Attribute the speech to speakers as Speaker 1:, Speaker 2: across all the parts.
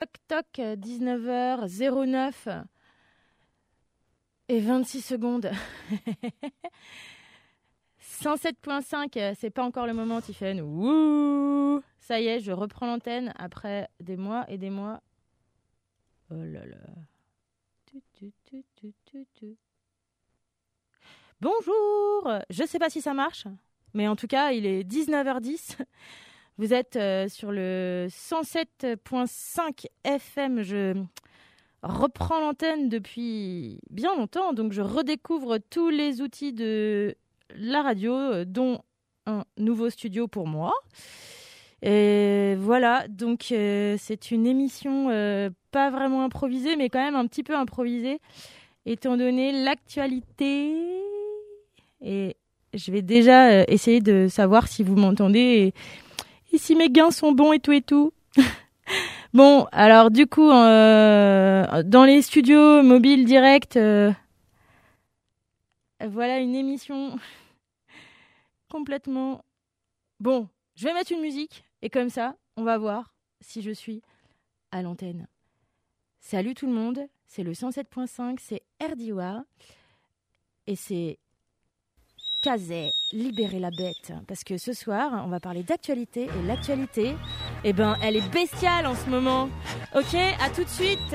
Speaker 1: Toc toc, 19h09 et 26 secondes. 107.5, c'est pas encore le moment, Tiffen. Wouh Ça y est, je reprends l'antenne après des mois et des mois. Oh là là. Bonjour Je sais pas si ça marche, mais en tout cas, il est 19h10. Vous êtes euh, sur le 107.5 FM. Je reprends l'antenne depuis bien longtemps, donc je redécouvre tous les outils de la radio, euh, dont un nouveau studio pour moi. Et voilà, donc euh, c'est une émission pas vraiment improvisée, mais quand même un petit peu improvisée, étant donné l'actualité. Et je vais déjà essayer de savoir si vous m'entendez. Si mes gains sont bons et tout et tout. bon, alors du coup, euh, dans les studios mobiles directs, euh, voilà une émission complètement... Bon, je vais mettre une musique et comme ça, on va voir si je suis à l'antenne. Salut tout le monde, c'est le 107.5, c'est RDWA et c'est Kazé, libérer la bête. Parce que ce soir, on va parler d'actualité. Et l'actualité, eh ben, elle est bestiale en ce moment. Ok, à tout de suite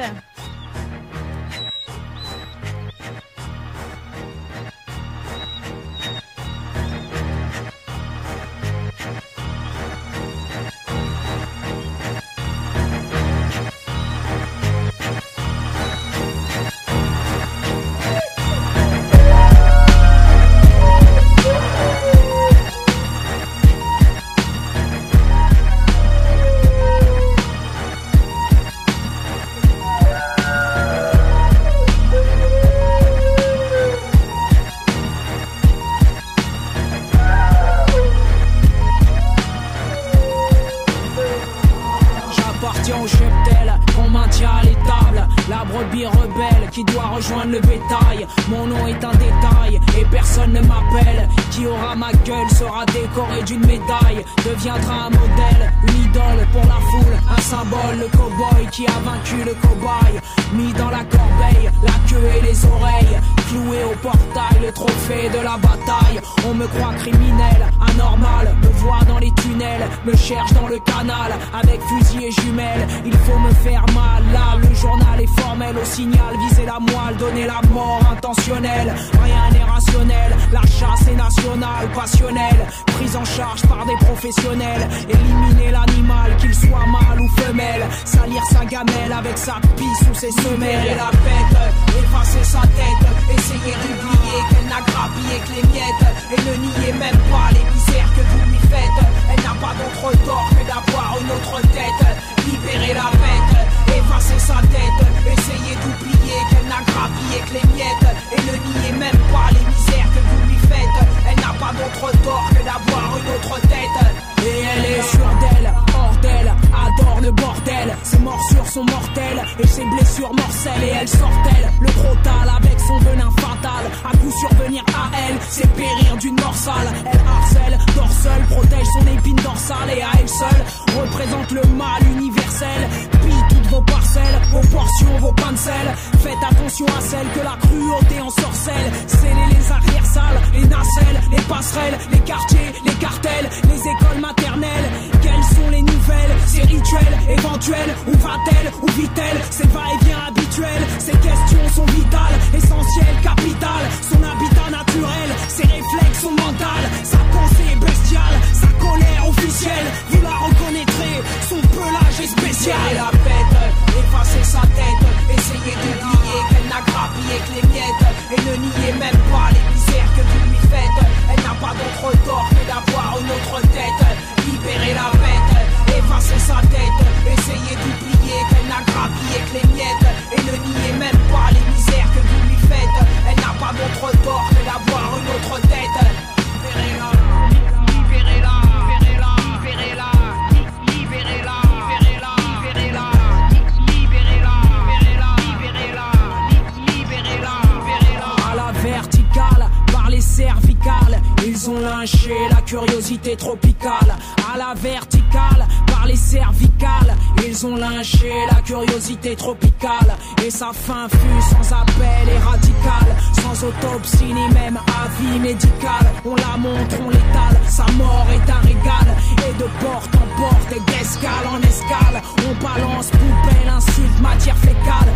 Speaker 1: radicale, sans autopsie ni même avis médical. On la montre, on l'étale, sa mort est un régal et de porte en porte et d'escale en escale. On balance poubelle, insulte, matière fécale.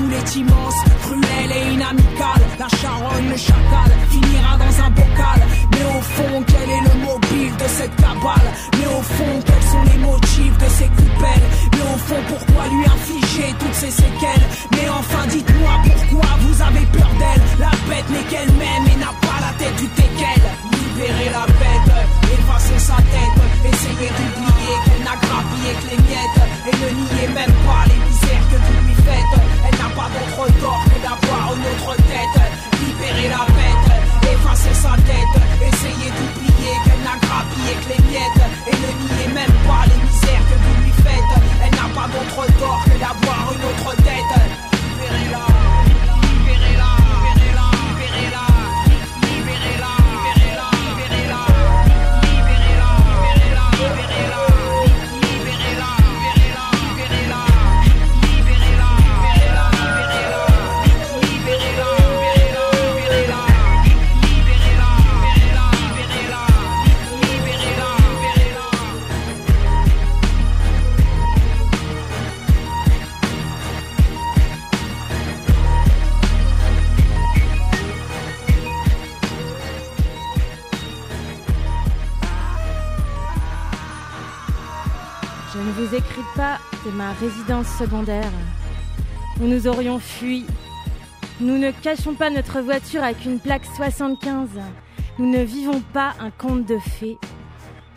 Speaker 1: Foule est immense, cruelle et inamicale. La charogne, le chacal finira dans un bocal. Mais au fond, quel est le mobile de cette cabale? Mais au fond, quels sont les motifs de ces coupelles? Mais au fond, pourquoi lui infliger toutes ces séquelles? Mais enfin, dites-moi pourquoi vous avez peur d'elle La bête n'est qu'elle-même et n'a pas la tête du teckel. Libérez la bête, effacez sa tête, essayez d'oublier qu'elle n'a grappillé que les miettes et ne niez même pas les misères que vous Elle n'a pas d'autre tort que d'avoir une autre tête. Libérez la bête, effacez sa tête, essayez d'oublier qu'elle n'a grappillé que les miettes et ne niez même pas les misères que vous lui faites. Elle n'a pas d'autre tort que d'avoir une autre tête.
Speaker 2: Pas de ma résidence secondaire où nous aurions fui. Nous ne cachons pas notre voiture avec une plaque 75. Nous ne vivons pas un conte de fées.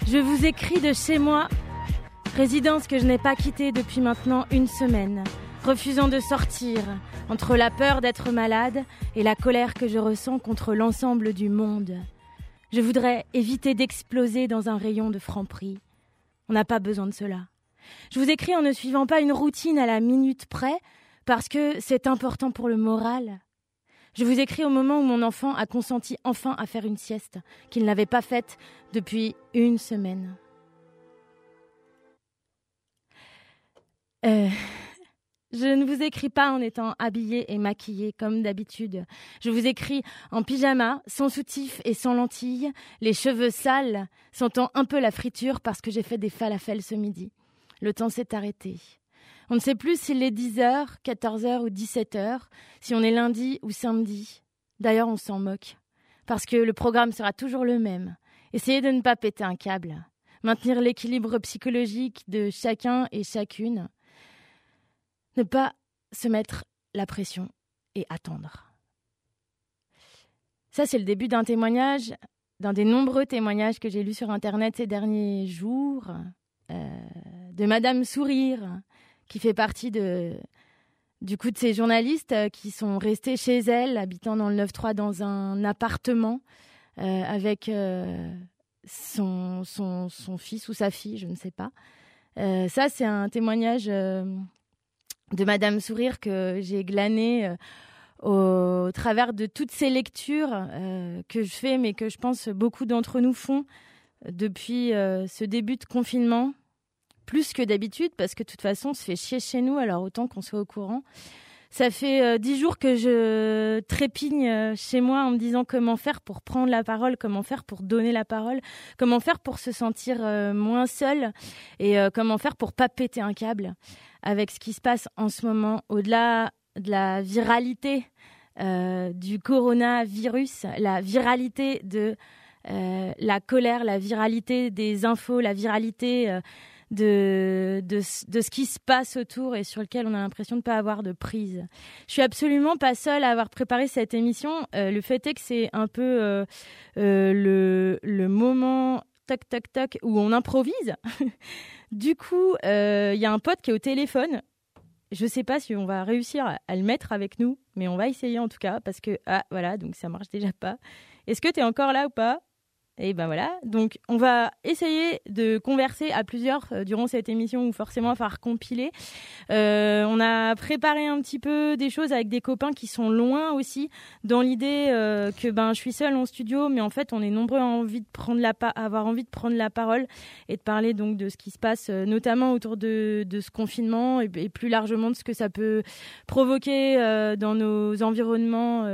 Speaker 2: Je vous écris de chez moi, résidence que je n'ai pas quittée depuis maintenant une semaine, refusant de sortir entre la peur d'être malade et la colère que je ressens contre l'ensemble du monde. Je voudrais éviter d'exploser dans un rayon de franc-prix. On n'a pas besoin de cela. Je vous écris en ne suivant pas une routine à la minute près, parce que c'est important pour le moral. Je vous écris au moment où mon enfant a consenti enfin à faire une sieste, qu'il n'avait pas faite depuis une semaine. Euh, je ne vous écris pas en étant habillée et maquillée comme d'habitude. Je vous écris en pyjama, sans soutif et sans lentilles, les cheveux sales, sentant un peu la friture parce que j'ai fait des falafels ce midi. Le temps s'est arrêté. On ne sait plus s'il est 10h, 14h ou 17h, si on est lundi ou samedi. D'ailleurs, on s'en moque. Parce que le programme sera toujours le même. Essayez de ne pas péter un câble. Maintenir l'équilibre psychologique de chacun et chacune. Ne pas se mettre la pression et attendre. Ça, c'est le début d'un témoignage, d'un des nombreux témoignages que j'ai lus sur Internet ces derniers jours, de Madame Sourire, qui fait partie de, du coup ces journalistes euh, qui sont restés chez elle, habitant dans le 9-3 dans un appartement euh, avec euh, son, fils ou sa fille, je ne sais pas. Euh, ça, c'est un témoignage euh, de Madame Sourire que j'ai glané euh, au travers de toutes ces lectures euh, que je fais, mais que je pense beaucoup d'entre nous font depuis euh, ce début de confinement, plus que d'habitude, parce que de toute façon, on se fait chier chez nous, alors autant qu'on soit au courant. Ça fait euh, dix jours que je trépigne euh, chez moi en me disant comment faire pour prendre la parole, comment faire pour donner la parole, comment faire pour se sentir euh, moins seul et comment faire pour pas péter un câble avec ce qui se passe en ce moment, au-delà de la viralité du coronavirus, la viralité de la colère, la viralité des infos, la viralité de, de, de ce qui se passe autour et sur lequel on a l'impression de ne pas avoir de prise. Je suis absolument pas seule à avoir préparé cette émission. Euh, le fait est que c'est un peu euh, euh, le, le moment toc toc toc où on improvise. du coup, il y a un pote qui est au téléphone. Je sais pas si on va réussir à, à le mettre avec nous, mais on va essayer en tout cas parce que ah voilà, donc ça marche déjà pas. Est-ce que tu es encore là ou pas? Et ben voilà. Donc, on va essayer de converser à plusieurs euh, durant cette émission où forcément falloir compiler. Euh, on a préparé un petit peu des choses avec des copains qui sont loin aussi, dans l'idée euh, que ben je suis seule en studio, mais en fait on est nombreux à envie de prendre la avoir envie de prendre la parole et de parler donc de ce qui se passe, notamment autour de, de ce confinement et, plus largement de ce que ça peut provoquer dans nos environnements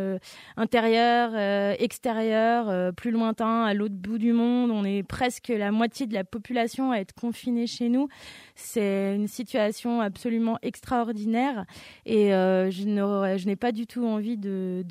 Speaker 2: intérieurs, extérieurs, plus lointains, à l'autre bout du monde. On est presque la moitié de la population à être confinée chez nous. C'est une situation absolument extraordinaire et euh, je n'ai pas du tout envie de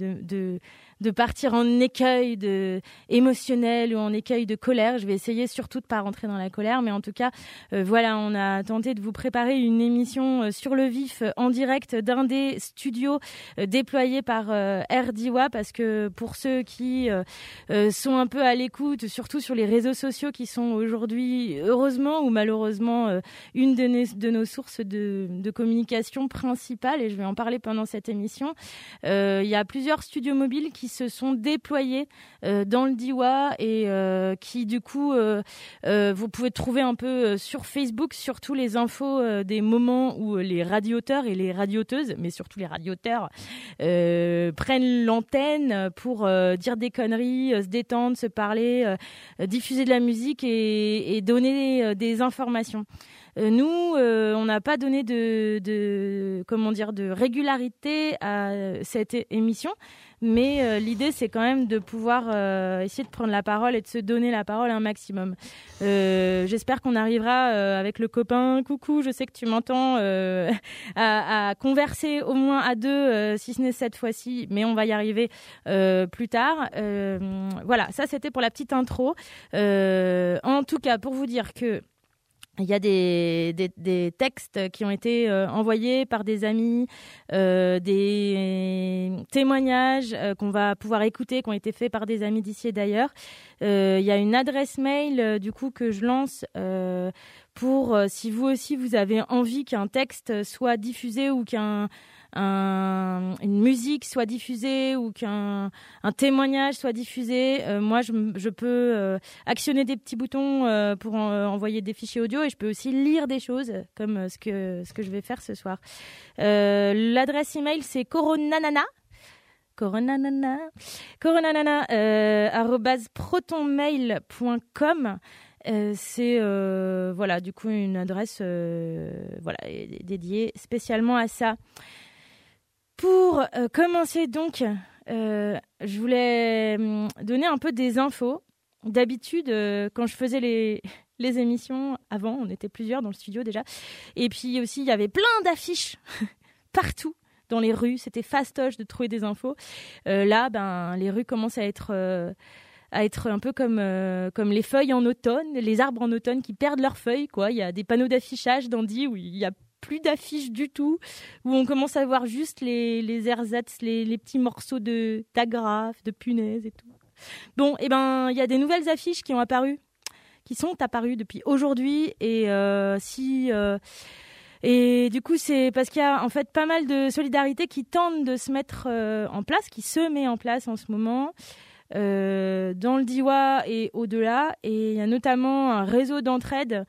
Speaker 2: de partir en écueil de émotionnel ou en écueil de colère. Je vais essayer surtout de pas rentrer dans la colère, mais en tout cas, euh, voilà, on a tenté de vous préparer une émission euh, sur le vif euh, en direct d'un des studios déployés par RDIWA parce que pour ceux qui sont un peu à l'écoute, surtout sur les réseaux sociaux qui sont aujourd'hui, heureusement ou malheureusement, une de nos, de nos sources de, de, communication principales, et je vais en parler pendant cette émission, il y a plusieurs studios mobiles qui se sont déployés euh, dans le Diwa et euh, qui du coup euh, vous pouvez trouver un peu sur Facebook surtout les infos des moments où les radioteurs et les radioteuses, mais surtout les radioteurs, prennent l'antenne pour dire des conneries, se détendre, se parler, diffuser de la musique et, donner des informations. nous, on n'a pas donné de, de, comment dire de régularité à cette émission. Mais euh, l'idée, c'est quand même de pouvoir euh, essayer de prendre la parole et de se donner la parole un maximum. Euh, j'espère qu'on arrivera avec le copain, coucou, je sais que tu m'entends, à, à, converser au moins à deux, si ce n'est cette fois-ci, mais on va y arriver plus tard. voilà, ça c'était pour la petite intro. en tout cas, pour vous dire que il y a des, des, des, textes qui ont été euh, envoyés par des amis, euh, des témoignages euh, qu'on va pouvoir écouter, qui ont été faits par des amis d'ici et d'ailleurs. il y a une adresse mail du coup que je lance pour si vous aussi vous avez envie qu'un texte soit diffusé ou qu'un un, une musique soit diffusée ou qu'un un témoignage soit diffusé, euh, moi je, je peux euh, actionner des petits boutons euh, pour envoyer des fichiers audio et je peux aussi lire des choses comme ce que ce que je vais faire ce soir. L'adresse email c'est coronanana coronanana coronanana protonmail.com c'est voilà du coup une adresse voilà dédiée spécialement à ça. Pour euh, commencer donc, euh, je voulais hum, donner un peu des infos. D'habitude, euh, quand je faisais les, les émissions avant, on était plusieurs dans le studio déjà. Et puis aussi, il y avait plein d'affiches partout dans les rues. C'était fastoche de trouver des infos. là, ben, les rues commencent à être à être un peu comme comme les feuilles en automne, les arbres en automne qui perdent leurs feuilles. Quoi, il y a des panneaux d'affichage d'Andy où il y a plus d'affiches du tout, où on commence à voir juste les, les ersatz, les, les petits morceaux de d'agrafes, de punaises et tout. Bon, et eh ben, il y a des nouvelles affiches qui ont apparu, qui sont apparues depuis aujourd'hui, et euh, si euh, et du coup, c'est parce qu'il y a en fait pas mal de solidarité qui tente de se mettre euh, en place, qui se met en place en ce moment. dans le Diwa et au-delà, et il y a notamment un réseau d'entraide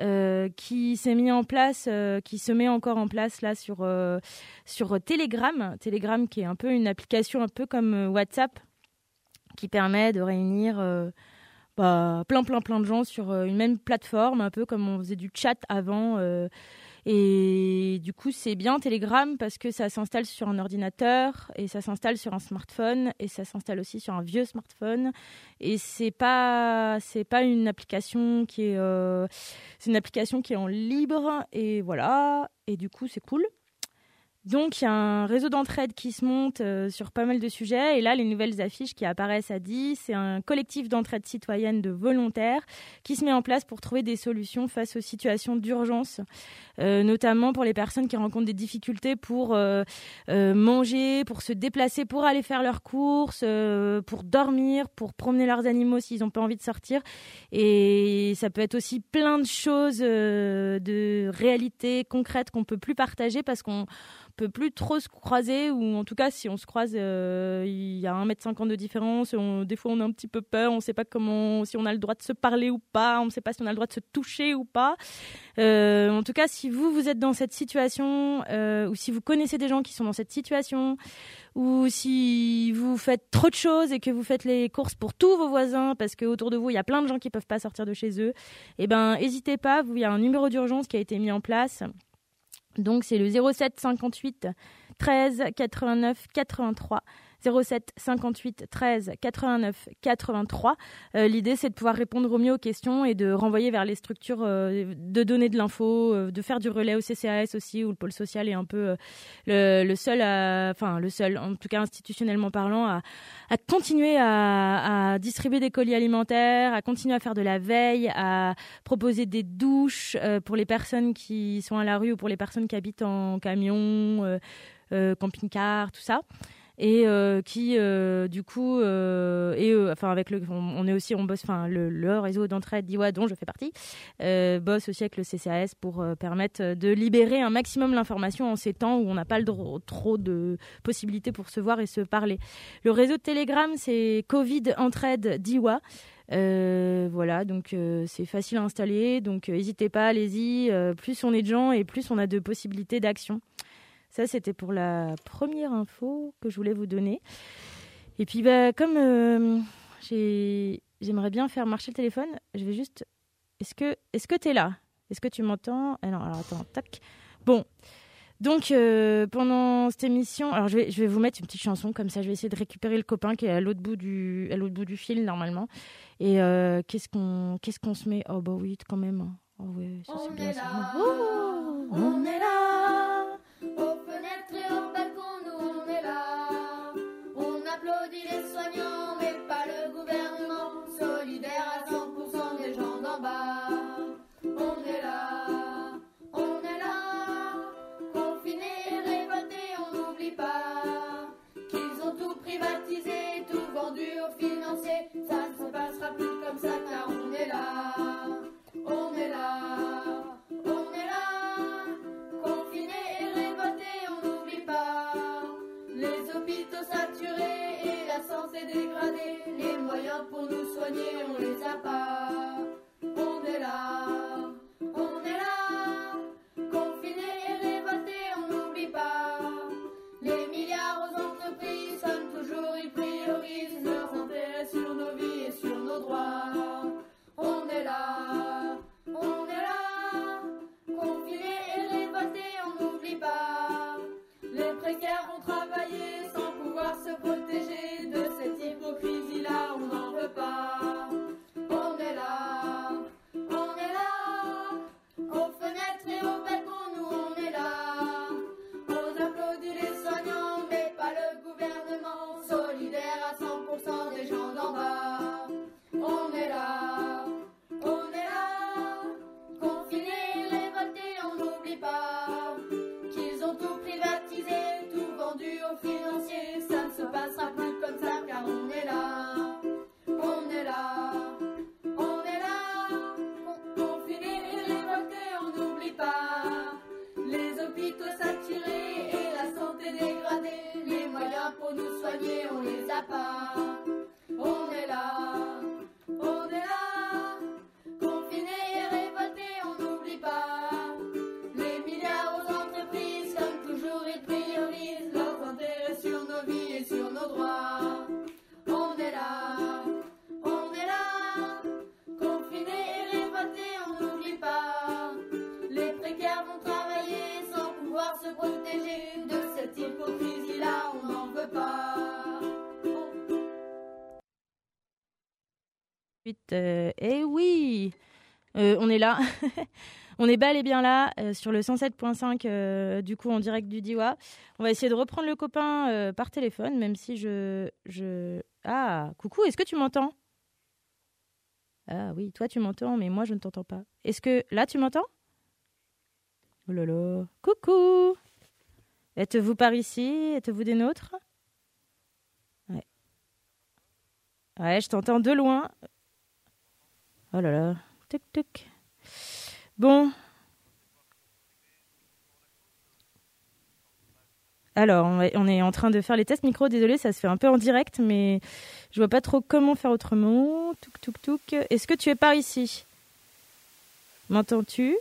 Speaker 2: euh, qui s'est mis en place, euh, qui se met encore en place là sur euh, sur Telegram, Telegram qui est un peu une application un peu comme WhatsApp, qui permet de réunir bah, plein plein plein de gens sur une même plateforme, un peu comme on faisait du chat avant. Et du coup, c'est bien Telegram parce que ça s'installe sur un ordinateur et ça s'installe sur un smartphone et ça s'installe aussi sur un vieux smartphone. Et c'est pas c'est pas une application qui est euh, c'est une application qui est en libre et voilà. Et du coup, c'est cool. Donc il y a un réseau d'entraide qui se monte euh, sur pas mal de sujets. Et là les nouvelles affiches qui apparaissent à 10, c'est un collectif d'entraide citoyenne de volontaires qui se met en place pour trouver des solutions face aux situations d'urgence, euh, notamment pour les personnes qui rencontrent des difficultés pour euh, manger, pour se déplacer, pour aller faire leurs courses, pour dormir, pour promener leurs animaux s'ils n'ont pas envie de sortir. Et ça peut être aussi plein de choses de réalité concrètes qu'on peut plus partager parce qu'on peut plus trop se croiser, ou en tout cas, si on se croise, euh, il y a 1m50 de différence, des fois on a un petit peu peur, on ne sait pas comment, si on a le droit de se parler ou pas, on ne sait pas si on a le droit de se toucher ou pas. Euh, en tout cas, si vous, vous êtes dans cette situation, euh, ou si vous connaissez des gens qui sont dans cette situation, ou si vous faites trop de choses et que vous faites les courses pour tous vos voisins parce que autour de vous il y a plein de gens qui peuvent pas sortir de chez eux, eh ben n'hésitez pas, il y a un numéro d'urgence qui a été mis en place. Donc c'est le 07 58 13 89 83. 07 58 13 89 83. L'idée, c'est de pouvoir répondre au mieux aux questions et de renvoyer vers les structures, euh, de donner de l'info, euh, de faire du relais au CCAS aussi, où le pôle social est un peu euh, le, seul, enfin le seul, en tout cas institutionnellement parlant, à, continuer à, distribuer des colis alimentaires, à continuer à faire de la veille, à proposer des douches pour les personnes qui sont à la rue ou pour les personnes qui habitent en camion, camping-car, tout ça et euh, qui euh, du coup euh, et enfin avec le on, est aussi on bosse enfin le, réseau d'entraide d'Iwa dont je fais partie bosse aussi avec le CCAS pour permettre de libérer un maximum l'information en ces temps où on n'a pas le trop de possibilités pour se voir et se parler. Le réseau de Telegram c'est Covid entraide d'Iwa. voilà, donc c'est facile à installer, donc n'hésitez pas, allez-y. plus on est de gens et plus on a de possibilités d'action. Ça, c'était pour la première info que je voulais vous donner. Et puis, bah, comme euh, j'aimerais bien faire marcher le téléphone, je vais juste. Est-ce que est-ce que tu es là? Est-ce que tu m'entends? Ah Non, alors attends, tac. Bon. Donc, euh, pendant cette émission, alors je vais, je vais vous mettre une petite chanson, comme ça je vais essayer de récupérer le copain qui est à l'autre bout du, à l'autre bout du fil, normalement. Et euh, qu'est-ce qu'on qu'est-ce qu'on se met? Oh, bah oui, quand même. Oh, ouais, ça,
Speaker 3: on, bien, est là, oh, on est là aux fenêtres et au balcon, nous on est là. On applaudit les soignants, mais pas le gouvernement. Solidaire à 100% des gens d'en bas. On est là, on est là. Confinés, révoltés, on n'oublie pas. Qu'ils ont tout privatisé, tout vendu aux financiers. Ça ne se passera plus comme ça car on est là. On est là. Et la santé dégradée. Les moyens pour nous soigner, on les a pas. On est là, on
Speaker 2: Euh, eh oui, euh, on est là. On est bel et bien là euh, sur le 107.5 euh, du coup en direct du Diwa. On va essayer de reprendre le copain par téléphone même si je je Ah, coucou, est-ce que tu m'entends? Ah oui, toi tu m'entends mais moi je ne t'entends pas. Est-ce que là tu m'entends? Oh. Coucou. Êtes-vous par ici? Êtes-vous des nôtres? Ouais. Ouais, je t'entends de loin. Oh là là. Tuk tuk. Bon. Alors, on, est en train de faire les tests micro. Désolé, ça se fait un peu en direct, mais je vois pas trop comment faire autrement. Touk, touk, touk. Est-ce que tu es par ici? M'entends-tu?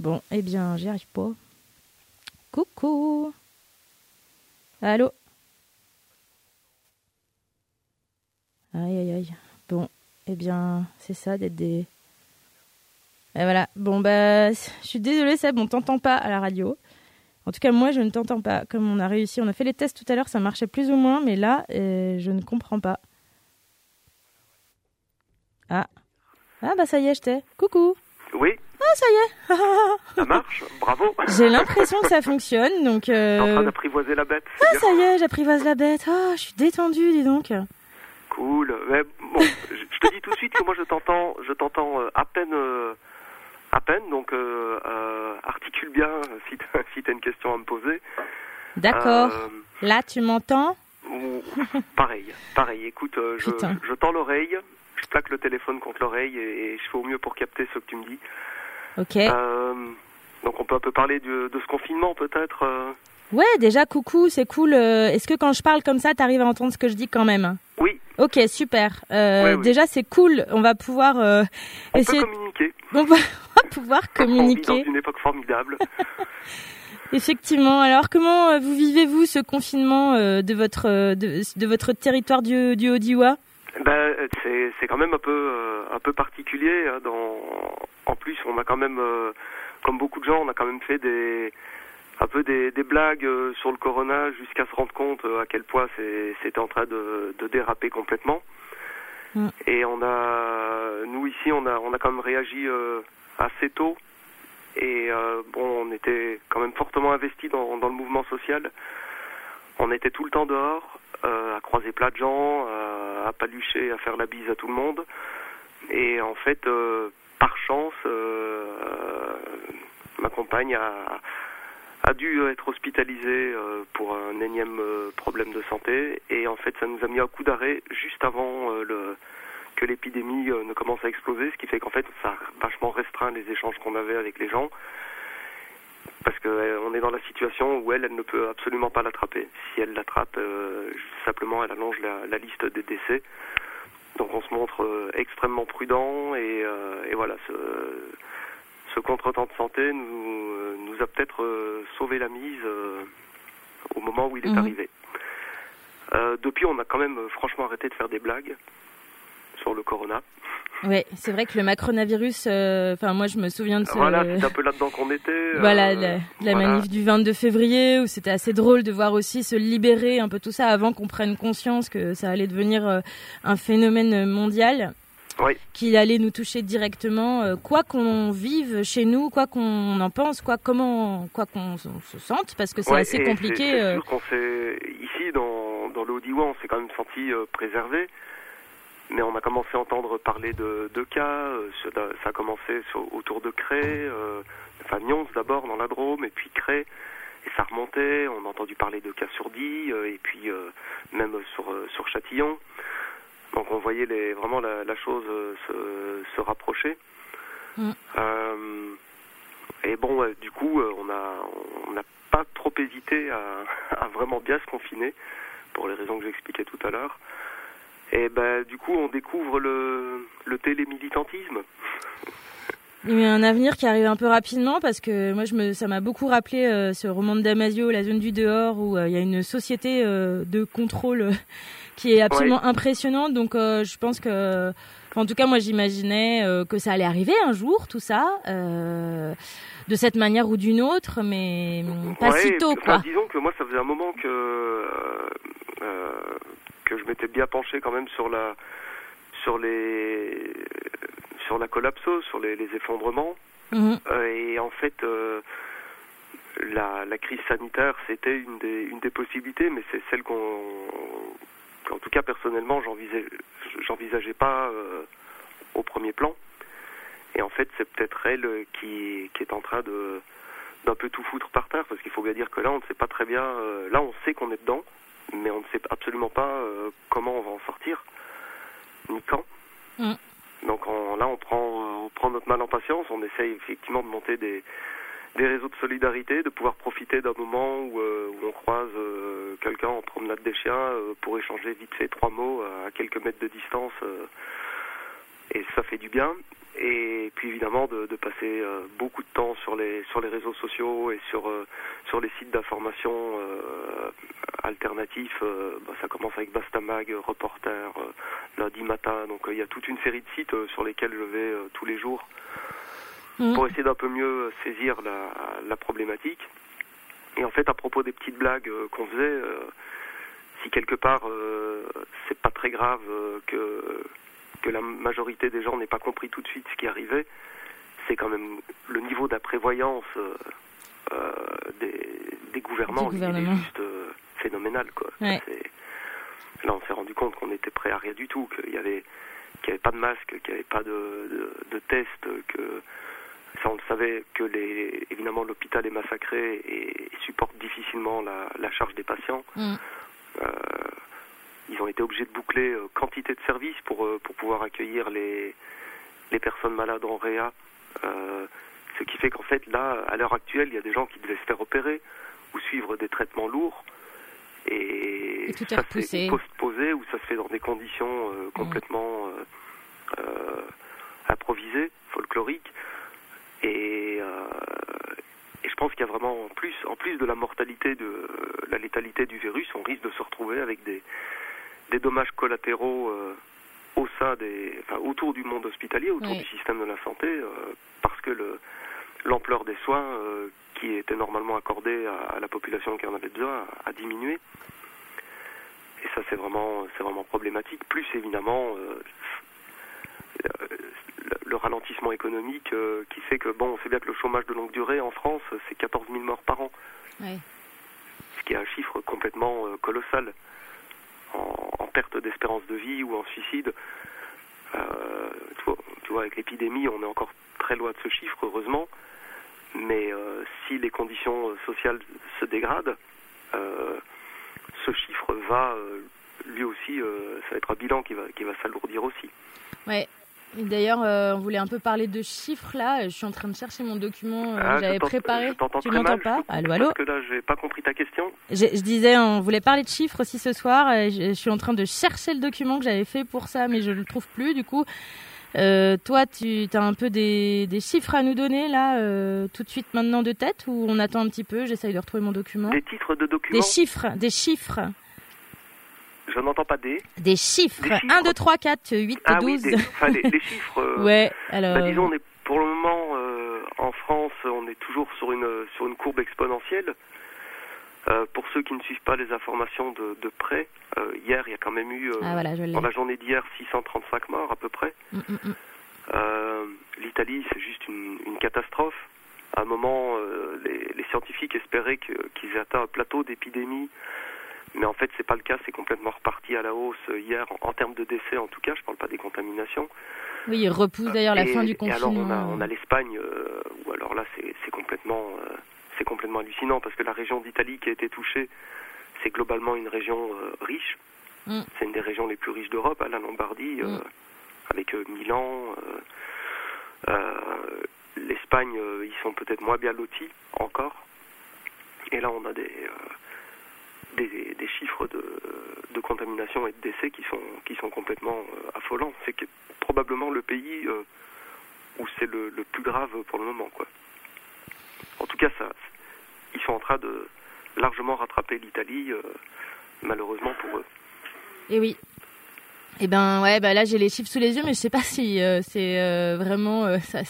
Speaker 2: Bon, eh bien, j'y arrive pas. Coucou Allô? Aïe, aïe, aïe. Bon, eh bien, c'est ça d'être des... Et voilà. Bon, bah, je suis désolée, Seb, on t'entend pas à la radio. En tout cas, moi, je ne t'entends pas. Comme on a réussi, on a fait les tests tout à l'heure, ça marchait plus ou moins, mais là, euh, je ne comprends pas. Ah. Ah, bah ça y est, je t'ai. Coucou.
Speaker 4: Oui,
Speaker 2: Ah, ça y est.
Speaker 4: ça marche, bravo.
Speaker 2: J'ai l'impression que ça fonctionne, donc...
Speaker 4: T'es en train
Speaker 2: Euh...
Speaker 4: d'apprivoiser la bête,
Speaker 2: Ah,
Speaker 4: bien.
Speaker 2: ça y est, j'apprivoise la bête. Ah, je suis détendue, dis donc.
Speaker 4: Cool. Mais bon, je te dis tout de suite que moi je t'entends, je t'entends euh, à peine, euh, à peine. Donc euh, articule bien si t'as si t'as une question à me poser.
Speaker 2: D'accord.
Speaker 4: Euh,
Speaker 2: Là, tu m'entends?
Speaker 4: Pareil, pareil. Écoute, je, tends l'oreille, je plaque le téléphone contre l'oreille et, et je fais au mieux pour capter ce que tu me dis.
Speaker 2: Ok.
Speaker 4: Euh, donc on peut un peu parler de ce confinement peut-être.
Speaker 2: Ouais, déjà, coucou, c'est cool. Euh, Est-ce que quand je parle comme ça, t'arrives à entendre ce que je dis quand même?
Speaker 4: Oui,
Speaker 2: Ok, super. Euh,
Speaker 4: Ouais, oui.
Speaker 2: Déjà, c'est cool. On va pouvoir euh,
Speaker 4: on
Speaker 2: essayer.
Speaker 4: peut communiquer.
Speaker 2: On va pouvoir
Speaker 4: On vit dans
Speaker 2: communiquer.
Speaker 4: une époque formidable.
Speaker 2: Effectivement. Alors, comment euh, vous vivez-vous ce confinement euh, de votre euh, de, de votre territoire du, du Haut-Diois
Speaker 4: Ben, c'est c'est quand même un peu euh, un peu particulier. hein, dans en plus, on a quand même, euh, comme beaucoup de gens, on a quand même fait des un peu des, des blagues euh, sur le corona jusqu'à se rendre compte euh, à quel point c'était en train de, de déraper complètement.
Speaker 2: Mm.
Speaker 4: Et on a, nous ici, on a on a quand même réagi euh, assez tôt. Et euh, bon, on était quand même fortement investi dans, dans le mouvement social. On était tout le temps dehors, euh, à croiser plein de gens, euh, à palucher, à faire la bise à tout le monde. Et en fait, par chance, ma compagne a, a dû être hospitalisée euh, pour un énième euh, problème de santé. Et en fait, ça nous a mis un coup d'arrêt juste avant euh, le, que l'épidémie euh, ne commence à exploser, ce qui fait qu'en fait, ça a vachement restreint les échanges qu'on avait avec les gens. Parce qu'on est dans la situation où elle, elle ne peut absolument pas l'attraper. Si elle l'attrape, euh, simplement, elle allonge la, liste des décès. Donc on se montre euh, extrêmement prudent et, euh, et voilà, ce, ce contretemps de santé nous, euh, nous a peut-être euh, sauvé la mise euh, au moment où il est
Speaker 2: Mhm.
Speaker 4: arrivé. Euh, depuis, on a quand même franchement arrêté de faire des blagues sur le corona.
Speaker 2: Ouais, c'est vrai que le macronavirus. euh, Enfin, moi, je me souviens de ce.
Speaker 4: Voilà, c'est un peu là-dedans qu'on était.
Speaker 2: Voilà,
Speaker 4: euh,
Speaker 2: la, la
Speaker 4: voilà.
Speaker 2: manif du 22 février, où c'était assez drôle de voir aussi se libérer un peu tout ça avant qu'on prenne conscience que ça allait devenir un phénomène mondial.
Speaker 4: Oui.
Speaker 2: Qu'il allait nous toucher directement, euh, quoi qu'on vive chez nous, quoi qu'on en pense, quoi comment, quoi qu'on se sente, parce que c'est
Speaker 4: Ouais,
Speaker 2: assez compliqué.
Speaker 4: C'est
Speaker 2: euh,
Speaker 4: sûr qu'on s'est ici dans dans Haut-Diois, on s'est quand même senti euh, préservé. Mais on a commencé à entendre parler de, de cas. euh, ça, a- commencé sur- autour de Cré, euh, enfin Nyons d'abord dans la Drôme, et puis Cré. Et ça remontait. On a entendu parler de cas sur Die, euh, et puis euh, même sur euh, sur Châtillon. Donc on voyait les, vraiment la, la chose euh, se, se rapprocher.
Speaker 2: Mm.
Speaker 4: Euh, et bon, du coup, euh, on n'a pas trop hésité à, à vraiment bien se confiner pour les raisons que j'expliquais tout à l'heure. Et ben du coup, on découvre le, le télémilitantisme.
Speaker 2: Il y a un avenir qui arrive un peu rapidement parce que moi, je me, ça m'a beaucoup rappelé euh, ce roman de Damasio, La zone du dehors, où euh, il y a une société euh, de contrôle qui est absolument impressionnante. Donc, euh, je pense que, en tout cas, moi, j'imaginais euh, que ça allait arriver un jour, tout ça, euh, de cette manière ou d'une autre, mais hum, pas
Speaker 4: Ouais,
Speaker 2: si tôt,
Speaker 4: enfin,
Speaker 2: quoi.
Speaker 4: disons que moi, ça faisait un moment que que je m'étais bien penché quand même sur la sur les sur la collapso, sur les, les effondrements.
Speaker 2: Mhm.
Speaker 4: Et en fait, la, la crise sanitaire, c'était une des, une des possibilités, mais c'est celle qu'on, qu'en tout cas personnellement, j'envisageais, pas euh, au premier plan. Et en fait, c'est peut-être elle euh, qui, qui est en train de d'un peu tout foutre par terre, parce qu'il faut bien dire que là, on ne sait pas très bien. euh, là, on sait qu'on est dedans, mais on ne sait absolument pas euh, comment on va en sortir, ni quand.
Speaker 2: Mm.
Speaker 4: Donc on- là, on prend, on prend notre mal en patience. On essaye effectivement de monter des, des réseaux de solidarité, de pouvoir profiter d'un moment où, euh, on croise euh, quelqu'un en promenade des chiens euh, pour échanger vite fait trois mots à quelques mètres de distance. et ça fait du bien. Et puis évidemment de, passer beaucoup de temps sur les sur les réseaux sociaux et sur les sites d'information alternatifs. bah, ça commence avec Bastamag, Reporter, lundi matin. Donc il y a toute une série de sites sur lesquels je vais tous les jours
Speaker 2: Mhm.
Speaker 4: pour essayer d'un peu mieux saisir la, la problématique. Et en fait, à propos des petites blagues euh, qu'on faisait, euh, si quelque part euh, c'est pas très grave que que la majorité des gens n'aient pas compris tout de suite ce qui arrivait, c'est quand même le niveau d'imprévoyance euh, euh, des, des gouvernants,
Speaker 2: Du
Speaker 4: il est juste euh, phénoménal. Quoi.
Speaker 2: Ouais.
Speaker 4: Là, on s'est rendu compte qu'on était prêt à rien du tout, qu'il y avait n'y avait pas de masque, qu'il n'y avait pas de, de, de test, que ça on le savait, que les, évidemment l'hôpital est massacré et supporte difficilement la, la charge des patients.
Speaker 2: Mm.
Speaker 4: Euh, ils ont été obligés de boucler euh, quantité de services pour, euh, pour pouvoir accueillir les, les personnes malades en réa. Ce qui fait qu'en fait, là, à l'heure actuelle, il y a des gens qui devaient se faire opérer ou suivre des traitements lourds. Et,
Speaker 2: Et tout
Speaker 4: ça c'est postposé ou ça se fait dans des conditions euh, complètement improvisées, folkloriques. Et, euh, et je pense qu'il y a vraiment, en plus, en plus de la mortalité, de la létalité du virus, on risque de se retrouver avec des, des dommages collatéraux euh, au sein des, enfin, autour du monde hospitalier, autour
Speaker 2: Oui.
Speaker 4: du système de la santé, euh, parce que le, l'ampleur des soins euh, qui étaient normalement accordés à, à la population qui en avait besoin a, a diminué. Et ça, c'est vraiment, c'est vraiment problématique. Plus évidemment, euh, le, le ralentissement économique euh, qui fait que, bon, on sait bien que le chômage de longue durée en France, c'est 14 000 morts par an
Speaker 2: Ouais.
Speaker 4: ce qui est un chiffre complètement euh, colossal en, en perte d'espérance de vie ou en suicide. Euh, tu, vois, tu vois, avec l'épidémie, on est encore très loin de ce chiffre, heureusement. Mais euh, si les conditions sociales se dégradent, euh, ce chiffre va, lui aussi, ça va être un bilan qui va, qui va s'alourdir aussi.
Speaker 2: Ouais. Et D'ailleurs, euh, on voulait un peu parler de chiffres là. Je suis en train de chercher mon document euh,
Speaker 4: Ah,
Speaker 2: que j'avais préparé.
Speaker 4: je
Speaker 2: Tu m'entends pas
Speaker 4: je-
Speaker 2: Allô, allô
Speaker 4: Parce que là, j'ai pas compris ta question.
Speaker 2: je, je disais, on voulait parler de chiffres aussi ce soir. et Je, je suis en train de chercher le document que j'avais fait pour ça, mais je ne le trouve plus. Du coup, euh, toi, tu as un peu des, des chiffres à nous donner là, euh, tout de suite maintenant de tête, ou on attend un petit peu J'essaye de retrouver mon document?
Speaker 4: Des titres de documents,
Speaker 2: Des chiffres, des chiffres,
Speaker 4: je n'entends pas des.
Speaker 2: des chiffres.
Speaker 4: Des chiffres
Speaker 2: 1, 2, 3, 4, 8,
Speaker 4: Ah
Speaker 2: 12.
Speaker 4: oui, des, enfin, les, les chiffres. euh,
Speaker 2: ouais, alors.
Speaker 4: Bah, disons, on est pour le moment euh, en France, on est toujours sur une sur une courbe exponentielle. Euh, pour ceux qui ne suivent pas les informations de, de près, hier il y a quand même eu
Speaker 2: ah voilà,
Speaker 4: dans la journée d'hier 635 morts à peu près.
Speaker 2: Mm, mm, mm.
Speaker 4: L'Italie c'est juste une, une catastrophe. À un moment, les, les scientifiques espéraient qu'ils aient atteint un plateau d'épidémie, mais en fait c'est pas le cas. C'est complètement reparti à la hausse euh, hier en, en termes de décès en tout cas. Je parle pas des contaminations.
Speaker 2: Oui, il repousse d'ailleurs la
Speaker 4: Et-
Speaker 2: fin du
Speaker 4: Et alors on a,
Speaker 2: confinement.
Speaker 4: on a l'Espagne, euh, où alors là c'est complètement, euh, c'est complètement hallucinant parce que la région d'Italie qui a été touchée, c'est globalement une région euh, riche.
Speaker 2: Mm.
Speaker 4: C'est une des régions les plus riches d'Europe, hein, la Lombardie, euh,
Speaker 2: Mm.
Speaker 4: avec euh, Milan. euh, euh, L'Espagne, euh, ils sont peut-être moins bien lotis encore. Et là on a des, euh, des, chiffres de, contamination et de décès qui sont, qui sont complètement euh, affolants. C'est probablement le pays euh, où c'est le, le plus grave pour le moment. Quoi. En tout cas, ça, ils sont en train de largement rattraper l'Italie, euh, malheureusement pour eux.
Speaker 2: Et oui. Et ben ouais, bah là j'ai les chiffres sous les yeux, mais je sais pas si c'est vraiment ça,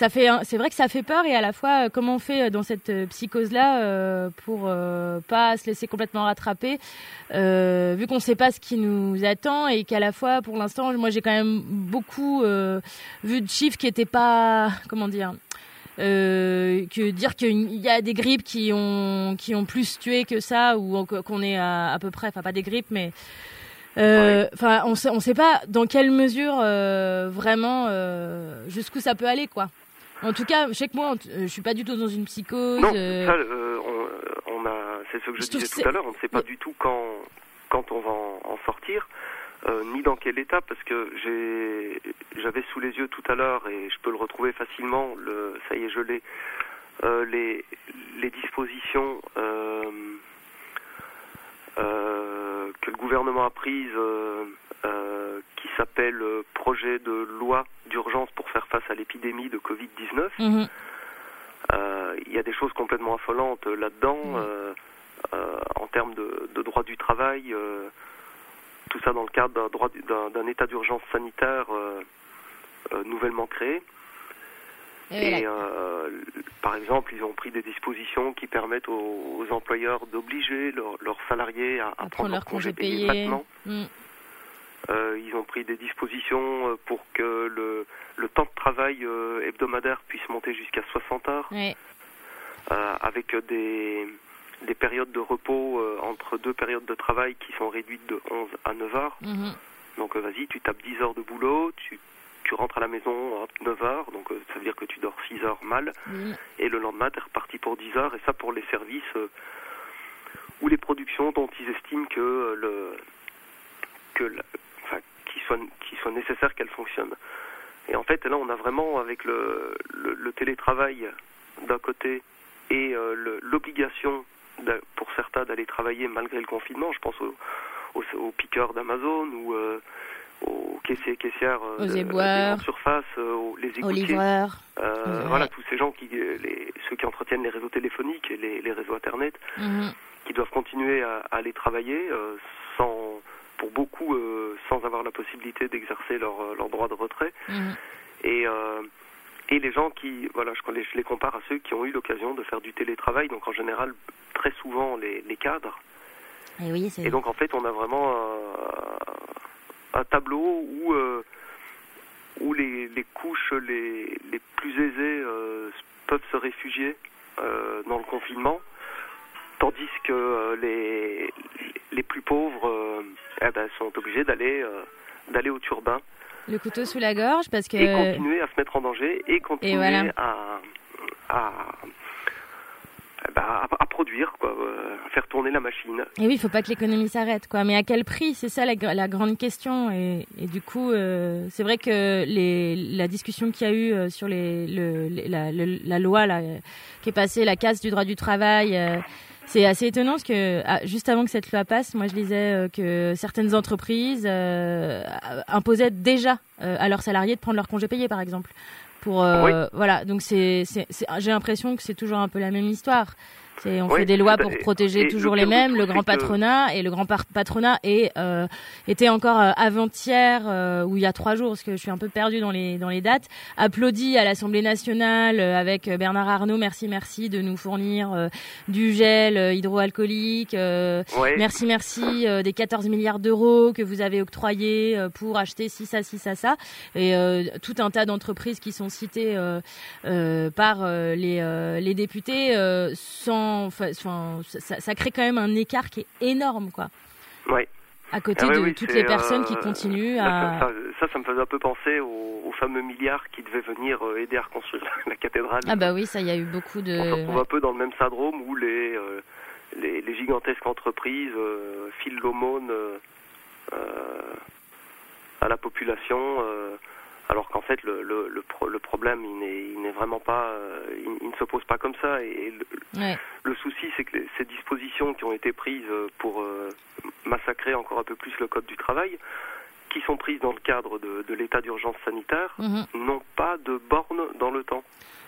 Speaker 2: ça fait. C'est vrai que ça fait peur et à la fois euh, comment on fait euh, dans cette psychose là pour euh, pas se laisser complètement rattraper, euh, vu qu'on sait pas ce qui nous attend et qu'à la fois pour l'instant, moi j'ai quand même beaucoup euh, vu de chiffres qui étaient pas comment dire. Euh, que dire qu'il y a des grippes qui ont qui ont plus tué que ça ou qu'on est à, à peu près enfin pas des grippes mais euh, enfin on sait on sait pas dans quelle mesure euh, vraiment euh, jusqu'où ça peut aller quoi en tout cas je sais que moi euh, je suis pas du tout dans une psychose
Speaker 4: Non,
Speaker 2: euh,
Speaker 4: ça, euh, on, on a, c'est ce que je, disais tout à l'heure, on ne sait pas du tout quand, quand on va en, en sortir, euh, ni dans quel état, parce que j'ai, j'avais sous les yeux tout à l'heure, et je peux le retrouver facilement, le, ça y est, je l'ai, euh, les, les dispositions euh, euh, que le gouvernement a prises, euh, qui s'appelle euh, projet de loi d'urgence pour faire face à l'épidémie de Covid-19.
Speaker 2: Mhm.
Speaker 4: Euh, il y a des choses complètement affolantes là-dedans,
Speaker 2: Mhm.
Speaker 4: en termes de, de droit du travail, tout ça dans le cadre d'un droit du- d'un d'un état d'urgence sanitaire nouvellement créé.
Speaker 2: Et
Speaker 4: euh, par exemple, ils ont pris des dispositions qui permettent aux, aux employeurs d'obliger leurs leurs salariés à, à prendre leur congé payé maintenant.
Speaker 2: Mm.
Speaker 4: Euh, ils ont pris des dispositions euh, pour que le, le temps de travail euh, hebdomadaire puisse monter jusqu'à 60 heures, avec des, des périodes de repos entre deux périodes de travail qui sont réduites de 11 à 9 heures.
Speaker 2: Mhm.
Speaker 4: Donc vas-y, tu tapes 10 heures de boulot, tu, tu rentres à la maison à 9 heures, donc ça veut dire que tu dors 6 heures mal, et le lendemain, tu es reparti pour 10 heures, et ça pour les services euh, ou les productions dont ils estiment que euh, le que la- qu'il soit qu'il soit nécessaire qu'elles fonctionnent. Et en fait, là, on a vraiment avec le, le, le télétravail d'un côté et euh, l'obligation pour certains d'aller travailler malgré le confinement. Je pense aux, aux, aux piqueurs d'Amazon ou euh, aux caissiers caissières euh,
Speaker 2: Aux
Speaker 4: de-
Speaker 2: éboueurs.
Speaker 4: euh, aux- les. Euh,
Speaker 2: Ouais.
Speaker 4: Voilà, tous ces gens qui, euh, les, ceux qui entretiennent les réseaux téléphoniques et les, les réseaux Internet,
Speaker 2: Mhm.
Speaker 4: qui doivent continuer à, à aller travailler euh, sans, pour beaucoup, euh, sans avoir la possibilité d'exercer leur, euh, leur droit de retrait.
Speaker 2: Mhm.
Speaker 4: Et, euh, et les gens qui, voilà, je, les- je les compare à ceux qui ont eu l'occasion de faire du télétravail, donc en général, très souvent les, les cadres.
Speaker 2: Et oui, c'est.
Speaker 4: Et donc en fait, on a vraiment un, un tableau où, euh, où les, les couches les, les plus aisées euh, peuvent se réfugier euh, dans le confinement, tandis que euh, les, les plus pauvres euh, eh ben, sont obligés d'aller euh, d'aller au turbin
Speaker 2: Le couteau sous la gorge parce que.
Speaker 4: et continuer à se mettre en danger et continuer
Speaker 2: voilà.
Speaker 4: à, à, eh ben, à, à produire, quoi, à faire tourner la machine.
Speaker 2: Et oui, il faut pas que l'économie s'arrête, quoi. Mais à quel prix? C'est ça la, gr- la grande question. Et, et du coup, euh, c'est vrai que les, la discussion qu'il y a eu sur les, le, les- la, le- la loi là, qui est passée, la casse du droit du travail. euh, c'est assez étonnant parce que ah, juste avant que cette loi passe, moi je lisais euh, que certaines entreprises euh, imposaient déjà euh, à leurs salariés de prendre leur congé payé, par exemple. Pour euh, voilà, donc c'est- j'ai l'impression que c'est toujours un peu la même histoire. C'est, on
Speaker 4: Oui,
Speaker 2: fait des lois
Speaker 4: bah,
Speaker 2: pour
Speaker 4: et-
Speaker 2: protéger
Speaker 4: le
Speaker 2: toujours les mêmes, le grand
Speaker 4: que-
Speaker 2: patronat et le grand patronat est euh, était encore euh, avant-hier euh, ou il y a trois jours parce que je suis un peu perdue dans les dans les dates applaudi à l'Assemblée nationale euh, avec euh, Bernard Arnault merci merci de nous fournir euh, du gel hydroalcoolique euh. Merci, merci euh, des 14 milliards d'euros que vous avez octroyés euh, pour acheter ci, ça, ci, ça, ça. Et euh, tout un tas d'entreprises qui sont citées euh, euh, par les, euh, les députés euh, sans... Enfin, ça, ça crée quand même un écart qui est énorme, quoi. À côté
Speaker 4: Ah
Speaker 2: de
Speaker 4: oui,
Speaker 2: toutes les personnes qui
Speaker 4: euh,
Speaker 2: continuent
Speaker 4: là,
Speaker 2: à...
Speaker 4: ça, ça, ça me faisait un peu penser aux, aux fameux milliards qui devaient venir euh, aider à reconstruire la cathédrale.
Speaker 2: Ah bah oui, ça, il y a eu beaucoup de...
Speaker 4: On se retrouve un peu dans le même syndrome où les, euh, les, les gigantesques entreprises filent l'aumône à la population, alors qu'en fait le, le, le, pro- le problème il n'est, vraiment pas, euh, il, il ne se pose pas comme ça. Et le,
Speaker 2: Ouais.
Speaker 4: le souci c'est que les- ces dispositions qui ont été prises euh, pour euh, massacrer encore un peu plus le code du travail, qui sont prises dans le cadre de, de l'état d'urgence sanitaire,
Speaker 2: Mhm.
Speaker 4: n'ont pas de borne dans le temps.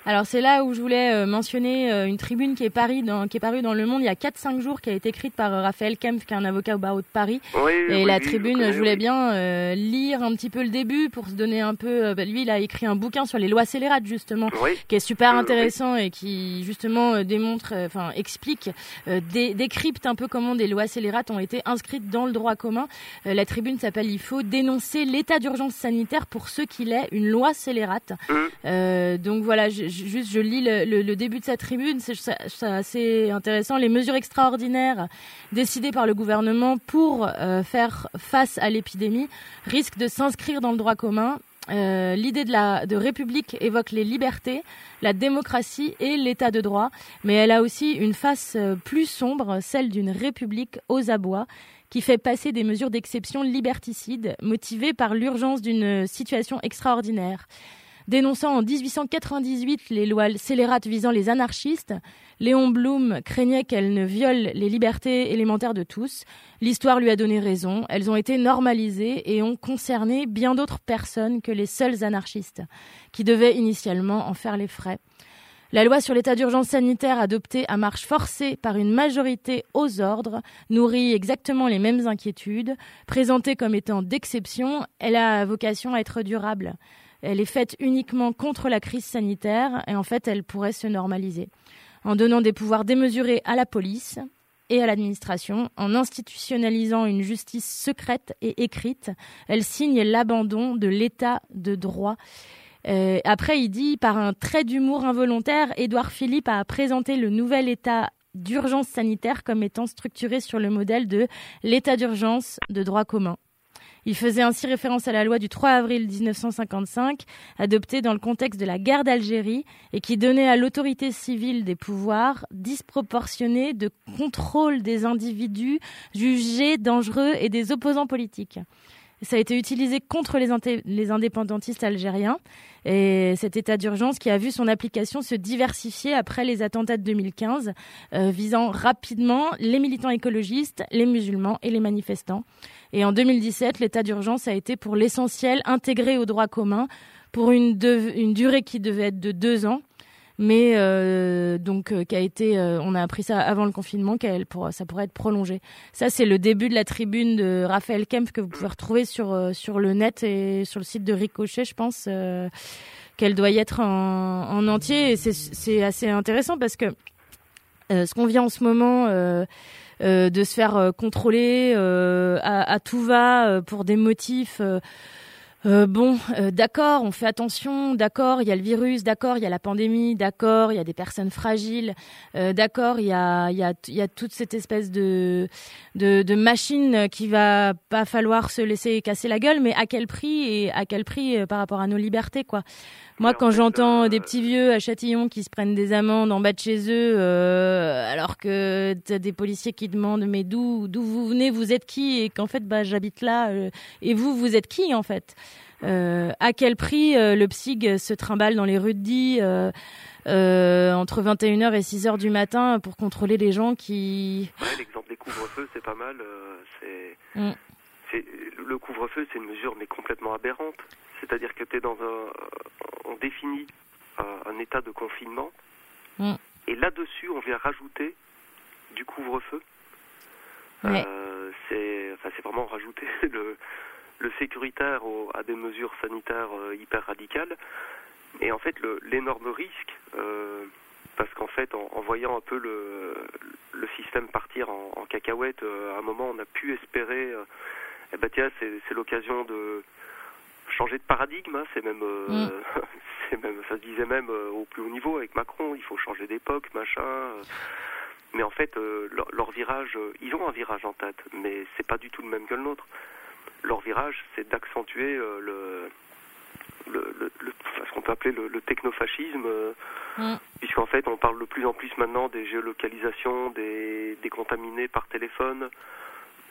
Speaker 2: Alors c'est là où je voulais euh, mentionner euh, une tribune qui est, Paris dans, qui est parue dans Le Monde il y a 4-5 jours, qui a été écrite par euh, Raphaël Kempf, qui est un avocat au barreau de Paris.
Speaker 4: Oui,
Speaker 2: Et
Speaker 4: oui,
Speaker 2: la
Speaker 4: oui,
Speaker 2: tribune, je voulais bien euh, lire un petit peu le début pour se donner un peu. bah, lui, il a écrit un bouquin sur les lois scélérates justement,
Speaker 4: Oui.
Speaker 2: qui est super intéressant et qui justement démontre, enfin explique, euh, dé- décrypte un peu comment des lois scélérates ont été inscrites dans le droit commun. Euh, la tribune s'appelle "Il faut dénoncer l'état d'urgence sanitaire pour ce qu'il est, une loi scélérate".
Speaker 4: Mhm.
Speaker 2: Euh, donc voilà, je- juste je lis le, début de sa tribune, c'est assez intéressant. Les mesures extraordinaires décidées par le gouvernement pour euh, faire face à l'épidémie risquent de s'inscrire dans le droit commun. Euh, L'idée de la de république évoque les libertés, la démocratie et l'état de droit, mais elle a aussi une face euh, plus sombre, celle d'une république aux abois qui fait passer des mesures d'exception liberticides motivées par l'urgence d'une situation extraordinaire. Dénonçant en 1898 les lois scélérates visant les anarchistes, Léon Blum craignait qu'elles ne violent les libertés élémentaires de tous. L'histoire lui a donné raison. Elles ont été normalisées et ont concerné bien d'autres personnes que les seuls anarchistes, qui devaient initialement en faire les frais. La loi sur l'état d'urgence sanitaire adoptée à marche forcée par une majorité aux ordres nourrit exactement les mêmes inquiétudes. Présentée comme étant d'exception, elle a vocation à être durable. Elle est faite uniquement contre la crise sanitaire et en fait elle pourrait se normaliser. En donnant des pouvoirs démesurés à la police et à l'administration, en institutionnalisant une justice secrète et écrite, elle signe l'abandon de l'état de droit euh, après, il dit, par un trait d'humour involontaire, Édouard Philippe a présenté le nouvel état d'urgence sanitaire comme étant structuré sur le modèle de l'état d'urgence de droit commun. Il faisait ainsi référence à la loi du 3 avril 1955, adoptée dans le contexte de la guerre d'Algérie et qui donnait à l'autorité civile des pouvoirs disproportionnés de contrôle des individus jugés dangereux et des opposants politiques. Ça a été utilisé contre les, indépendantistes algériens et cet état d'urgence qui a vu son application se diversifier après les attentats de 2015, euh, visant rapidement les militants écologistes, les musulmans et les manifestants. Et en 2017, l'état d'urgence a été pour l'essentiel intégré au droit commun pour une, durée qui devait être de deux ans mais euh, donc euh, qui a été, euh, on a appris ça avant le confinement, qu'elle pour, ça pourrait être prolongé. Ça c'est le début de la tribune de Raphaël Kempf que vous pouvez retrouver sur sur le net et sur le site de Ricochet, je pense qu'elle doit y être en, en entier et c'est assez intéressant parce que ce qu'on vient en ce moment. De se faire contrôler à, à, tout va pour des motifs euh, bon, euh, d'accord, on fait attention, d'accord, il y a le virus, d'accord, il y a la pandémie, d'accord, il y a des personnes fragiles, euh, d'accord, il y a, y, a, y a toute cette espèce de, de, de machine qui va pas falloir se laisser casser la gueule, mais à quel prix et à quel prix par rapport à nos libertés, quoi? Moi, quand j'entends des petits vieux à Châtillon qui se prennent des amendes en bas de chez eux, alors que t'as des policiers qui demandent mais d'où d'où vous venez, vous êtes qui, et qu'en fait bah j'habite là, et vous vous êtes qui en fait? Euh, à quel prix euh, le PSIG se trimballe dans les rues de Die euh, entre 21h et 6h du matin pour contrôler les gens qui...
Speaker 4: l'exemple des couvre-feux, c'est pas mal.
Speaker 2: Mm.
Speaker 4: c'est Le couvre-feu, c'est une mesure mais complètement aberrante. C'est-à-dire que tu es dans un... On définit un, état de confinement.
Speaker 2: Mm.
Speaker 4: Et là-dessus, on vient rajouter du couvre-feu. c'est enfin, vraiment rajouter le, le sécuritaire à des mesures sanitaires euh, hyper radicales. Et en fait, l'énorme risque, euh, parce qu'en fait, en, voyant un peu le, le système partir en, en cacahuète, euh, à un moment, on a pu espérer, eh ben tiens, c'est l'occasion de changer de paradigme. Hein, c'est même, mm. c'est même, ça se disait même au plus haut niveau avec Macron, il faut changer d'époque, machin. mais en fait, leur, leur, virage, ils ont un virage en tête, mais c'est pas du tout le même que le nôtre leur virage, c'est d'accentuer euh, le, le, ce qu'on peut appeler le, technofascisme, euh, mm. puisqu'en fait on parle de plus en plus maintenant des géolocalisations des, des contaminés par téléphone,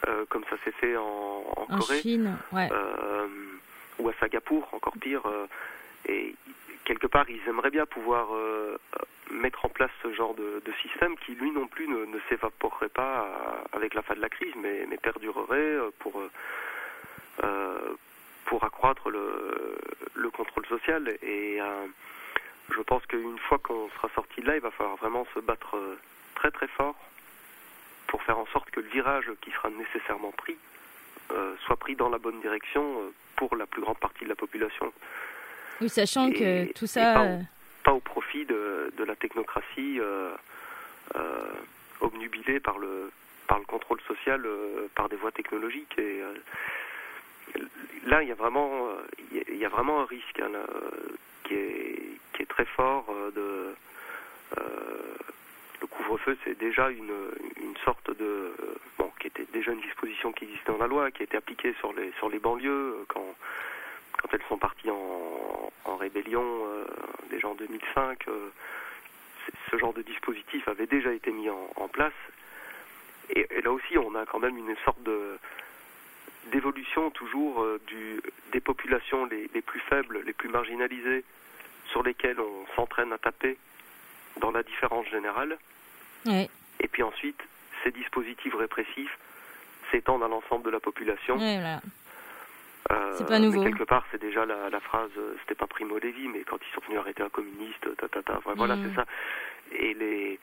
Speaker 4: euh, comme ça s'est fait en,
Speaker 2: en,
Speaker 4: Corée,
Speaker 2: Chine, ouais.
Speaker 4: Ou à Singapour, encore pire. et quelque part, ils aimeraient bien pouvoir mettre en place ce genre de, système qui, lui non plus, ne, s'évaporerait pas avec la fin de la crise, mais, perdurerait pour euh, pour accroître le, le, contrôle social. Et euh, je pense qu'une fois qu'on sera sorti de là, il va falloir vraiment se battre euh, très très fort pour faire en sorte que le virage qui sera nécessairement pris soit pris dans la bonne direction pour la plus grande partie de la population.
Speaker 2: Oui, sachant que tout ça...
Speaker 4: Pas au, profit de, de la technocratie euh, obnubilée par le, par le contrôle social par des voies technologiques. Et là, il y a vraiment, il y a vraiment un risque hein, qui, est, qui est très fort euh, de. Euh, le couvre-feu, c'est déjà une, une sorte de bon, qui était déjà une disposition qui existait dans la loi, qui a été appliquée sur les sur les banlieues euh, quand quand elles sont parties en, en rébellion déjà en 2005. ce genre de dispositif avait déjà été mis en, place. Et, là aussi, on a quand même une sorte de d'évolution toujours euh, du, des populations les, les, plus faibles, les plus marginalisées, sur lesquels on s'entraîne à taper dans la différence générale. Et puis ensuite, ces dispositifs répressifs s'étendent à l'ensemble de la population.
Speaker 2: Voilà.
Speaker 4: Euh,
Speaker 2: C'est pas nouveau.
Speaker 4: Mais quelque part, c'est déjà la, la phrase, euh, c'était pas Primo Levi, mais quand ils sont venus arrêter un communiste, ta, ta, ta, enfin, voilà,
Speaker 2: Mhm.
Speaker 4: c'est ça. Et les,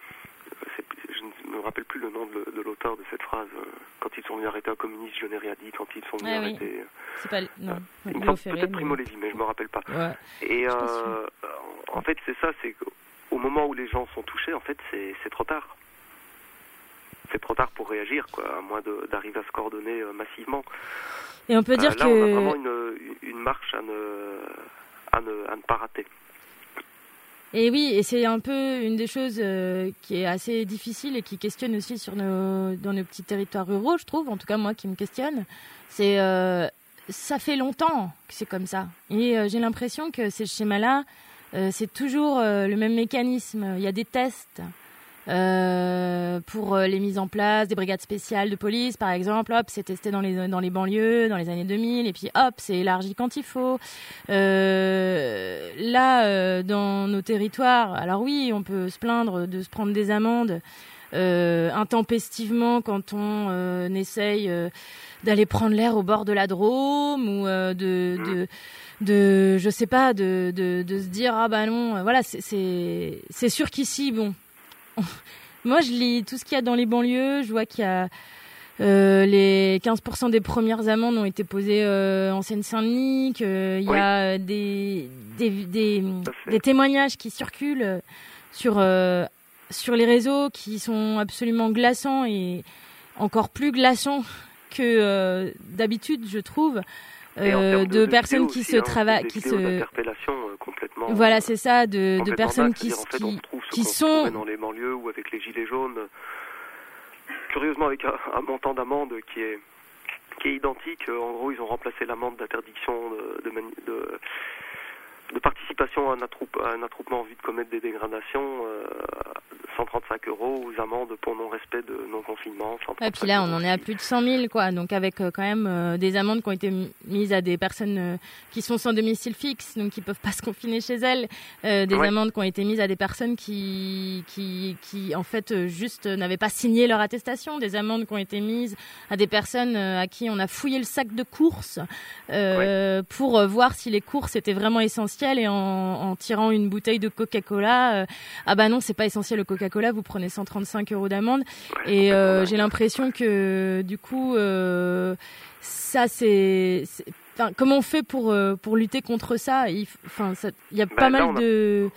Speaker 4: je ne me rappelle plus le nom de, de l'auteur de cette phrase. euh, Quand ils sont venus arrêter un communiste, je n'ai rien dit. Quand ils sont venus
Speaker 2: Ah
Speaker 4: arrêter,
Speaker 2: C'est pas. Non.
Speaker 4: peut-être
Speaker 2: mais-
Speaker 4: Primo Levi, mais je me rappelle pas.
Speaker 2: Ouais.
Speaker 4: Et euh, en fait, c'est ça, c'est qu'au moment où les gens sont touchés, en fait, c'est trop tard. C'est trop tard pour réagir, quoi, à moins d'arriver à se coordonner euh, massivement.
Speaker 2: Et on peut
Speaker 4: Euh,
Speaker 2: dire
Speaker 4: là, on a vraiment
Speaker 2: que.
Speaker 4: une, une marche à ne, à ne, à ne pas rater.
Speaker 2: Et oui, et c'est un peu une des choses euh, qui est assez difficile et qui questionne aussi sur nos, dans nos petits territoires ruraux, je trouve, en tout cas moi qui me questionne. C'est euh, ça fait longtemps que c'est comme ça. Et euh, j'ai l'impression que ces schémas-là, c'est toujours euh, le même mécanisme. Il y a des tests. euh, pour euh, les mises en place des brigades spéciales de police, par exemple, hop, c'est testé dans les dans les banlieues dans les années 2000, et puis hop, c'est élargi quand il faut. Euh, là, euh, dans nos territoires, alors oui, on peut se plaindre de se prendre des amendes euh, intempestivement quand on euh, essaye euh, d'aller prendre l'air au bord de la Drôme ou euh, de de je sais pas de, de, de se dire ah bah non euh, voilà c'est c'est sûr qu'ici bon moi je lis tout ce qu'il y a dans les banlieues je vois qu'il y a euh, les 15% des premières amendes ont été posées euh, en Seine-Saint-Denis, qu'il y a euh, des, des, des, des témoignages qui circulent euh, sur, euh, sur les réseaux qui sont absolument glaçants et encore plus glaçants que euh, d'habitude, je trouve, euh, de,
Speaker 4: de
Speaker 2: personnes qui
Speaker 4: aussi,
Speaker 2: se
Speaker 4: hein,
Speaker 2: travaillent, qui se,
Speaker 4: euh, complètement.
Speaker 2: voilà, c'est ça, de, de personnes qui,
Speaker 4: en fait,
Speaker 2: qui, qui sont
Speaker 4: dans les banlieues ou avec les gilets jaunes. Curieusement, avec un, un montant d'amende qui est qui est identique. En gros, ils ont remplacé l'amende d'interdiction de, de, de, de participation à un, attroup- à un attroupement en vue de commettre des dégradations, euh, 135 euros aux amendes pour non-respect de non-confinement.
Speaker 2: Et puis là, on en est à plus de 100 000, quoi. Donc avec euh, quand même euh, des amendes qui ont été mi- mises à des personnes euh, qui sont sans domicile fixe, donc qui peuvent pas se confiner chez elles. Euh, des
Speaker 4: Ouais.
Speaker 2: amendes qui ont été mises à des personnes qui, qui, qui en fait, euh, juste euh, n'avaient pas signé leur attestation. Des amendes qui ont été mises à des personnes euh, à qui on a fouillé le sac de courses euh, pour euh, voir si les courses étaient vraiment essentielles et en, en tirant une bouteille de Coca-Cola, euh, ah bah non, c'est pas essentiel le Coca-Cola, vous prenez 135 euros d'amende. Et euh, j'ai l'impression que du coup, euh, ça c'est, enfin, comment on fait pour euh, pour lutter contre ça? Il enfin, ça- y a
Speaker 4: Bah,
Speaker 2: pas
Speaker 4: là,
Speaker 2: mal
Speaker 4: on a-
Speaker 2: de.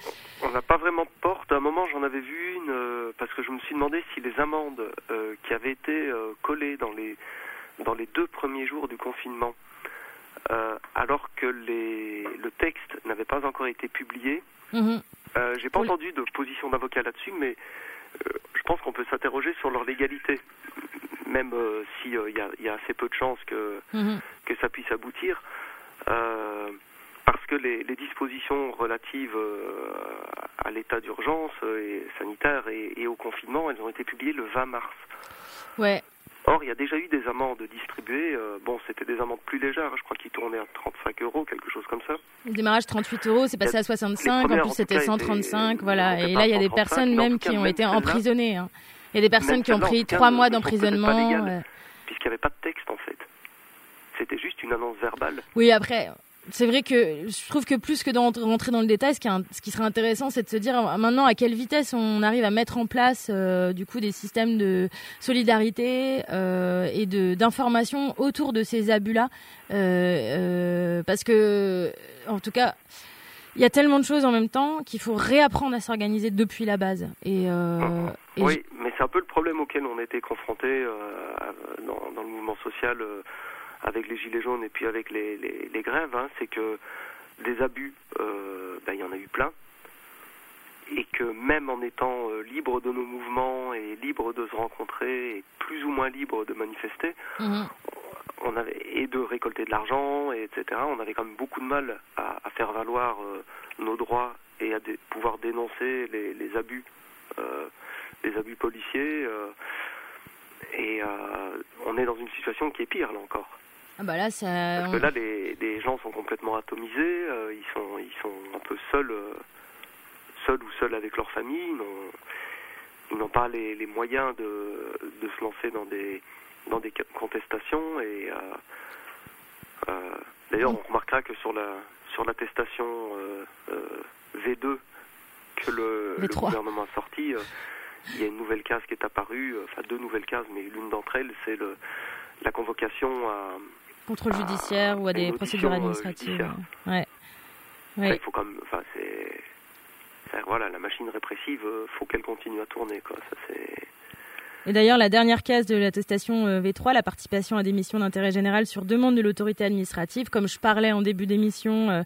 Speaker 4: On n'a pas vraiment de porte. À un moment, j'en avais vu une euh, parce que je me suis demandé si les amendes euh, qui avaient été collées dans les dans les deux premiers jours du confinement, euh, alors que les, le texte n'avait pas encore été publié,
Speaker 2: Mhm.
Speaker 4: euh, j'ai pas entendu de position d'avocat là-dessus, mais euh, je pense qu'on peut s'interroger sur leur légalité, même euh, si euh, il y, y a assez peu de chances que
Speaker 2: Mhm.
Speaker 4: que ça puisse aboutir, parce que les, les dispositions relatives à l'état d'urgence sanitaire et, et au confinement, elles ont été publiées le 20 mars.
Speaker 2: Ouais.
Speaker 4: Or, il y a déjà eu des amendes distribuées. euh, bon, c'était des amendes plus légères. Je crois qu'ils tournaient à 35 euros, quelque chose comme ça.
Speaker 2: Le démarrage 38 euros, c'est passé à 65. En plus, c'était
Speaker 4: tout cas,
Speaker 2: 135.
Speaker 4: étaient-
Speaker 2: Voilà. Et là, il y a des
Speaker 4: 135,
Speaker 2: personnes même qui ont
Speaker 4: même
Speaker 2: été emprisonnées. hein. Il y a des personnes qui ont pris trois mois d'emprisonnement. ouais.
Speaker 4: Puisqu'il n'y avait pas de texte, en fait. C'était juste une annonce verbale.
Speaker 2: Oui, après, c'est vrai que je trouve que plus que de rentrer- dans le détail, ce qui, est un- ce qui serait intéressant, c'est de se dire euh, maintenant à quelle vitesse on arrive à mettre en place euh, du coup des systèmes de solidarité euh, et de d'information autour de ces abus-là, Euh, euh, parce que en tout cas. Il y a tellement de choses en même temps qu'il faut réapprendre à s'organiser depuis la base. Et, euh, et
Speaker 4: Oui, mais c'est un peu le problème auquel on été confronté euh, dans, dans le mouvement social euh, avec les gilets jaunes et puis avec les, les, les grèves, hein, c'est que des abus, euh, ben, il y en a eu plein, et que même en étant euh, libre de nos mouvements et libre de se rencontrer et plus ou moins libre de manifester,
Speaker 2: Mhm.
Speaker 4: on avait et de récolter de l'argent et etc. On avait quand même beaucoup de mal à, à faire valoir euh, nos droits et à dé- pouvoir dénoncer les, les abus, euh, les abus policiers. et on est dans une situation qui est pire là encore.
Speaker 2: Ah bah là, ça,
Speaker 4: Parce que là, les, les gens sont complètement atomisés, euh, ils sont ils sont un peu seuls, euh, seuls ou seuls avec leur famille. Ils n'ont, pas les, les moyens de, de se lancer dans des dans des contestations et euh, d'ailleurs on remarquera que sur la sur l'attestation euh, euh, V2 que le, le
Speaker 2: V3.
Speaker 4: gouvernement a sorti, il y a une nouvelle case qui est apparue, enfin deux nouvelles cases, mais l'une d'entre elles c'est le la convocation à
Speaker 2: Contrôle
Speaker 4: à
Speaker 2: judiciaire ou à des procédures
Speaker 4: euh,
Speaker 2: administratives. Ouais. Ouais.
Speaker 4: il faut comme, enfin, c'est, c'est- voilà, la machine répressive, euh, faut qu'elle continue à tourner, quoi. Ça, c'est,
Speaker 2: Et d'ailleurs, la dernière case de l'attestation euh, V3, la participation à des missions d'intérêt général sur demande de l'autorité administrative, comme je parlais en début d'émission, euh,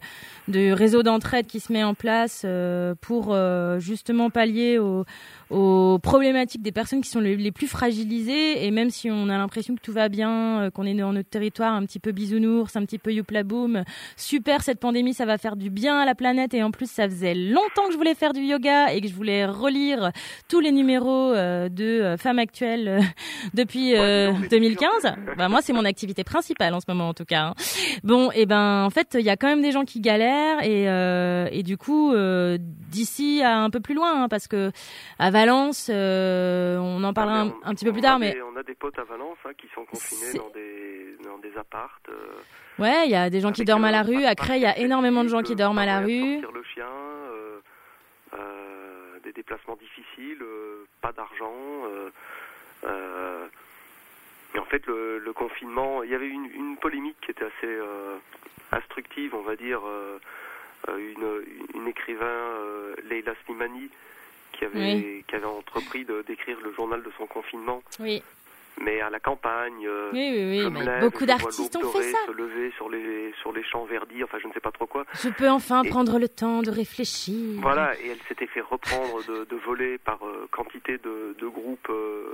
Speaker 2: de réseau d'entraide qui se met en place euh, pour justement pallier aux, problématiques des personnes qui sont les, plus fragilisées. Et même si on a l'impression que tout va bien, qu'on est dans notre territoire un petit peu bisounours, un petit peu youpla boum, super cette pandémie, ça va faire du bien à la planète. Et en plus, ça faisait longtemps que je voulais faire du yoga et que je voulais relire tous les numéros de Femmes Actuelles euh, depuis euh,
Speaker 4: Ouais, non, mais
Speaker 2: 2015.
Speaker 4: sûr.
Speaker 2: Bah, moi, c'est mon activité principale en ce moment, en tout cas. hein. Bon, et ben, en fait, il y a quand même des gens qui galèrent et, euh, et du coup, euh, d'ici à un peu plus loin, hein, parce que à Valence, euh, on en parlera
Speaker 4: Ah,
Speaker 2: un,
Speaker 4: on-
Speaker 2: un petit peu plus tard,
Speaker 4: des-
Speaker 2: mais
Speaker 4: on a des potes à Valence hein, qui sont confinés dans des, dans des appartes. euh,
Speaker 2: ouais, il y a des gens qui dorment à la
Speaker 4: euh,
Speaker 2: rue. À Cray, il y a énormément de gens qui dorment à la rue.
Speaker 4: sortir le chien, euh, euh, des déplacements difficiles, euh, pas d'argent. euh, euh, et en fait, le, le confinement, il y avait une, une polémique qui était assez euh, instructive, on va dire. euh, une, une écrivain, Leila Slimani, qui avait, qui avait entrepris d'écrire le journal de son confinement,
Speaker 2: Oui,
Speaker 4: mais à la campagne. euh,
Speaker 2: oui, oui, oui. mais
Speaker 4: lève,
Speaker 2: beaucoup d'artistes ont fait ça.
Speaker 4: se lever sur les sur les champs verdis, enfin je ne sais pas trop quoi.
Speaker 2: Je peux enfin
Speaker 4: Et-
Speaker 2: prendre le temps de réfléchir.
Speaker 4: Voilà, et elle s'était fait reprendre de, de voler par euh, quantité de, de groupes euh,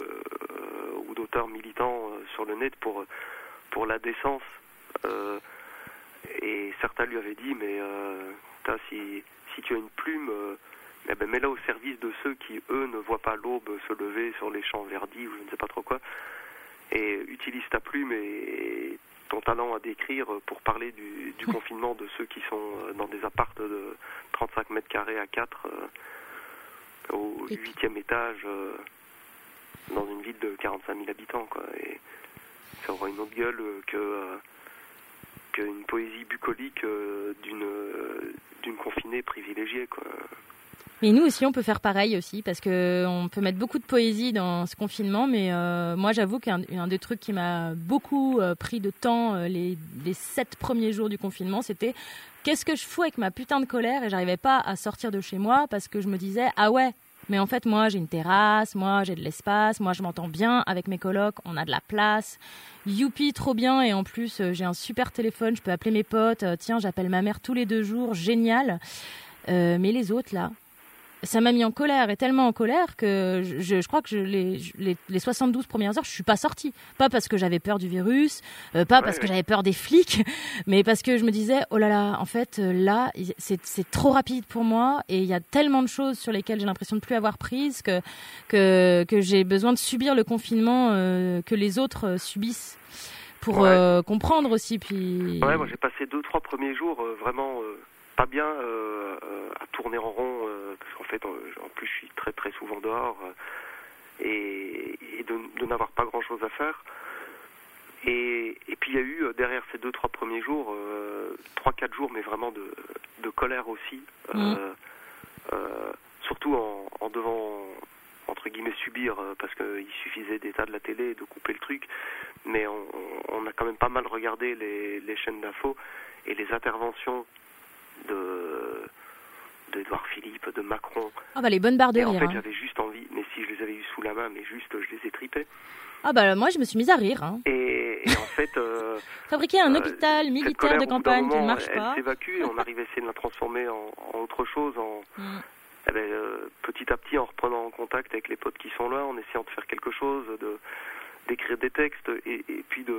Speaker 4: euh, ou d'auteurs militants sur le net pour pour la décence. Et certains lui avaient dit, mais si si tu as une plume, eh ben, mets-la au service de ceux qui eux ne voient pas l'aube se lever sur les champs verdis ou je ne sais pas trop quoi. Et utilise ta plume et ton talent à décrire pour parler du, du confinement de ceux qui sont euh, dans des appartes de 35 mètres carrés à 4 euh, au huitième étage euh, dans une ville de 45 000 habitants quoi. Et ça aura une autre gueule que euh, qu'une poésie bucolique d'une d'une confinée privilégiée quoi
Speaker 2: Mais nous aussi, on peut faire pareil aussi, parce que on peut mettre beaucoup de poésie dans ce confinement. Mais euh, moi, j'avoue qu'un un des trucs qui m'a beaucoup euh, pris de temps euh, les, les sept premiers jours du confinement, c'était qu'est-ce que je fous avec ma putain de colère Et j'arrivais pas à sortir de chez moi parce que je me disais ah ouais. Mais en fait, moi, j'ai une terrasse, moi, j'ai de l'espace, moi, je m'entends bien avec mes colocs, on a de la place. Youpi, trop bien. Et en plus, j'ai un super téléphone, je peux appeler mes potes. Tiens, j'appelle ma mère tous les deux jours, génial. Mais les autres, là, ça m'a mis en colère et tellement en colère que je, je- crois que je, les, les, les 72 premières heures, je suis pas sortie. Pas parce que j'avais peur du virus, euh, pas
Speaker 4: Ouais,
Speaker 2: parce que j'avais peur des flics, mais parce que je me disais, oh là là, en fait, euh, là, c'est c'est trop rapide pour moi et il y a tellement de choses sur lesquelles j'ai l'impression de plus avoir prise que, que, que j'ai besoin de subir le confinement euh, que les autres euh, subissent pour
Speaker 4: Ouais.
Speaker 2: euh, comprendre aussi. Puis...
Speaker 4: Ouais, moi j'ai passé deux trois premiers jours euh, vraiment euh, pas bien euh, euh, à tourner en rond euh, parce qu'en fait en plus je suis très très souvent dehors et, et de, de n'avoir pas grand chose à faire. Et, et puis il y a eu derrière ces deux trois premiers jours trois quatre jours mais vraiment de, de colère aussi euh, surtout en, en devant entre guillemets subir parce qu'il suffisait d'état de la télé et de couper le truc mais on, on a quand même pas mal regardé les, les chaînes d'infos et les interventions de d'Edouard Philippe, de Macron.
Speaker 2: Ah bah les bonnes barres de
Speaker 4: Et en
Speaker 2: rire.
Speaker 4: fait,
Speaker 2: hein.
Speaker 4: j'avais juste envie, mais si je les avais eu sous la main, mais juste, je les ai tripés.
Speaker 2: Ah bah moi je me suis mise à rire. Hein.
Speaker 4: Et, et en fait, euh,
Speaker 2: Fabriquer un
Speaker 4: Euh,
Speaker 2: hôpital militaire
Speaker 4: colère,
Speaker 2: de campagne qui ne
Speaker 4: moment,
Speaker 2: marche
Speaker 4: elle
Speaker 2: pas.
Speaker 4: s'évacue et on arrive à essayer de la transformer en, en autre chose, en,
Speaker 2: Mm.
Speaker 4: eh ben, euh, petit à petit en reprenant contact avec les potes qui sont là, en essayant de faire quelque chose, de d'écrire des textes et, et puis de,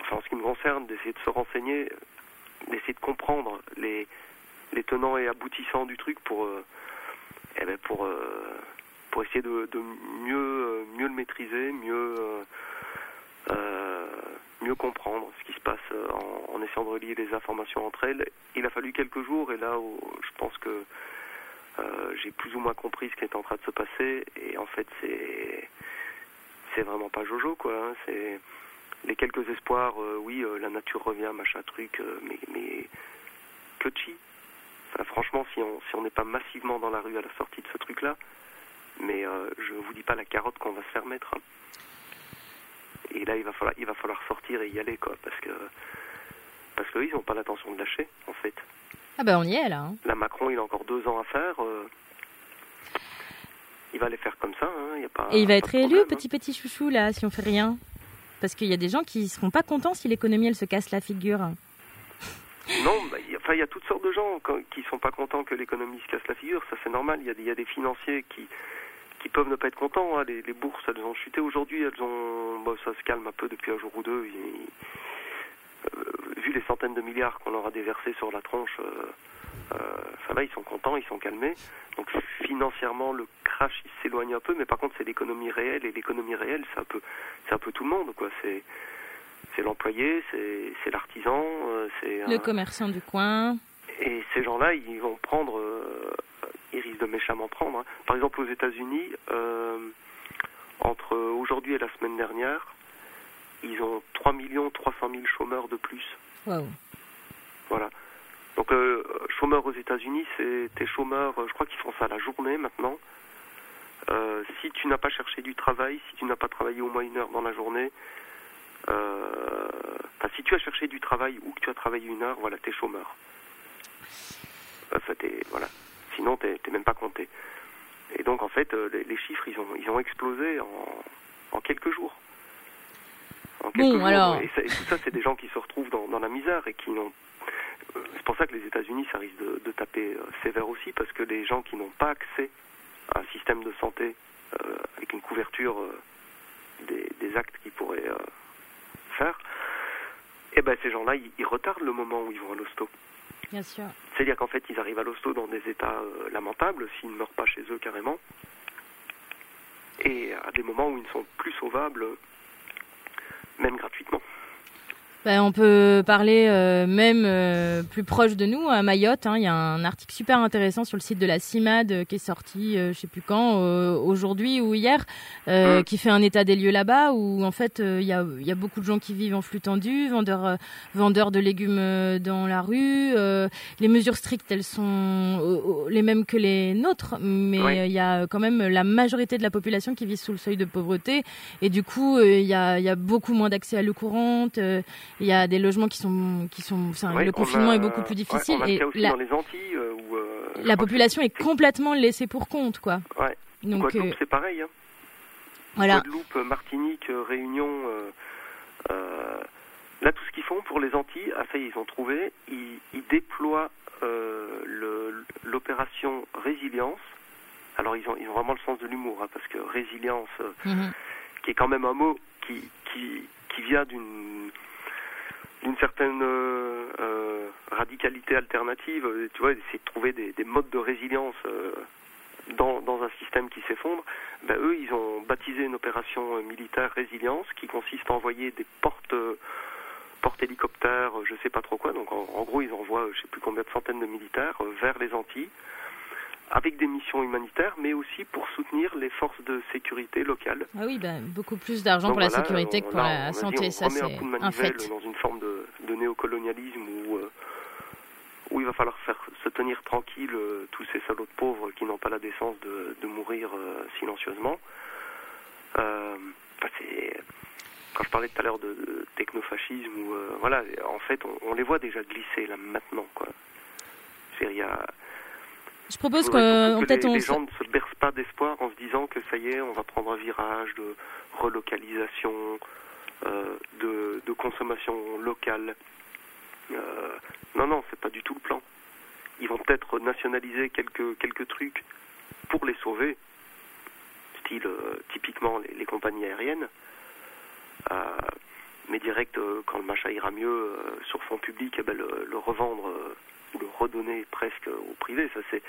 Speaker 4: enfin en ce qui me concerne, d'essayer de se renseigner, d'essayer de comprendre les les tenants et aboutissants du truc pour euh, eh ben, pour euh, pour essayer de, mieux euh, mieux le maîtriser, mieux mieux comprendre ce qui se passe en, essayant de relier les informations entre elles. Il a fallu quelques jours et là où je pense que j'ai plus ou moins compris ce qui est en train de se passer et en fait c'est c'est vraiment pas Jojo quoi. hein. C'est les quelques espoirs, euh, oui, euh, la nature revient, machin truc, euh, mais mais que chi. Enfin, franchement, si on si on n'est pas massivement dans la rue à la sortie de ce truc là, mais je vous dis pas la carotte qu'on va se faire mettre. hein. Et là, il va falloir il va falloir sortir et y aller quoi, parce que parce qu'eux, ils n'ont pas l'intention de lâcher en fait.
Speaker 2: Ah bah on y est là. hein.
Speaker 4: Là, Macron, il a encore deux ans à faire. euh, il va les faire comme ça. Hein, y a pas,
Speaker 2: Et il va être réélu,
Speaker 4: hein.
Speaker 2: petit petit chouchou, là, si on fait rien? Parce qu'il y a des gens qui seront pas contents si l'économie, elle se casse la figure.
Speaker 4: Non, bah, il y a- toutes sortes de gens qui sont pas contents que l'économie se casse la figure. Ça, c'est normal. Il y, a des- financiers qui qui peuvent ne pas être contents. hein. Les, bourses, elles ont chuté aujourd'hui. Elles ont, ça se calme un peu depuis un jour ou deux. Euh, vu les centaines de milliards qu'on leur a déversés sur la tronche, euh, euh, ça va, ils sont contents, ils sont calmés. Donc financièrement, le crash, il s'éloigne un peu. Mais par contre, c'est l'économie réelle et l'économie réelle, c'est un peu, c'est un peu tout le monde, quoi. C'est c'est l'employé, c'est c'est l'artisan, euh, c'est
Speaker 2: Le commerçant du coin.
Speaker 4: et ces gens-là, ils vont prendre, euh, ils risquent de méchamment prendre. hein. Par exemple, aux États-Unis, euh, entre aujourd'hui et la semaine dernière, ils ont 3 300 000 chômeurs de plus.
Speaker 2: Waouh.
Speaker 4: Voilà. Donc, euh, chômeurs aux États-Unis, c'est tes chômeurs, euh, je crois qu'ils font ça la journée maintenant. Euh, si tu n'as pas cherché du travail, si tu n'as pas travaillé au moins une heure dans la journée, euh, enfin, si tu as cherché du travail ou que tu as travaillé une heure, voilà, t'es chômeur. Enfin, voilà. Sinon, t'es même pas compté. Et donc, en fait, les, les chiffres, ils ont, ils ont explosé en, en quelques jours. En quelques
Speaker 2: Bon,
Speaker 4: jours.
Speaker 2: alors-
Speaker 4: et tout ça, c'est des gens qui se retrouvent dans, dans la misère et qui n'ont. C'est pour ça que les États-Unis, ça risque de, de taper euh, sévère aussi, parce que les gens qui n'ont pas accès à un système de santé euh, avec une couverture euh, des, des actes qu'ils pourraient faire, eh ben ces gens-là, ils, ils retardent le moment où ils vont à l'hosto.
Speaker 2: Bien sûr.
Speaker 4: C'est-à-dire qu'en fait, ils arrivent à l'hosto dans des états lamentables, s'ils ne meurent pas chez eux carrément, et à des moments où ils ne sont plus sauvables, même gratuitement.
Speaker 2: Ben, on peut parler euh, même euh, plus proche de nous, à Mayotte. hein. Il y a un article super intéressant sur le site de la CIMAD euh, qui est sorti, euh, je sais plus quand, euh, aujourd'hui ou hier, euh,
Speaker 4: Mm.
Speaker 2: qui fait un état des lieux là-bas où en fait il y, a, il y a beaucoup de gens qui vivent en flux tendu, vendeurs, vendeurs de légumes dans la rue. euh, les mesures strictes, elles sont les mêmes que les nôtres, mais
Speaker 4: Oui.
Speaker 2: il y a quand même la majorité de la population qui vit sous le seuil de pauvreté et du coup il y, a, y a beaucoup moins d'accès à l'eau courante. Il y a des logements qui sont, qui sont, le
Speaker 4: on
Speaker 2: confinement
Speaker 4: a-
Speaker 2: est beaucoup plus
Speaker 4: ouais,
Speaker 2: difficile
Speaker 4: on a le
Speaker 2: et
Speaker 4: aussi
Speaker 2: la,
Speaker 4: dans les Antilles, euh, où... euh,
Speaker 2: la population est complètement laissée pour compte, quoi.
Speaker 4: Ouais.
Speaker 2: Donc euh,
Speaker 4: c'est pareil. Hein.
Speaker 2: voilà,
Speaker 4: Guadeloupe, Martinique, Réunion. là, tout ce qu'ils font pour les Antilles, ah, ça y est, ils ont trouvé. Ils, ils déploient euh, l'opération résilience. Alors, ils ont, ils ont vraiment le sens de l'humour, hein, parce que résilience,
Speaker 2: mhm.
Speaker 4: qui est quand même un mot qui, qui, qui vient d'une d'une certaine euh, euh, radicalité alternative, euh, tu vois, essayer de trouver des, des modes de résilience dans, un système qui s'effondre, ben, eux, ils ont baptisé une opération militaire résilience qui consiste à envoyer des portes porte-hélicoptères, euh, je sais pas trop quoi, donc en, en gros, ils envoient, je sais plus combien de centaines de militaires vers les Antilles, avec des missions humanitaires, mais aussi pour soutenir les forces de sécurité locales.
Speaker 2: ah oui, ben, beaucoup plus d'argent pour la sécurité
Speaker 4: on-
Speaker 2: que pour
Speaker 4: là,
Speaker 2: la
Speaker 4: dit,
Speaker 2: santé,
Speaker 4: on
Speaker 2: ça c'est
Speaker 4: un coup de
Speaker 2: un fait.
Speaker 4: dans une forme de, de néocolonialisme où, euh, où il va falloir faire se tenir tranquille euh, tous ces salauds de pauvres qui n'ont pas la décence de, de mourir euh, silencieusement. Euh, quand je parlais tout à l'heure de, de technofascisme euh, voilà, en fait, on, on les voit déjà glisser là maintenant quoi. Il y a
Speaker 2: Je propose qu'on
Speaker 4: que
Speaker 2: peut-être
Speaker 4: les,
Speaker 2: on
Speaker 4: les
Speaker 2: se-
Speaker 4: gens ne se bercent pas d'espoir en se disant que ça y est, on va prendre un virage de relocalisation, euh, de, de consommation locale. Euh, non, non, c'est pas du tout le plan. Ils vont peut-être nationaliser quelques quelques trucs pour les sauver, style euh, typiquement les, les compagnies aériennes. Euh, mais direct, quand le machin ira mieux sur fonds public, eh ben, le, le revendre ou le redonner presque au privé. Ça c'est.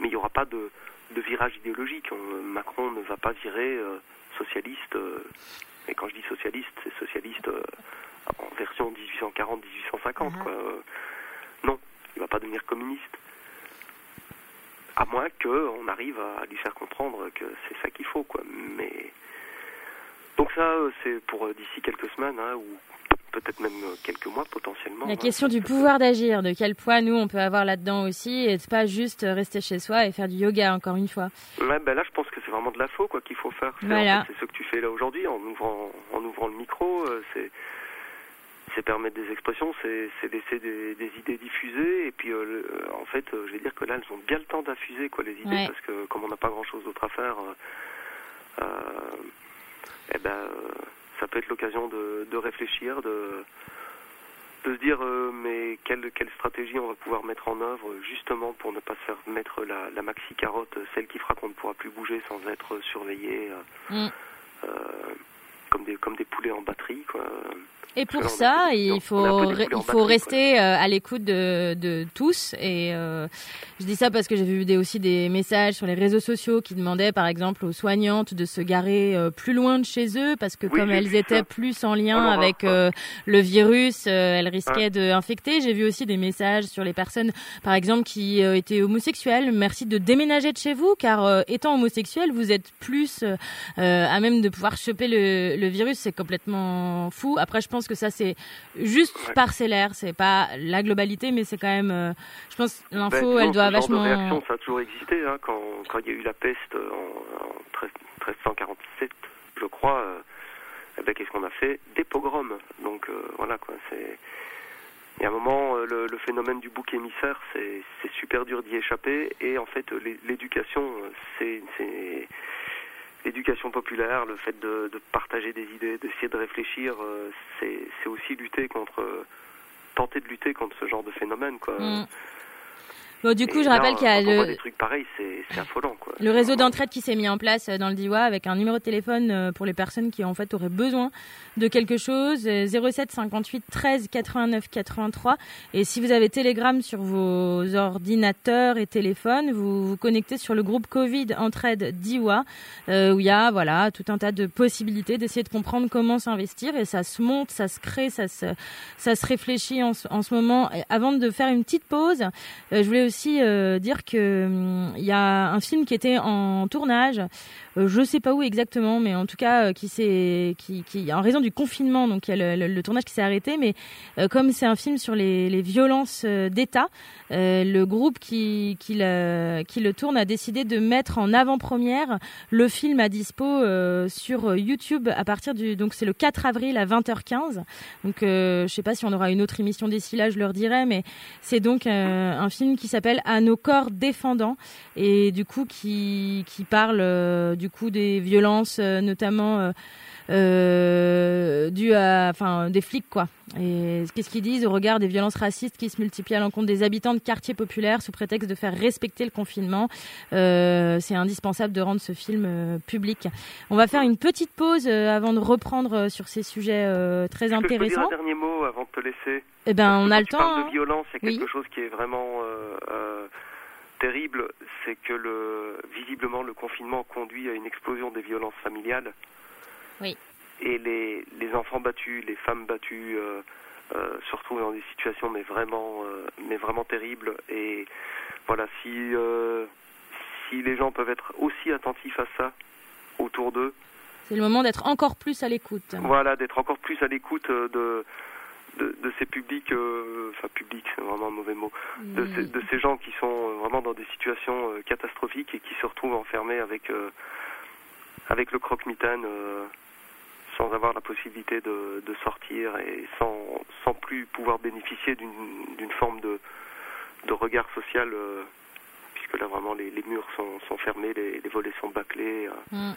Speaker 4: Mais il n'y aura pas de, de virage idéologique. On- Macron ne va pas virer euh, socialiste. euh, et quand je dis socialiste, c'est socialiste euh, en 1840, 1850.
Speaker 2: Ah.
Speaker 4: Quoi. Non, il va pas devenir communiste. À moins qu'on arrive à lui faire comprendre que c'est ça qu'il faut, quoi. Mais donc ça, c'est pour d'ici quelques semaines, hein, ou peut-être même euh, quelques mois potentiellement.
Speaker 2: La
Speaker 4: hein.
Speaker 2: question du pouvoir d'agir, de quel poids nous on peut avoir là-dedans aussi, et de pas juste rester chez soi et faire du yoga encore une fois.
Speaker 4: Ouais, ben là, je pense que c'est vraiment de la faux quoi qu'il faut faire. En
Speaker 2: Voilà.
Speaker 4: fait, c'est ce que tu fais là aujourd'hui en ouvrant, en ouvrant le micro. euh, c'est, c'est permettre des expressions, c'est, laisser des, des idées diffusées. Et puis, euh, le- en fait, euh, je vais dire que là, elles ont bien le temps d'affuser quoi les idées
Speaker 2: Ouais.
Speaker 4: parce que comme on n'a pas grand-chose d'autre à faire, euh, eh ben, ça peut être l'occasion de, de réfléchir, de de se dire euh, mais quelle, quelle stratégie on va pouvoir mettre en œuvre justement pour ne pas se faire mettre la, la maxi carotte, celle qui fera qu'on ne pourra plus bouger sans être surveillé euh,
Speaker 2: Mm.
Speaker 4: euh, comme des comme des poulets en batterie quoi.
Speaker 2: Et pour ça, il faut, il faut rester euh, à l'écoute de, de tous. Et euh, je dis ça parce que j'ai vu des, aussi des messages sur les réseaux sociaux qui demandaient, par exemple, aux soignantes de se garer euh, plus loin de chez eux parce que
Speaker 4: Oui,
Speaker 2: comme elles
Speaker 4: ça.
Speaker 2: étaient plus en lien
Speaker 4: Oh,
Speaker 2: avec euh, le virus, elles risquaient d'infecter. J'ai vu aussi des messages sur les personnes, par exemple, qui étaient homosexuelles. Merci de déménager de chez vous car étant homosexuel, vous êtes plus à même de pouvoir choper le, le virus. C'est complètement fou. Après, je pense que ça, c'est juste
Speaker 4: Ouais.
Speaker 2: parcellaire. C'est pas la globalité, mais c'est quand même. euh, je pense l'info,
Speaker 4: Ben,
Speaker 2: elle doit vachement.
Speaker 4: de réaction, ça a toujours existé. Hein, quand, quand il y a eu la peste en, en 13 1347, je crois, euh, eh ben, qu'est-ce qu'on a fait? Des pogroms. Donc euh, voilà quoi. C'est il y a un moment, le, le phénomène du bouc émissaire, c'est super dur d'y échapper. Et en fait, l'é- l'éducation, c'est l'éducation populaire, le fait de, partager des idées, d'essayer de réfléchir, euh, c'est c'est aussi lutter contre tenter de lutter contre ce genre de phénomène quoi.
Speaker 2: Mm. Bon, du coup,
Speaker 4: Et
Speaker 2: je rappelle qu'il y a le,
Speaker 4: des trucs pareils, c'est c'est affolant, quoi.
Speaker 2: le réseau d'entraide qui s'est mis en place euh, dans le DIWA avec un numéro de téléphone euh, pour les personnes qui en fait auraient besoin de quelque chose euh, 07 58 13 89 83 et si vous avez Telegram sur vos ordinateurs et téléphones vous vous connectez sur le groupe Covid Entraide DIWA euh, où il y a voilà tout un tas de possibilités d'essayer de comprendre comment s'investir. Et ça se monte ça se crée ça se ça se réfléchit en, ce- en ce moment. Et avant de faire une petite pause euh, je voulais aussi euh, dire que hum, il y a un film qui était en tournage, euh, je sais pas où exactement, mais en tout cas euh, qui s'est, qui, en raison du confinement, donc il y a le, tournage qui s'est arrêté, mais euh, comme c'est un film sur les, violences d'État, le groupe qui, qui, le, tourne a décidé de mettre en avant-première le film à dispo sur YouTube à partir du, donc c'est le 4 avril à 20h15. Donc je sais pas si on aura une autre émission d'ici là, je leur dirai, mais c'est donc un film qui s'appelle À nos corps défendants et du coup qui, qui parle euh, du coup des violences euh, notamment euh, dues à enfin des flics quoi. Et qu'est-ce qu'ils disent au regard des violences racistes qui se multiplient à l'encontre des habitants de quartiers populaires sous prétexte de faire respecter le confinement? Euh, C'est indispensable de rendre ce film euh, public. On va faire une petite pause euh, avant de reprendre sur ces sujets très intéressants.
Speaker 4: un dernier mot avant de te laisser?
Speaker 2: Eh ben, on a le temps. hein.
Speaker 4: de violence,
Speaker 2: Oui.
Speaker 4: quelque chose qui est vraiment terrible, c'est que le, visiblement le confinement conduit à une explosion des violences familiales.
Speaker 2: Oui.
Speaker 4: Et les, les enfants battus, les femmes battues euh, euh, se retrouvent dans des situations mais vraiment, euh, mais vraiment terribles. Et voilà, si, si les gens peuvent être aussi attentifs à ça autour d'eux,
Speaker 2: C'est le moment d'être encore plus à l'écoute.
Speaker 4: voilà, d'être encore plus à l'écoute de, de, de ces publics, euh, enfin publics, c'est vraiment un mauvais mot, de, ces, de ces gens qui sont vraiment dans des situations euh, catastrophiques et qui se retrouvent enfermés avec, euh, avec le croque-mitaine sans avoir la possibilité de, de sortir et sans, sans plus pouvoir bénéficier d'une d'une forme de, de regard social, euh, puisque là vraiment les, les murs sont, sont fermés, les, les volets sont bâclés. euh,
Speaker 2: Mm.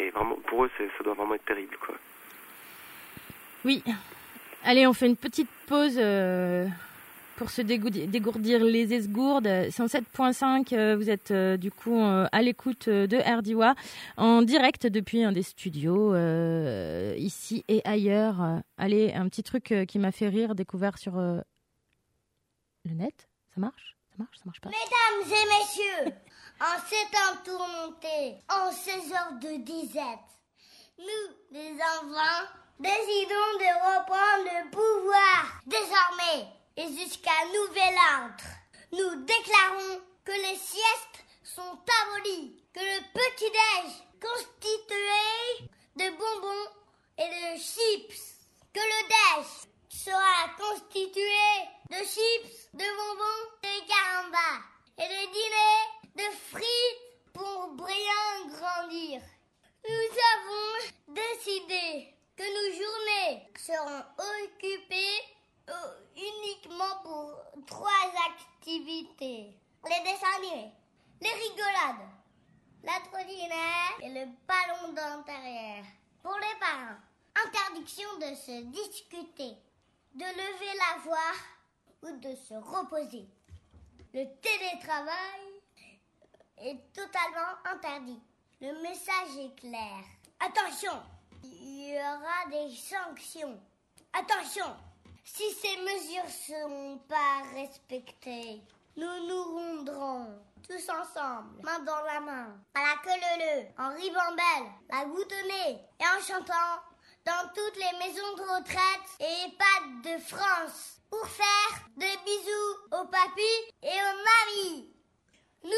Speaker 4: et vraiment, pour eux, ça doit vraiment être terrible. Quoi.
Speaker 2: Oui. Allez, on fait une petite pause euh, pour se dégourdir, les esgourdes. 107.5, euh, vous êtes euh, du coup euh, à l'écoute de RDIWA en direct depuis un des studios ici et ailleurs. Allez, un petit truc qui m'a fait rire, découvert sur le net. Ça marche? Ça marche? Ça marche pas?
Speaker 5: Mesdames et messieurs, en ces temps en ces heures de disette, Nous, les enfants, décidons de reprendre le pouvoir désormais et jusqu'à nouvel ordre. Nous déclarons que les siestes sont abolies, que le petit-déj constitué de bonbons et de chips, que le déj sera constitué de chips, de bonbons, de caramba et de dîner de frites pour bien grandir. Nous avons décidé que nos journées seront occupées euh, uniquement pour trois activités. Les dessins animés, les rigolades, la trottinette et le ballon d'intérieur. Pour les parents, interdiction de se discuter, de lever la voix ou de se reposer. Le télétravail est totalement interdit. Le message est clair. Attention, il y aura des sanctions. Attention, si ces mesures ne sont pas respectées, nous nous rendrons tous ensemble, main dans la main, à la queue leu en ribambelle, la goutonnée et en chantant dans toutes les maisons de retraite et EHPAD de France pour faire des bisous aux papis et aux mamies. Nous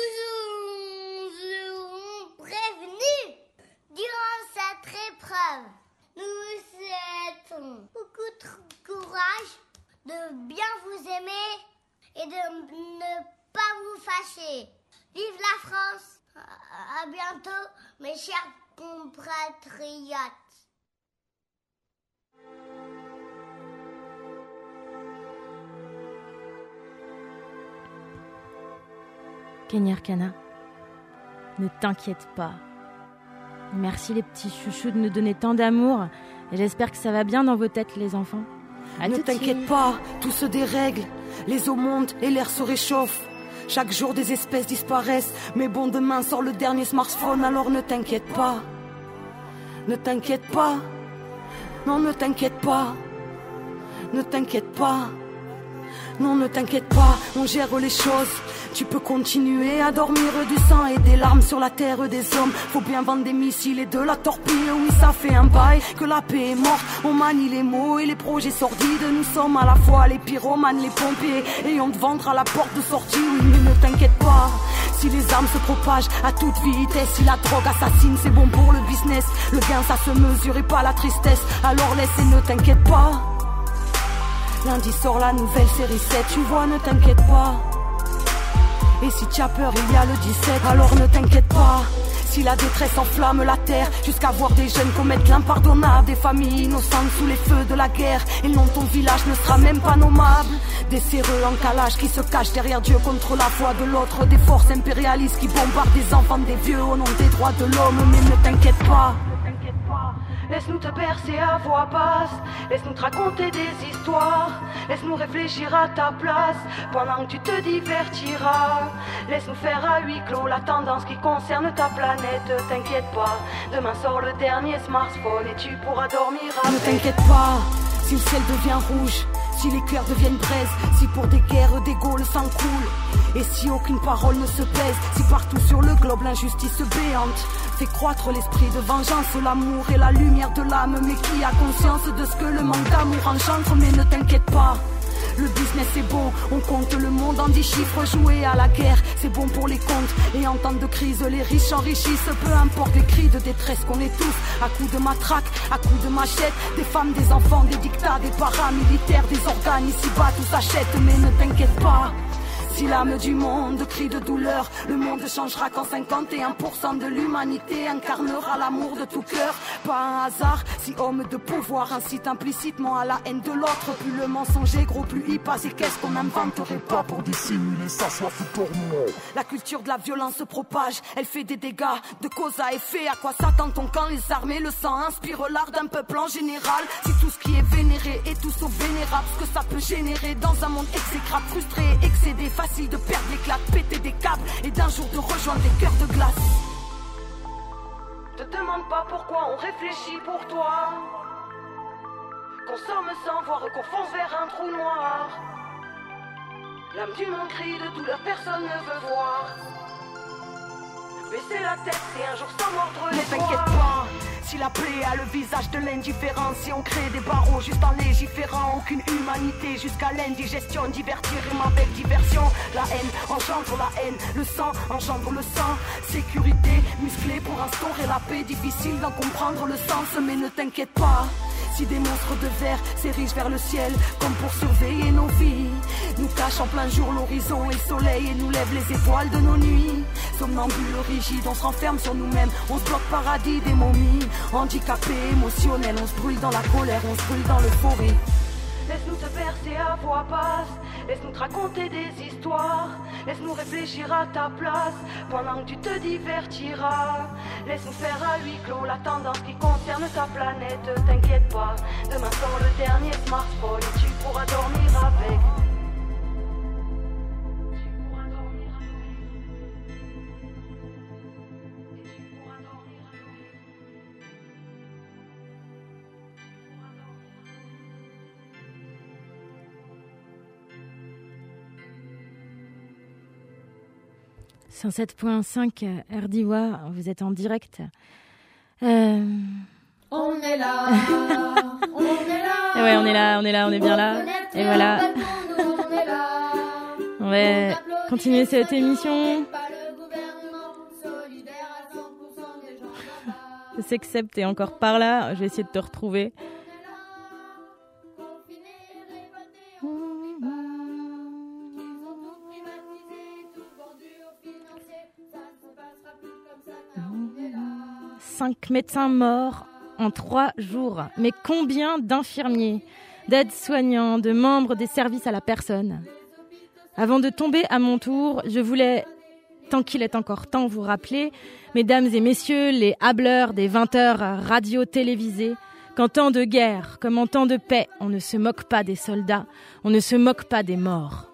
Speaker 5: serons prévenus durant cette épreuve. Nous souhaitons beaucoup de courage, de bien vous aimer et de ne pas vous fâcher. Vive la France À bientôt, mes chers compatriotes.
Speaker 2: Kenyarkana, ne t'inquiète pas. Merci les petits chouchous de nous donner tant d'amour. Et j'espère que ça va bien dans vos têtes, les enfants. À
Speaker 6: ne t'inquiète pas, tout se dérègle. Les eaux montent et l'air se réchauffe. Chaque jour, des espèces disparaissent. Mais bon, demain sort le dernier smartphone, alors ne t'inquiète pas. Ne t'inquiète pas. Non, ne t'inquiète pas. Ne t'inquiète pas. Non, ne t'inquiète pas, on gère les choses. Tu peux continuer à dormir du sang et des larmes sur la terre des hommes. Faut bien vendre des missiles et de la torpille. Oui, ça fait un bail que la paix est morte. On manie les mots et les projets sordides. Nous sommes à la fois les pyromanes, les pompiers. Et on te vendra la porte de sortie. Oui, mais ne t'inquiète pas. Si les armes se propagent à toute vitesse, si la drogue assassine, c'est bon pour le business. Le gain, ça se mesure et pas la tristesse. Alors laisse et ne t'inquiète pas. Lundi sort la nouvelle série 7, tu vois, ne t'inquiète pas. Et si tu as peur, il y a le 17, alors ne t'inquiète pas. Si la détresse enflamme la terre, jusqu'à voir des jeunes commettre l'impardonnable, des familles innocentes sous les feux de la guerre, et non ton village ne sera même pas nommable. Des séreux en calage qui se cachent derrière Dieu contre la foi de l'autre, des forces impérialistes qui bombardent des enfants, des vieux au nom des droits de l'homme, mais ne t'inquiète pas. Laisse-nous te bercer à voix basse, laisse-nous te raconter des histoires, laisse-nous réfléchir à ta place pendant que tu te divertiras. Laisse-nous faire à huis clos la tendance qui concerne ta planète, t'inquiète pas. Demain sort le dernier smartphone et tu pourras dormir à Ne t'inquiète pas, si le ciel devient rouge. Si les cœurs deviennent braise, si pour des guerres d'ego le sang et si aucune parole ne se pèse, si partout sur le globe l'injustice béante fait croître l'esprit de vengeance, l'amour et la lumière de l'âme, mais qui a conscience de ce que le manque d'amour engendre, mais ne t'inquiète pas. Le business est bon, on compte le monde en dix chiffres, jouer à la guerre, c'est bon pour les comptes. Et en temps de crise, les riches s'enrichissent, peu importe les cris de détresse qu'on tous, à coups de matraque, à coups de machette, des femmes, des enfants, des dictats, des paramilitaires, des organes, ici-bas tout s'achète, mais ne t'inquiète pas. Si l'âme du monde crie de douleur, le monde changera quand 51% de l'humanité incarnera l'amour de tout cœur. Pas un hasard, si homme de pouvoir incite implicitement à la haine de l'autre, plus le mensonge est gros, plus il passe. Et qu'est-ce qu'on n'inventerait pas pour dissimuler ça? Soit tout tourment La culture de la violence se propage, elle fait des dégâts de cause à effet. À quoi s'attend-on quand les armées, le sang inspire l'art d'un peuple en général? Si tout ce qui est vénéré est tout sauf vénérable, ce que ça peut générer dans un monde exécrable, frustré, excédé, facile de perdre l'éclat, de péter des câbles et d'un jour de rejoindre des cœurs de glace. Te demande pas pourquoi on réfléchit pour toi. Consomme sans voir qu'on fonce vers un trou noir. L'âme du monde crie de douleur, personne ne veut voir. Baisser la tête et un jour sans mordre Ne t'inquiète pas si la plaie a le visage de l'indifférence, si on crée des barreaux juste en légiférant, aucune humanité jusqu'à l'indigestion, divertir rime avec diversion. La haine engendre la haine, le sang engendre le sang. Sécurité musclée pour instaurer la paix, difficile d'en comprendre le sens, mais ne t'inquiète pas. Si des monstres de verre s'érigent vers le ciel comme pour surveiller nos vies, nous cachent en plein jour l'horizon et le soleil et nous lèvent les étoiles de nos nuits. Somnambules rigides, on se renferme sur nous-mêmes, on se bloque paradis des momies. Handicapés, émotionnels, on se brûle dans la colère, on se brûle dans l'euphorie. Laisse-nous te bercer à voix basse, laisse-nous te raconter des histoires, laisse-nous réfléchir à ta place pendant que tu te divertiras. Laisse-nous faire à huis clos la tendance qui concerne ta planète. T'inquiète pas, demain sort le dernier smartphone et tu pourras dormir avec.
Speaker 2: 107.5 RDIWA, vous êtes en direct. Euh,
Speaker 3: On est là, on est là.
Speaker 2: et ouais, on est là, on est là, on est bien là. Et voilà,
Speaker 3: On
Speaker 2: va continuer cette émission.
Speaker 3: Pas le gouvernement, solidaire à 100% des gens là-bas.
Speaker 2: Je sais que Seb, t'es encore par là. Je vais essayer de te retrouver. 5 médecins morts en trois jours. Mais combien d'infirmiers, d'aides-soignants, de membres des services à la personne? Avant de tomber à mon tour, je voulais, tant qu'il est encore temps, vous rappeler, mesdames et messieurs, les hableurs des 20 heures radio-télévisées, qu'en temps de guerre comme en temps de paix, on ne se moque pas des soldats, on ne se moque pas des morts.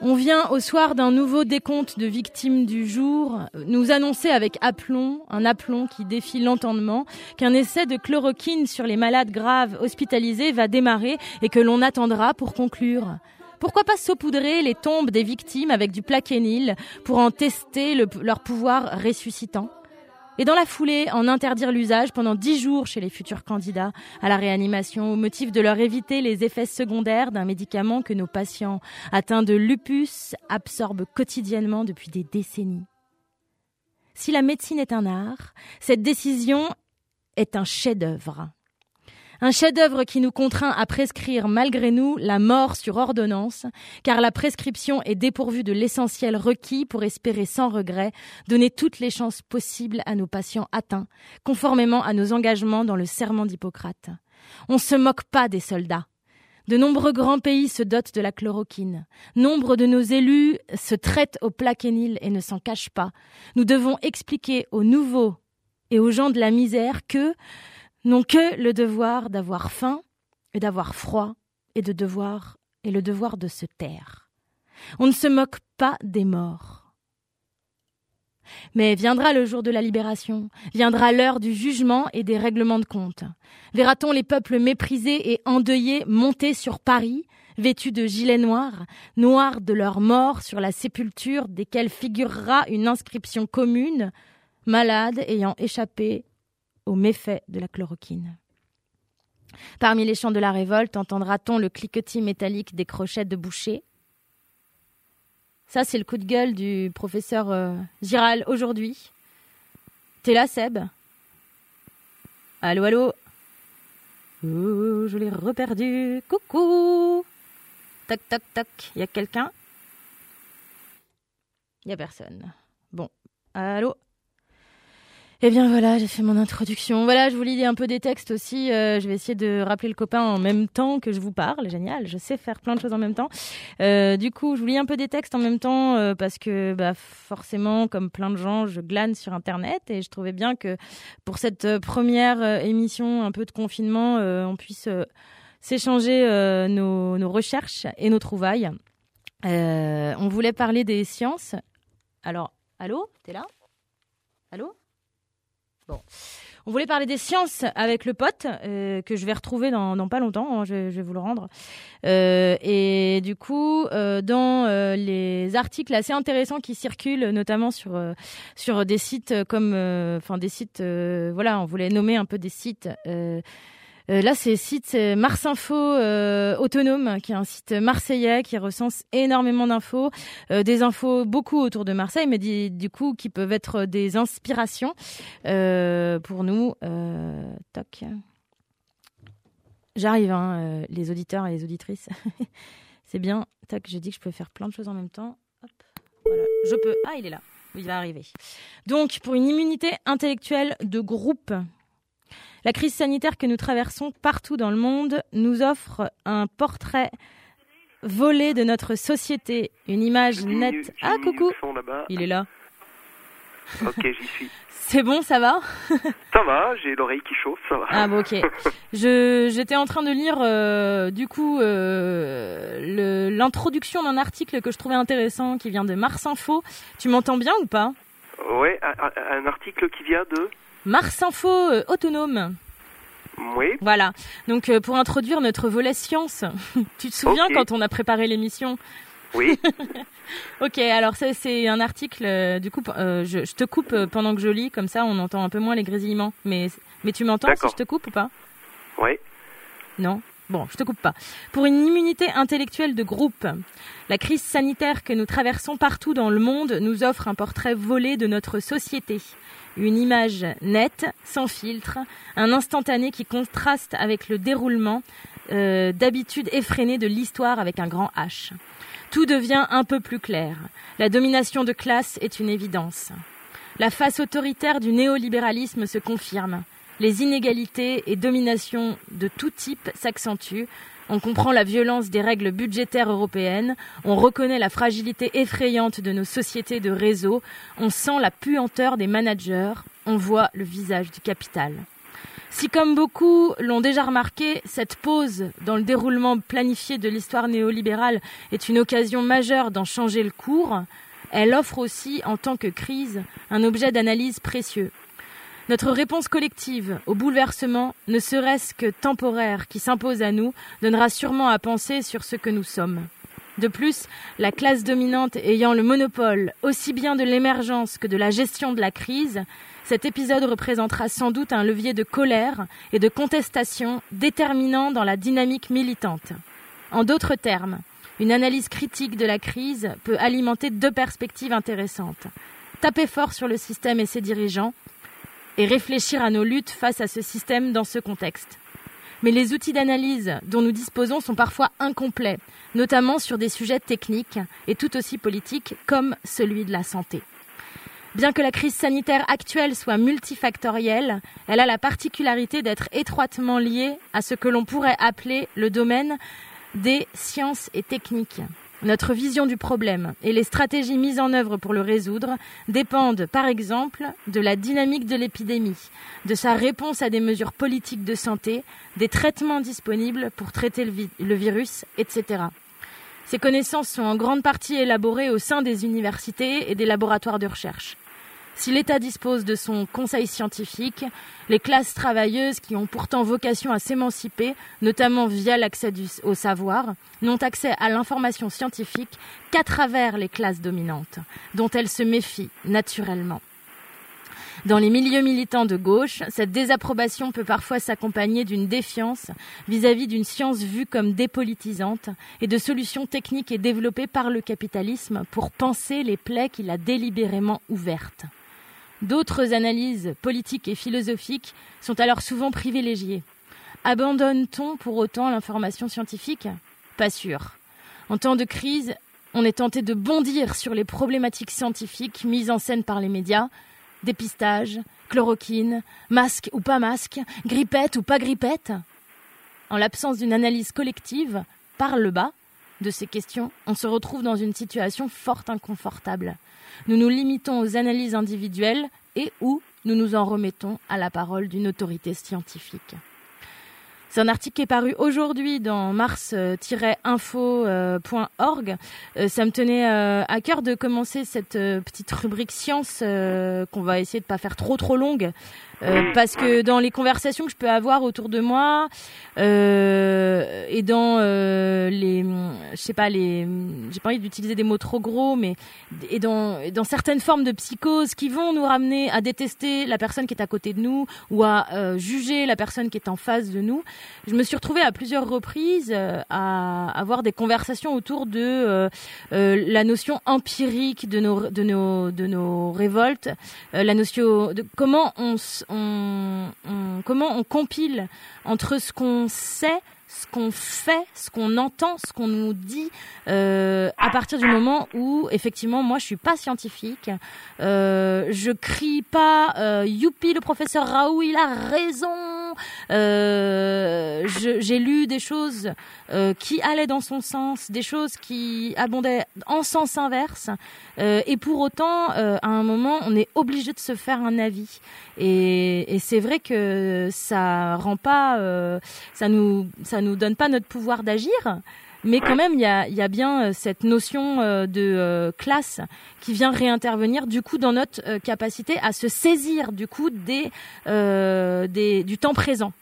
Speaker 2: On vient au soir d'un nouveau décompte de victimes du jour nous annoncer avec aplomb, un aplomb qui défie l'entendement, qu'un essai de chloroquine sur les malades graves hospitalisés va démarrer et que l'on attendra pour conclure. Pourquoi pas saupoudrer les tombes des victimes avec du plaquenil pour en tester le- leur pouvoir ressuscitant? Et dans la foulée, en interdire l'usage pendant dix jours chez les futurs candidats à la réanimation au motif de leur éviter les effets secondaires d'un médicament que nos patients atteints de lupus absorbent quotidiennement depuis des décennies. Si la médecine est un art, cette décision est un chef-d'œuvre. Un chef-d'œuvre qui nous contraint à prescrire malgré nous la mort sur ordonnance, car la prescription est dépourvue de l'essentiel requis pour espérer sans regret donner toutes les chances possibles à nos patients atteints, conformément à nos engagements dans le serment d'Hippocrate. On ne se moque pas des soldats. De nombreux grands pays se dotent de la chloroquine. Nombre de nos élus se traitent au plaquenil et ne s'en cachent pas. Nous devons expliquer aux nouveaux et aux gens de la misère que n'ont que le devoir d'avoir faim et d'avoir froid et de devoir et le devoir de se taire. On ne se moque pas des morts. Mais viendra le jour de la libération, viendra l'heure du jugement et des règlements de compte. Verra-t-on les peuples méprisés et endeuillés monter sur Paris, vêtus de gilets noirs, noirs de leur mort sur la sépulture desquels figurera une inscription commune, malades ayant échappé aux méfaits de la chloroquine. Parmi les chants de la révolte, entendra-t-on le cliquetis métallique des crochets de boucher? Ça, c'est le coup de gueule du professeur euh, Giral aujourd'hui. T'es là, Seb? Allô, allô? Je l'ai reperdu. Coucou Tac, tac, tac. Y a quelqu'un? Y a personne. Bon. Allô? Eh bien voilà, j'ai fait mon introduction. Voilà, je vous lis un peu des textes aussi. Euh, je vais essayer de rappeler le copain en même temps que je vous parle. Génial, je sais faire plein de choses en même temps. Euh, du coup, je vous lis un peu des textes en même temps euh, parce que bah, forcément, comme plein de gens, je glane sur Internet et je trouvais bien que pour cette première émission un peu de confinement, on puisse s'échanger nos, recherches et nos trouvailles. On voulait parler des sciences. Alors, allô, t'es là? Allô? On voulait parler des sciences avec le pote euh, que je vais retrouver dans, pas longtemps. hein, je, vais- vous le rendre. Euh, et du coup, euh, dans les articles assez intéressants qui circulent, notamment sur sur des sites comme, enfin des sites, voilà, on voulait nommer un peu des sites. Euh, euh, là, c'est le site c'est Mars Info euh, Autonome, qui est un site marseillais qui recense énormément d'infos, euh, des infos beaucoup autour de Marseille, mais du coup qui peuvent être des inspirations euh, pour nous. Euh, toc. J'arrive, hein, euh, les auditeurs et les auditrices. c'est bien. Tac, j'ai dit que je pouvais faire plein de choses en même temps. Hop. Je peux. Ah, il est là. Il va arriver. Donc, pour une immunité intellectuelle de groupe, la crise sanitaire que nous traversons partout dans le monde nous offre un portrait volé de notre société, une image nette. Ah, coucou. Il est là.
Speaker 4: Ok, j'y suis.
Speaker 2: C'est bon, ça va?
Speaker 4: Ça va, j'ai l'oreille qui chauffe, ça va.
Speaker 2: Ah bon, ok. J'étais en train de lire euh, du coup euh, l'introduction d'un article que je trouvais intéressant qui vient de Mars Info. Tu m'entends bien ou pas?
Speaker 4: Ouais, un article qui vient de.
Speaker 2: Mars Info euh, autonome.
Speaker 4: Oui,
Speaker 2: Voilà. Donc euh, pour introduire notre volet science, tu te souviens quand on a préparé l'émission?
Speaker 4: Oui.
Speaker 2: Ok, alors ça c'est un article. euh, du coup, euh, je, je te coupe pendant que je lis, comme ça on entend un peu moins les grésillements. Mais mais tu m'entends si je te coupe ou pas?
Speaker 4: Oui.
Speaker 2: Non? Bon, je te coupe pas. Pour une immunité intellectuelle de groupe, la crise sanitaire que nous traversons partout dans le monde nous offre un portrait volé de notre société. Une image nette, sans filtre, un instantané qui contraste avec le déroulement euh, d'habitude effrénée de l'histoire avec un grand H. Tout devient un peu plus clair. La domination de classe est une évidence. La face autoritaire du néolibéralisme se confirme. Les inégalités et dominations de tout type s'accentuent. On comprend la violence des règles budgétaires européennes. On reconnaît la fragilité effrayante de nos sociétés de réseau. On sent la puanteur des managers. On voit le visage du capital. Si, comme beaucoup l'ont déjà remarqué, cette pause dans le déroulement planifié de l'histoire néolibérale est une occasion majeure d'en changer le cours, elle offre aussi, en tant que crise, un objet d'analyse précieux. Notre réponse collective au bouleversement, ne serait-ce que temporaire, qui s'impose à nous, donnera sûrement à penser sur ce que nous sommes. De plus, la classe dominante ayant le monopole aussi bien de l'émergence que de la gestion de la crise, cet épisode représentera sans doute un levier de colère et de contestation déterminant dans la dynamique militante. En d'autres termes, une analyse critique de la crise peut alimenter deux perspectives intéressantes. Taper fort sur le système et ses dirigeants, et réfléchir à nos luttes face à ce système dans ce contexte. Mais les outils d'analyse dont nous disposons sont parfois incomplets, notamment sur des sujets techniques et tout aussi politiques comme celui de la santé. Bien que la crise sanitaire actuelle soit multifactorielle, elle a la particularité d'être étroitement liée à ce que l'on pourrait appeler le domaine des sciences et techniques. Notre vision du problème et les stratégies mises en œuvre pour le résoudre dépendent, par exemple, de la dynamique de l'épidémie, de sa réponse à des mesures politiques de santé, des traitements disponibles pour traiter le, vi- le virus, etc. Ces connaissances sont en grande partie élaborées au sein des universités et des laboratoires de recherche. Si l'État dispose de son conseil scientifique, les classes travailleuses qui ont pourtant vocation à s'émanciper, notamment via l'accès au savoir, n'ont accès à l'information scientifique qu'à travers les classes dominantes, dont elles se méfient naturellement. Dans les milieux militants de gauche, cette désapprobation peut parfois s'accompagner d'une défiance vis-à-vis d'une science vue comme dépolitisante et de solutions techniques et développées par le capitalisme pour penser les plaies qu'il a délibérément ouvertes. D'autres analyses politiques et philosophiques sont alors souvent privilégiées. Abandonne-t-on pour autant l'information scientifique? Pas sûr. En temps de crise, on est tenté de bondir sur les problématiques scientifiques mises en scène par les médias, dépistage, chloroquine, masque ou pas masque, grippette ou pas grippette. En l'absence d'une analyse collective, par le bas, de ces questions, on se retrouve dans une situation fort inconfortable. Nous nous limitons aux analyses individuelles et ou nous nous en remettons à la parole d'une autorité scientifique. C'est un article qui est paru aujourd'hui dans mars-info.org. Euh, ça me tenait euh, à cœur de commencer cette euh, petite rubrique science euh, qu'on va essayer de pas faire trop trop longue Euh, parce que dans les conversations que je peux avoir autour de moi euh, et dans euh, les, je sais pas les, j'ai pas envie d'utiliser des mots trop gros, mais et dans dans certaines formes de psychose qui vont nous ramener à détester la personne qui est à côté de nous ou à euh, juger la personne qui est en face de nous. Je me suis retrouvée à plusieurs reprises euh, à avoir des conversations autour de la notion empirique de nos de nos de nos révoltes, la notion de comment on, s- on, comment on compile entre ce qu'on sait, ce qu'on fait, ce qu'on entend, ce qu'on nous dit, euh, à partir du moment où effectivement moi je suis pas scientifique, euh, je crie pas euh, youpi le professeur Raoult il a raison, euh, j'ai lu des choses euh, qui allaient dans son sens, des choses qui abondaient en sens inverse. Euh, et pour autant, euh, à un moment, on est obligé de se faire un avis. Et, et c'est vrai que ça rend pas, ça nous, ça nous donne pas notre pouvoir d'agir. Mais quand même, il y a, bien euh, cette notion euh, de euh, classe qui vient réintervenir du coup dans notre capacité à se saisir du coup des, du temps présent.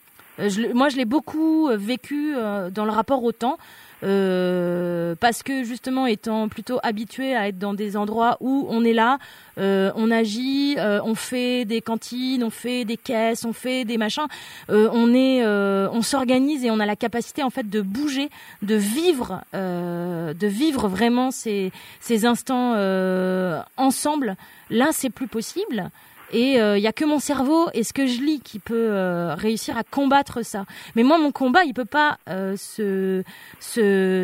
Speaker 2: Moi, je l'ai beaucoup vécu dans le rapport au temps. Euh, parce que justement étant plutôt habitué à être dans des endroits où on est là, euh, on agit, euh, on fait des cantines, on fait des caisses, on fait des machins, euh, on est, euh, on s'organise et on a la capacité en fait de bouger, de vivre, de vivre vraiment ces, ces instants ensemble. Là, c'est plus possible. Et il euh, y a que mon cerveau et ce que je lis qui peut euh, réussir à combattre ça. Mais moi, mon combat, il peut pas euh, se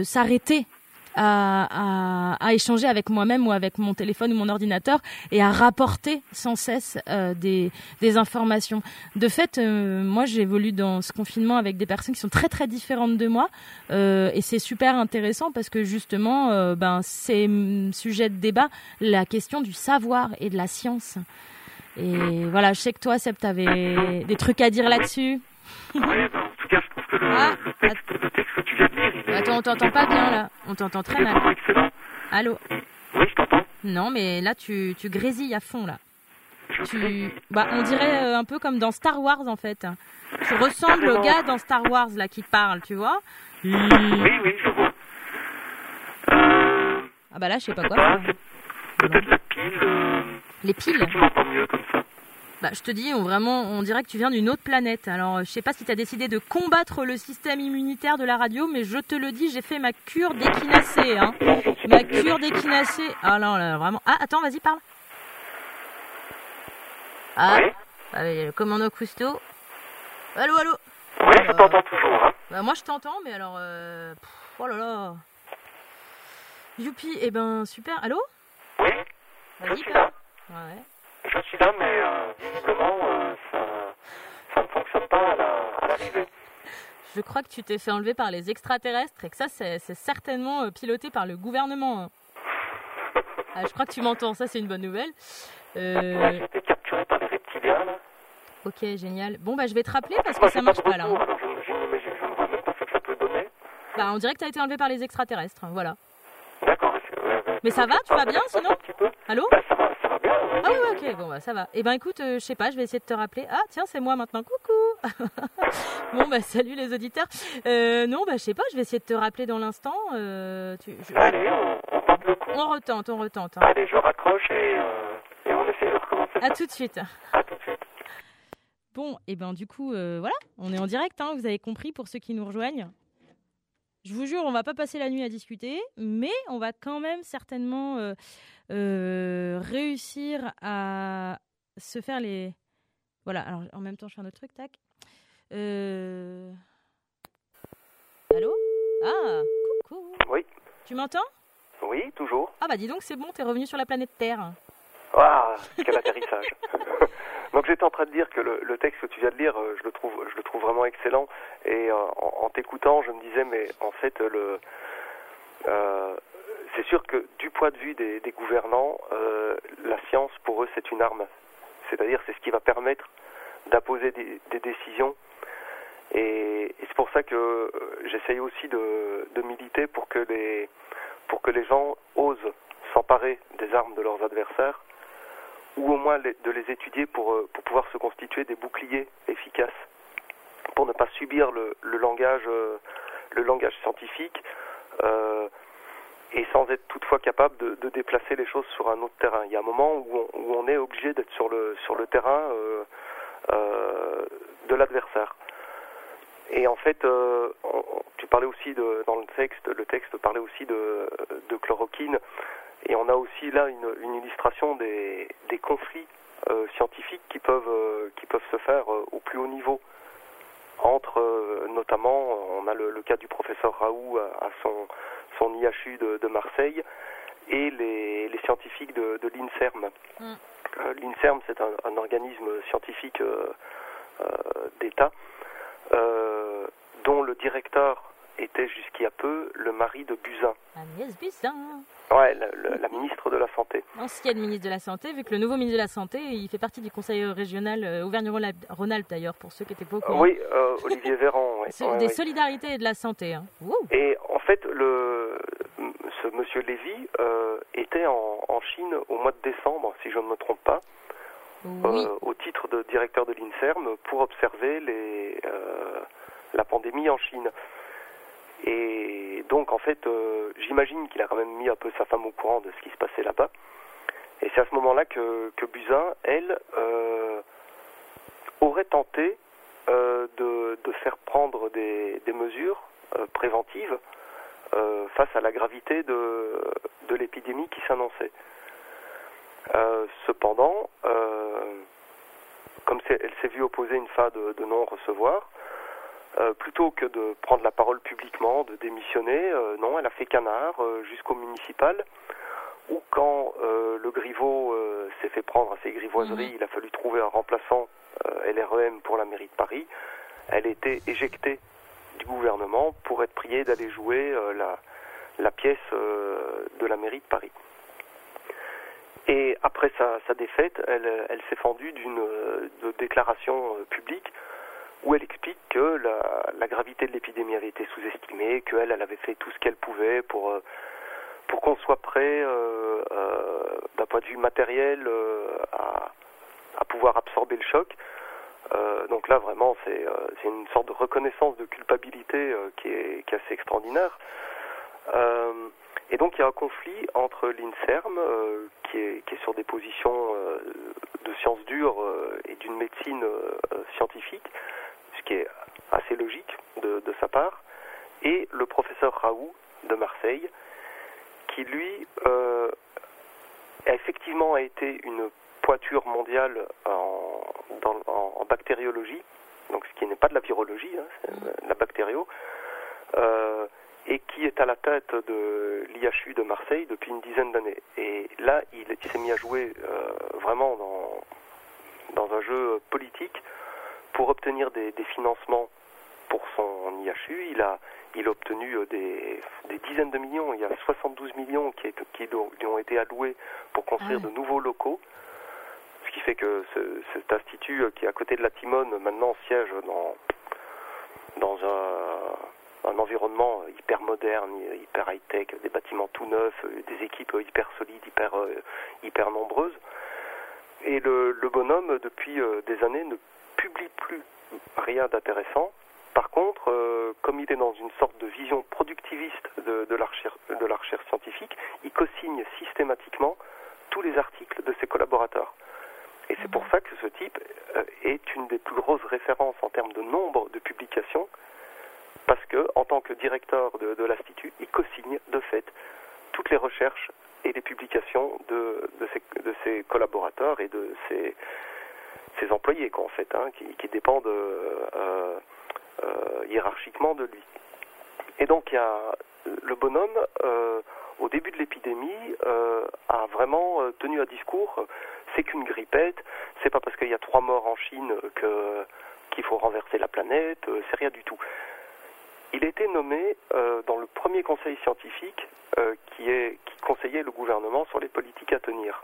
Speaker 2: s'arrêter à, à, à échanger avec moi-même ou avec mon téléphone ou mon ordinateur et à rapporter sans cesse euh, des, des informations. De fait, euh, moi j'évolue dans ce confinement avec des personnes qui sont très très différentes de moi euh, et c'est super intéressant parce que justement, euh, ben c'est mm, sujet de débat la question du savoir et de la science. Et voilà, je sais que toi, Seb, t'avais des trucs à dire là-dessus.
Speaker 4: Ouais, bah, en tout cas, je trouve que le,
Speaker 2: Ah,
Speaker 4: le, texte, le texte que tu viens de lire, il est,
Speaker 2: Attends, on t'entend pas bien là. On t'entend très mal.
Speaker 4: excellent.
Speaker 2: Allô
Speaker 4: Oui, je t'entends.
Speaker 2: Non, mais là, tu, tu grésilles à fond là.
Speaker 4: Je
Speaker 2: Tu, bah, on dirait euh, un peu comme dans Star Wars en fait. Tu ressembles au gars dans Star Wars là qui parle, tu vois
Speaker 4: Oui, oui, je vois. Euh,
Speaker 2: Ah bah là, je sais pas quoi.
Speaker 4: peut-être la pile. Euh,
Speaker 2: Les piles.
Speaker 4: Tu m'entends mieux comme ça.
Speaker 2: Bah, je te dis, on, vraiment, on dirait que tu viens d'une autre planète. Alors, euh, je sais pas si tu as décidé de combattre le système immunitaire de la radio, mais je te le dis, j'ai fait ma cure d'équinacée. Hein. Ma cure d'équinacée. Ah non, là, vraiment. Ah, attends, vas-y, parle. Ah,
Speaker 4: Oui,
Speaker 2: ah, oui, le commando Cousteau. Allô, allô
Speaker 4: oui, je t'entends toujours. Hein.
Speaker 2: Bah, moi, je t'entends, mais alors. euh, pff, oh là là. Youpi, eh ben, super. Allô?
Speaker 4: Oui, je
Speaker 2: Vas-y,
Speaker 4: suis
Speaker 2: parle.
Speaker 4: là.
Speaker 2: Ouais.
Speaker 4: Je suis là, mais euh, visiblement, euh, ça, ça ne fonctionne pas à la- l'arrivée.
Speaker 2: Je crois que tu t'es fait enlever par les extraterrestres et que ça, c'est certainement euh, piloté par le gouvernement. hein. Ah, je crois que tu m'entends, ça c'est une bonne nouvelle. Euh,
Speaker 4: j'ai été capturé par les reptiliens, là.
Speaker 2: ok, génial. Bon, bah je vais te rappeler parce que ça marche pas là. hein.
Speaker 4: Alors, je, je, je, je ne vois même pas ce que ça peut donner.
Speaker 2: Bah, on dirait que t'as été enlevé par les extraterrestres, voilà.
Speaker 4: D'accord. est-ce que- ouais, ouais.
Speaker 2: Mais ça va, tu vas bien sinon Allô
Speaker 4: Bah, ça va, ça va bien.
Speaker 2: Ah oui, ok, bon, bah ça va. Eh ben écoute, euh, je sais pas, je vais essayer de te rappeler. Ah, tiens, c'est moi maintenant, coucou Bon, bah salut les auditeurs. Euh, non, bah je sais pas, je vais essayer de te rappeler dans l'instant. Euh, tu- je-
Speaker 4: Allez, on, on tente le coup.
Speaker 2: On retente, on retente. hein.
Speaker 4: Allez, je raccroche et, euh, et on essaie de recommencer.
Speaker 2: À tout de suite.
Speaker 4: À tout de suite.
Speaker 2: Bon, et ben du coup, voilà, on est en direct, hein, vous avez compris pour ceux qui nous rejoignent. Je vous jure, on va pas passer la nuit à discuter, mais on va quand même certainement euh, euh, réussir à se faire les. Voilà, alors en même temps, je fais un autre truc, tac. Euh... Allô? Ah, coucou.
Speaker 4: Oui.
Speaker 2: Tu m'entends?
Speaker 4: Oui, toujours.
Speaker 2: Ah bah dis donc, c'est bon, t'es revenu sur la planète Terre.
Speaker 4: Ah, quel atterrissage. Donc j'étais en train de dire que le, texte que tu viens de lire, euh, je le trouve, vraiment excellent. Et euh, en, t'écoutant, je me disais, mais en fait, euh, c'est sûr que du point de vue des, gouvernants, la science pour eux c'est une arme. C'est-à-dire c'est ce qui va permettre d'imposer des, décisions. Et, c'est pour ça que j'essaye aussi de, militer pour que les gens osent s'emparer des armes de leurs adversaires ou au moins de les étudier pour, euh, pour pouvoir se constituer des boucliers efficaces, pour ne pas subir le, le langage, euh, le langage scientifique, euh, et sans être toutefois capable de, déplacer les choses sur un autre terrain. Il y a un moment où on, est obligé d'être sur le, sur le terrain de l'adversaire. Et en fait, tu parlais aussi de, dans le texte, le texte parlait aussi de chloroquine, et on a aussi là une, une illustration des, des conflits euh, scientifiques qui peuvent, euh, qui peuvent se faire euh, au plus haut niveau. Entre, notamment, on a le, le cas du professeur Raoult à, à son, son IHU de, de Marseille et les, les scientifiques de, de l'INSERM.
Speaker 2: Mm.
Speaker 4: L'INSERM, c'est un, un organisme scientifique d'État dont le directeur était jusqu'il y a peu le mari de Buzyn,
Speaker 2: Agnès Buzyn,
Speaker 4: ouais, la, la- la ministre de la Santé.
Speaker 2: ancienne ministre de la Santé, vu que le nouveau ministre de la Santé, il fait partie du conseil régional euh, Auvergne-Rhône-Alpes d'ailleurs, pour ceux qui étaient pas au courant.
Speaker 4: Oui, euh, Olivier Véran. ouais,
Speaker 2: C'est
Speaker 4: ouais,
Speaker 2: des
Speaker 4: ouais.
Speaker 2: solidarités et de la santé. Hein.
Speaker 4: Et en fait, le, ce monsieur Lévy euh, était en, en Chine au mois de décembre, si je ne me trompe pas,
Speaker 2: Oui.
Speaker 4: euh, au titre de directeur de l'INSERM pour observer les, euh, la pandémie en Chine. Et donc, en fait, euh, j'imagine qu'il a quand même mis un peu sa femme au courant de ce qui se passait là-bas. Et c'est à ce moment-là que, que Buzyn, elle, euh, aurait tenté euh, de, faire prendre des, mesures préventives face à la gravité de, l'épidémie qui s'annonçait. Cependant, comme elle s'est vue opposer une fin de, de non-recevoir, euh, plutôt que de prendre la parole publiquement, de démissionner, euh, non, elle a fait canard euh, jusqu'au municipal, où quand le Griveau s'est fait prendre à ses grivoiseries, il a fallu trouver un remplaçant LREM pour la mairie de Paris, elle était éjectée du gouvernement pour être priée d'aller jouer la, la pièce de la mairie de Paris. Et après sa, sa défaite, elle, elle s'est fendue d'une déclaration publique où elle explique que la, gravité de l'épidémie avait été sous-estimée, qu'elle, elle avait fait tout ce qu'elle pouvait pour, euh, pour qu'on soit prêt euh, euh, d'un point de vue matériel à, à pouvoir absorber le choc. Donc là, vraiment, c'est une sorte de reconnaissance de culpabilité qui, est, qui est assez extraordinaire. Et donc, il y a un conflit entre l'INSERM, qui, est, qui est sur des positions de sciences dures et d'une médecine scientifique, qui est assez logique de, sa part, et le professeur Raoult de Marseille, qui lui euh, a été une pointure mondiale en, bactériologie, donc ce qui n'est pas de la virologie, hein, c'est de la bactério, euh, et qui est à la tête de l'IHU de Marseille depuis une dizaine d'années. Et là, il, il s'est mis à jouer euh, vraiment dans, dans un jeu politique pour obtenir des, des financements pour son IHU. Il a, il a obtenu euh, des, des dizaines de millions. Il y a 72 millions qui, est- qui ont été alloués pour construire
Speaker 2: Ah
Speaker 4: de nouveaux locaux. Ce qui fait que ce- cet institut euh, qui est à côté de la Timone maintenant siège dans, dans un, un environnement hyper moderne, hyper high-tech, des bâtiments tout neufs, euh, des équipes hyper solides, hyper, hyper nombreuses. Et le, le bonhomme, depuis des années, ne publie plus rien d'intéressant. Par contre, euh, comme il est dans une sorte de vision productiviste de, de, la recherche, de la recherche scientifique, il co-signe systématiquement tous les articles de ses collaborateurs. Et c'est pour ça que ce type euh, est une des plus grosses références en termes de nombre de publications, parce que en tant que directeur de, de l'Institut, il co-signe de fait toutes les recherches et les publications de, de, ses, de ses collaborateurs et de ses, ses employés, quoi, fait, hein, qui, dépendent euh, euh, hiérarchiquement de lui. Et donc, il y a le bonhomme, euh, au début de l'épidémie, a vraiment tenu un discours c'est qu'une grippette, c'est pas parce qu'il y a trois morts en Chine qu'il faut renverser la planète, c'est rien du tout. Il a été nommé dans le premier conseil scientifique qui, qui conseillait le gouvernement sur les politiques à tenir.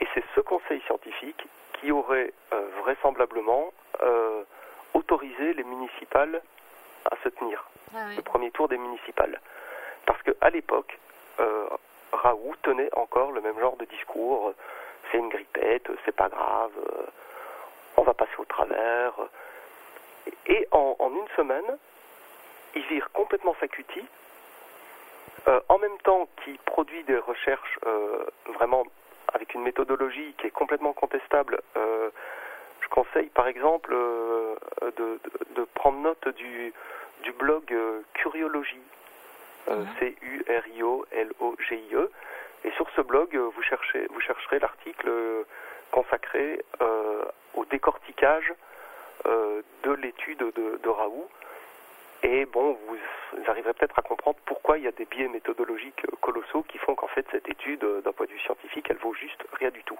Speaker 4: Et c'est ce conseil scientifique qui aurait euh, vraisemblablement euh, autorisé les municipales à se tenir,
Speaker 2: Ah
Speaker 4: le premier tour des municipales. Parce qu'à l'époque, euh, Raoult tenait encore le même genre de discours. c'est une grippette, c'est pas grave, on va passer au travers. Et en, en une semaine, il vire complètement sa cutie, en même temps qu'il produit des recherches vraiment avec une méthodologie qui est complètement contestable. euh, je conseille par exemple euh, de, de- de prendre note du, du blog euh, Curiologie. C-U-R-I-O-L-O-G-I-E. Et sur ce blog, vous, cherchez, vous chercherez l'article consacré au décortiquage de l'étude de, de Raoult. Et bon, vous, arriverez peut-être à comprendre pourquoi il y a des biais méthodologiques colossaux qui font qu'en fait cette étude, euh, d'un point de vue scientifique, elle vaut juste rien du tout.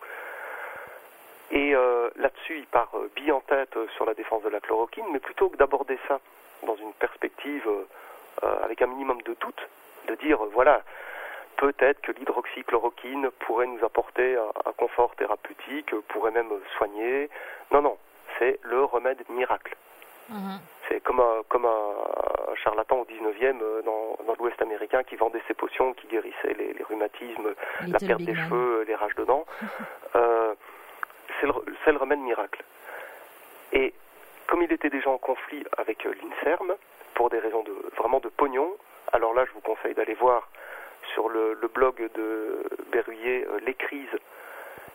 Speaker 4: Et euh, là-dessus, il part euh, en tête euh, sur la défense de la chloroquine, mais plutôt que d'aborder ça dans une perspective avec un minimum de doute, de dire voilà, peut-être que l'hydroxychloroquine pourrait nous apporter un, confort thérapeutique, pourrait même soigner. Non, non, c'est le remède miracle.
Speaker 2: Mhm.
Speaker 4: C'est comme un, comme un, un charlatan au 19e euh, dans, dans l'Ouest américain qui vendait ses potions qui guérissaient les, les rhumatismes, la perte
Speaker 2: Big
Speaker 4: des
Speaker 2: Man.
Speaker 4: cheveux, les rages de dents. Euh, c'est le, remède miracle. Et comme il était déjà en conflit avec euh, l'INSERM, pour des raisons de, vraiment de pognon, alors là je vous conseille d'aller voir sur le, le blog de Berruyer, Les Crises,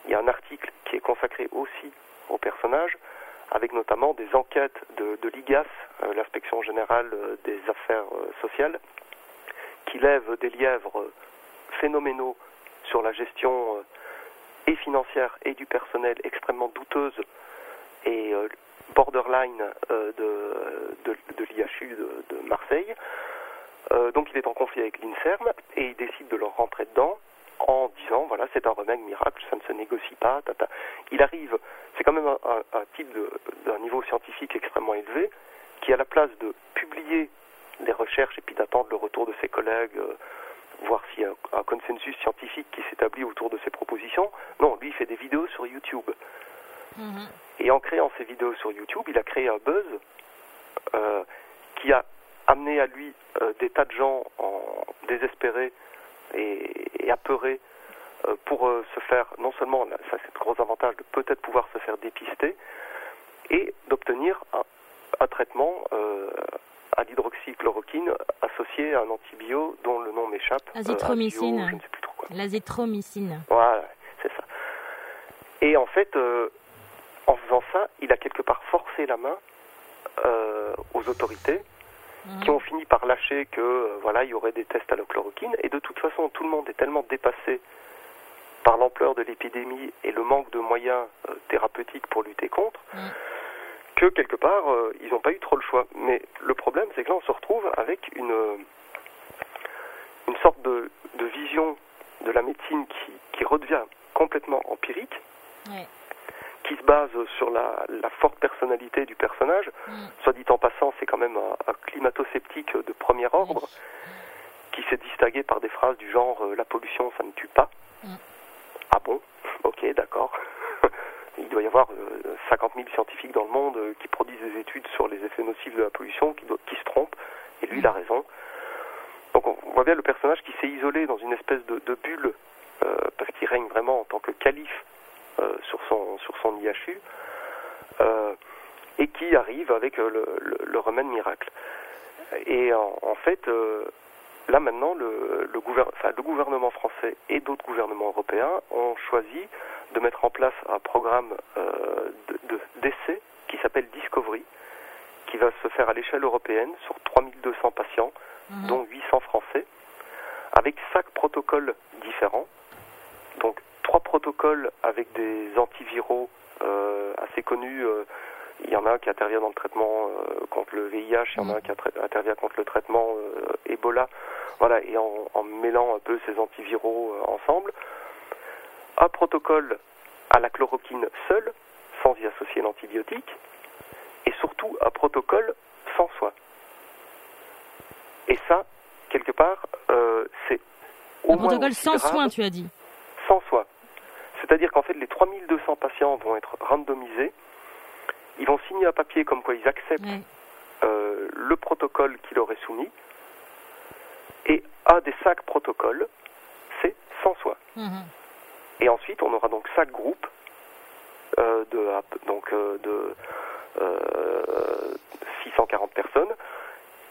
Speaker 4: il y a un article qui est consacré aussi au personnage, avec notamment des enquêtes de, l'IGAS, euh, l'inspection générale euh, des affaires euh, sociales, qui lève des lièvres phénoménaux sur la gestion et financière et du personnel extrêmement douteuse et borderline de, de, l'IHU de, Marseille. Donc il est en conflit avec l'INSERM et il décide de leur rentrer dedans en disant voilà c'est un remède miracle, ça ne se négocie pas. Tata. Il arrive, c'est quand même un, un- un type d'un niveau scientifique extrêmement élevé qui à la place de publier des recherches et puis d'attendre le retour de ses collègues, euh, voir s'il y a un, un consensus scientifique qui s'établit autour de ses propositions, non, lui il fait des vidéos sur YouTube.
Speaker 2: Mhm.
Speaker 4: Et en créant ces vidéos sur YouTube, il a créé un buzz euh, qui a amené à lui euh, des tas de gens en désespérés et, et apeurés pour euh, se faire, non seulement, ça c'est le gros avantage de peut-être pouvoir se faire dépister, et d'obtenir un, un traitement euh, à l'hydroxychloroquine associé à un antibio dont le nom m'échappe. euh,
Speaker 2: Azithromycine.
Speaker 4: Azio, je ne sais plus trop quoi.
Speaker 2: L'azithromycine.
Speaker 4: Voilà, c'est ça. Et en fait, euh, en faisant ça, il a quelque part forcé la main euh, aux autorités
Speaker 2: Mhm.
Speaker 4: qui ont fini par lâcher que euh, voilà, il y aurait des tests à la chloroquine. Et de toute façon, tout le monde est tellement dépassé par l'ampleur de l'épidémie et le manque de moyens euh, thérapeutiques pour lutter contre,
Speaker 2: Mhm.
Speaker 4: que quelque part, euh, ils n'ont pas eu trop le choix. Mais le problème, c'est que là, on se retrouve avec une, une sorte de, de vision de la médecine qui, qui redevient complètement empirique, qui se base sur la, la forte personnalité du personnage.
Speaker 2: Mhm.
Speaker 4: Soit dit en passant, c'est quand même un, un climato-sceptique de premier ordre qui s'est distingué par des phrases du genre euh, la pollution ça ne tue pas.
Speaker 2: Mm.
Speaker 4: Ah bon Ok, d'accord. Il doit y avoir euh, 50 000 scientifiques dans le monde euh, qui produisent des études sur les effets nocifs de la pollution, qui, se trompent, et lui il a raison. Donc on voit bien le personnage qui s'est isolé dans une espèce de, bulle, euh, parce qu'il règne vraiment en tant que calife euh, sur, son, sur son IHU, euh, et qui arrive avec euh, le, remède miracle. Et en, fait, euh, là maintenant, le, le, enfin, le gouvernement français et d'autres gouvernements européens ont choisi de mettre en place un programme euh, de- de- d'essai qui s'appelle Discovery, qui va se faire à l'échelle européenne sur 3200 patients,
Speaker 2: Mhm.
Speaker 4: dont 800 Français, avec cinq protocoles différents. Donc trois protocoles avec des antiviraux euh, assez connus. euh, il y en a un qui intervient dans le traitement euh, contre le VIH, il y en a un qui attra- intervient contre le traitement euh, Ebola. Voilà, et en, en mêlant un peu ces antiviraux euh, ensemble. Un protocole à la chloroquine seule, sans y associer l'antibiotique. Et surtout un protocole sans soin. Et ça, quelque part, euh, c'est au
Speaker 2: Un
Speaker 4: moins
Speaker 2: protocole
Speaker 4: aussi
Speaker 2: sans
Speaker 4: grave
Speaker 2: soin, tu as dit.
Speaker 4: sans soin. C'est-à-dire qu'en fait, les 3200 patients vont être randomisés. Ils vont signer un papier comme quoi ils acceptent euh, le protocole qui leur est soumis. Et un des cinq protocoles, c'est sans soin.
Speaker 2: Mhm.
Speaker 4: Et ensuite, on aura donc chaque groupe euh, de, donc, euh, de euh, 640 personnes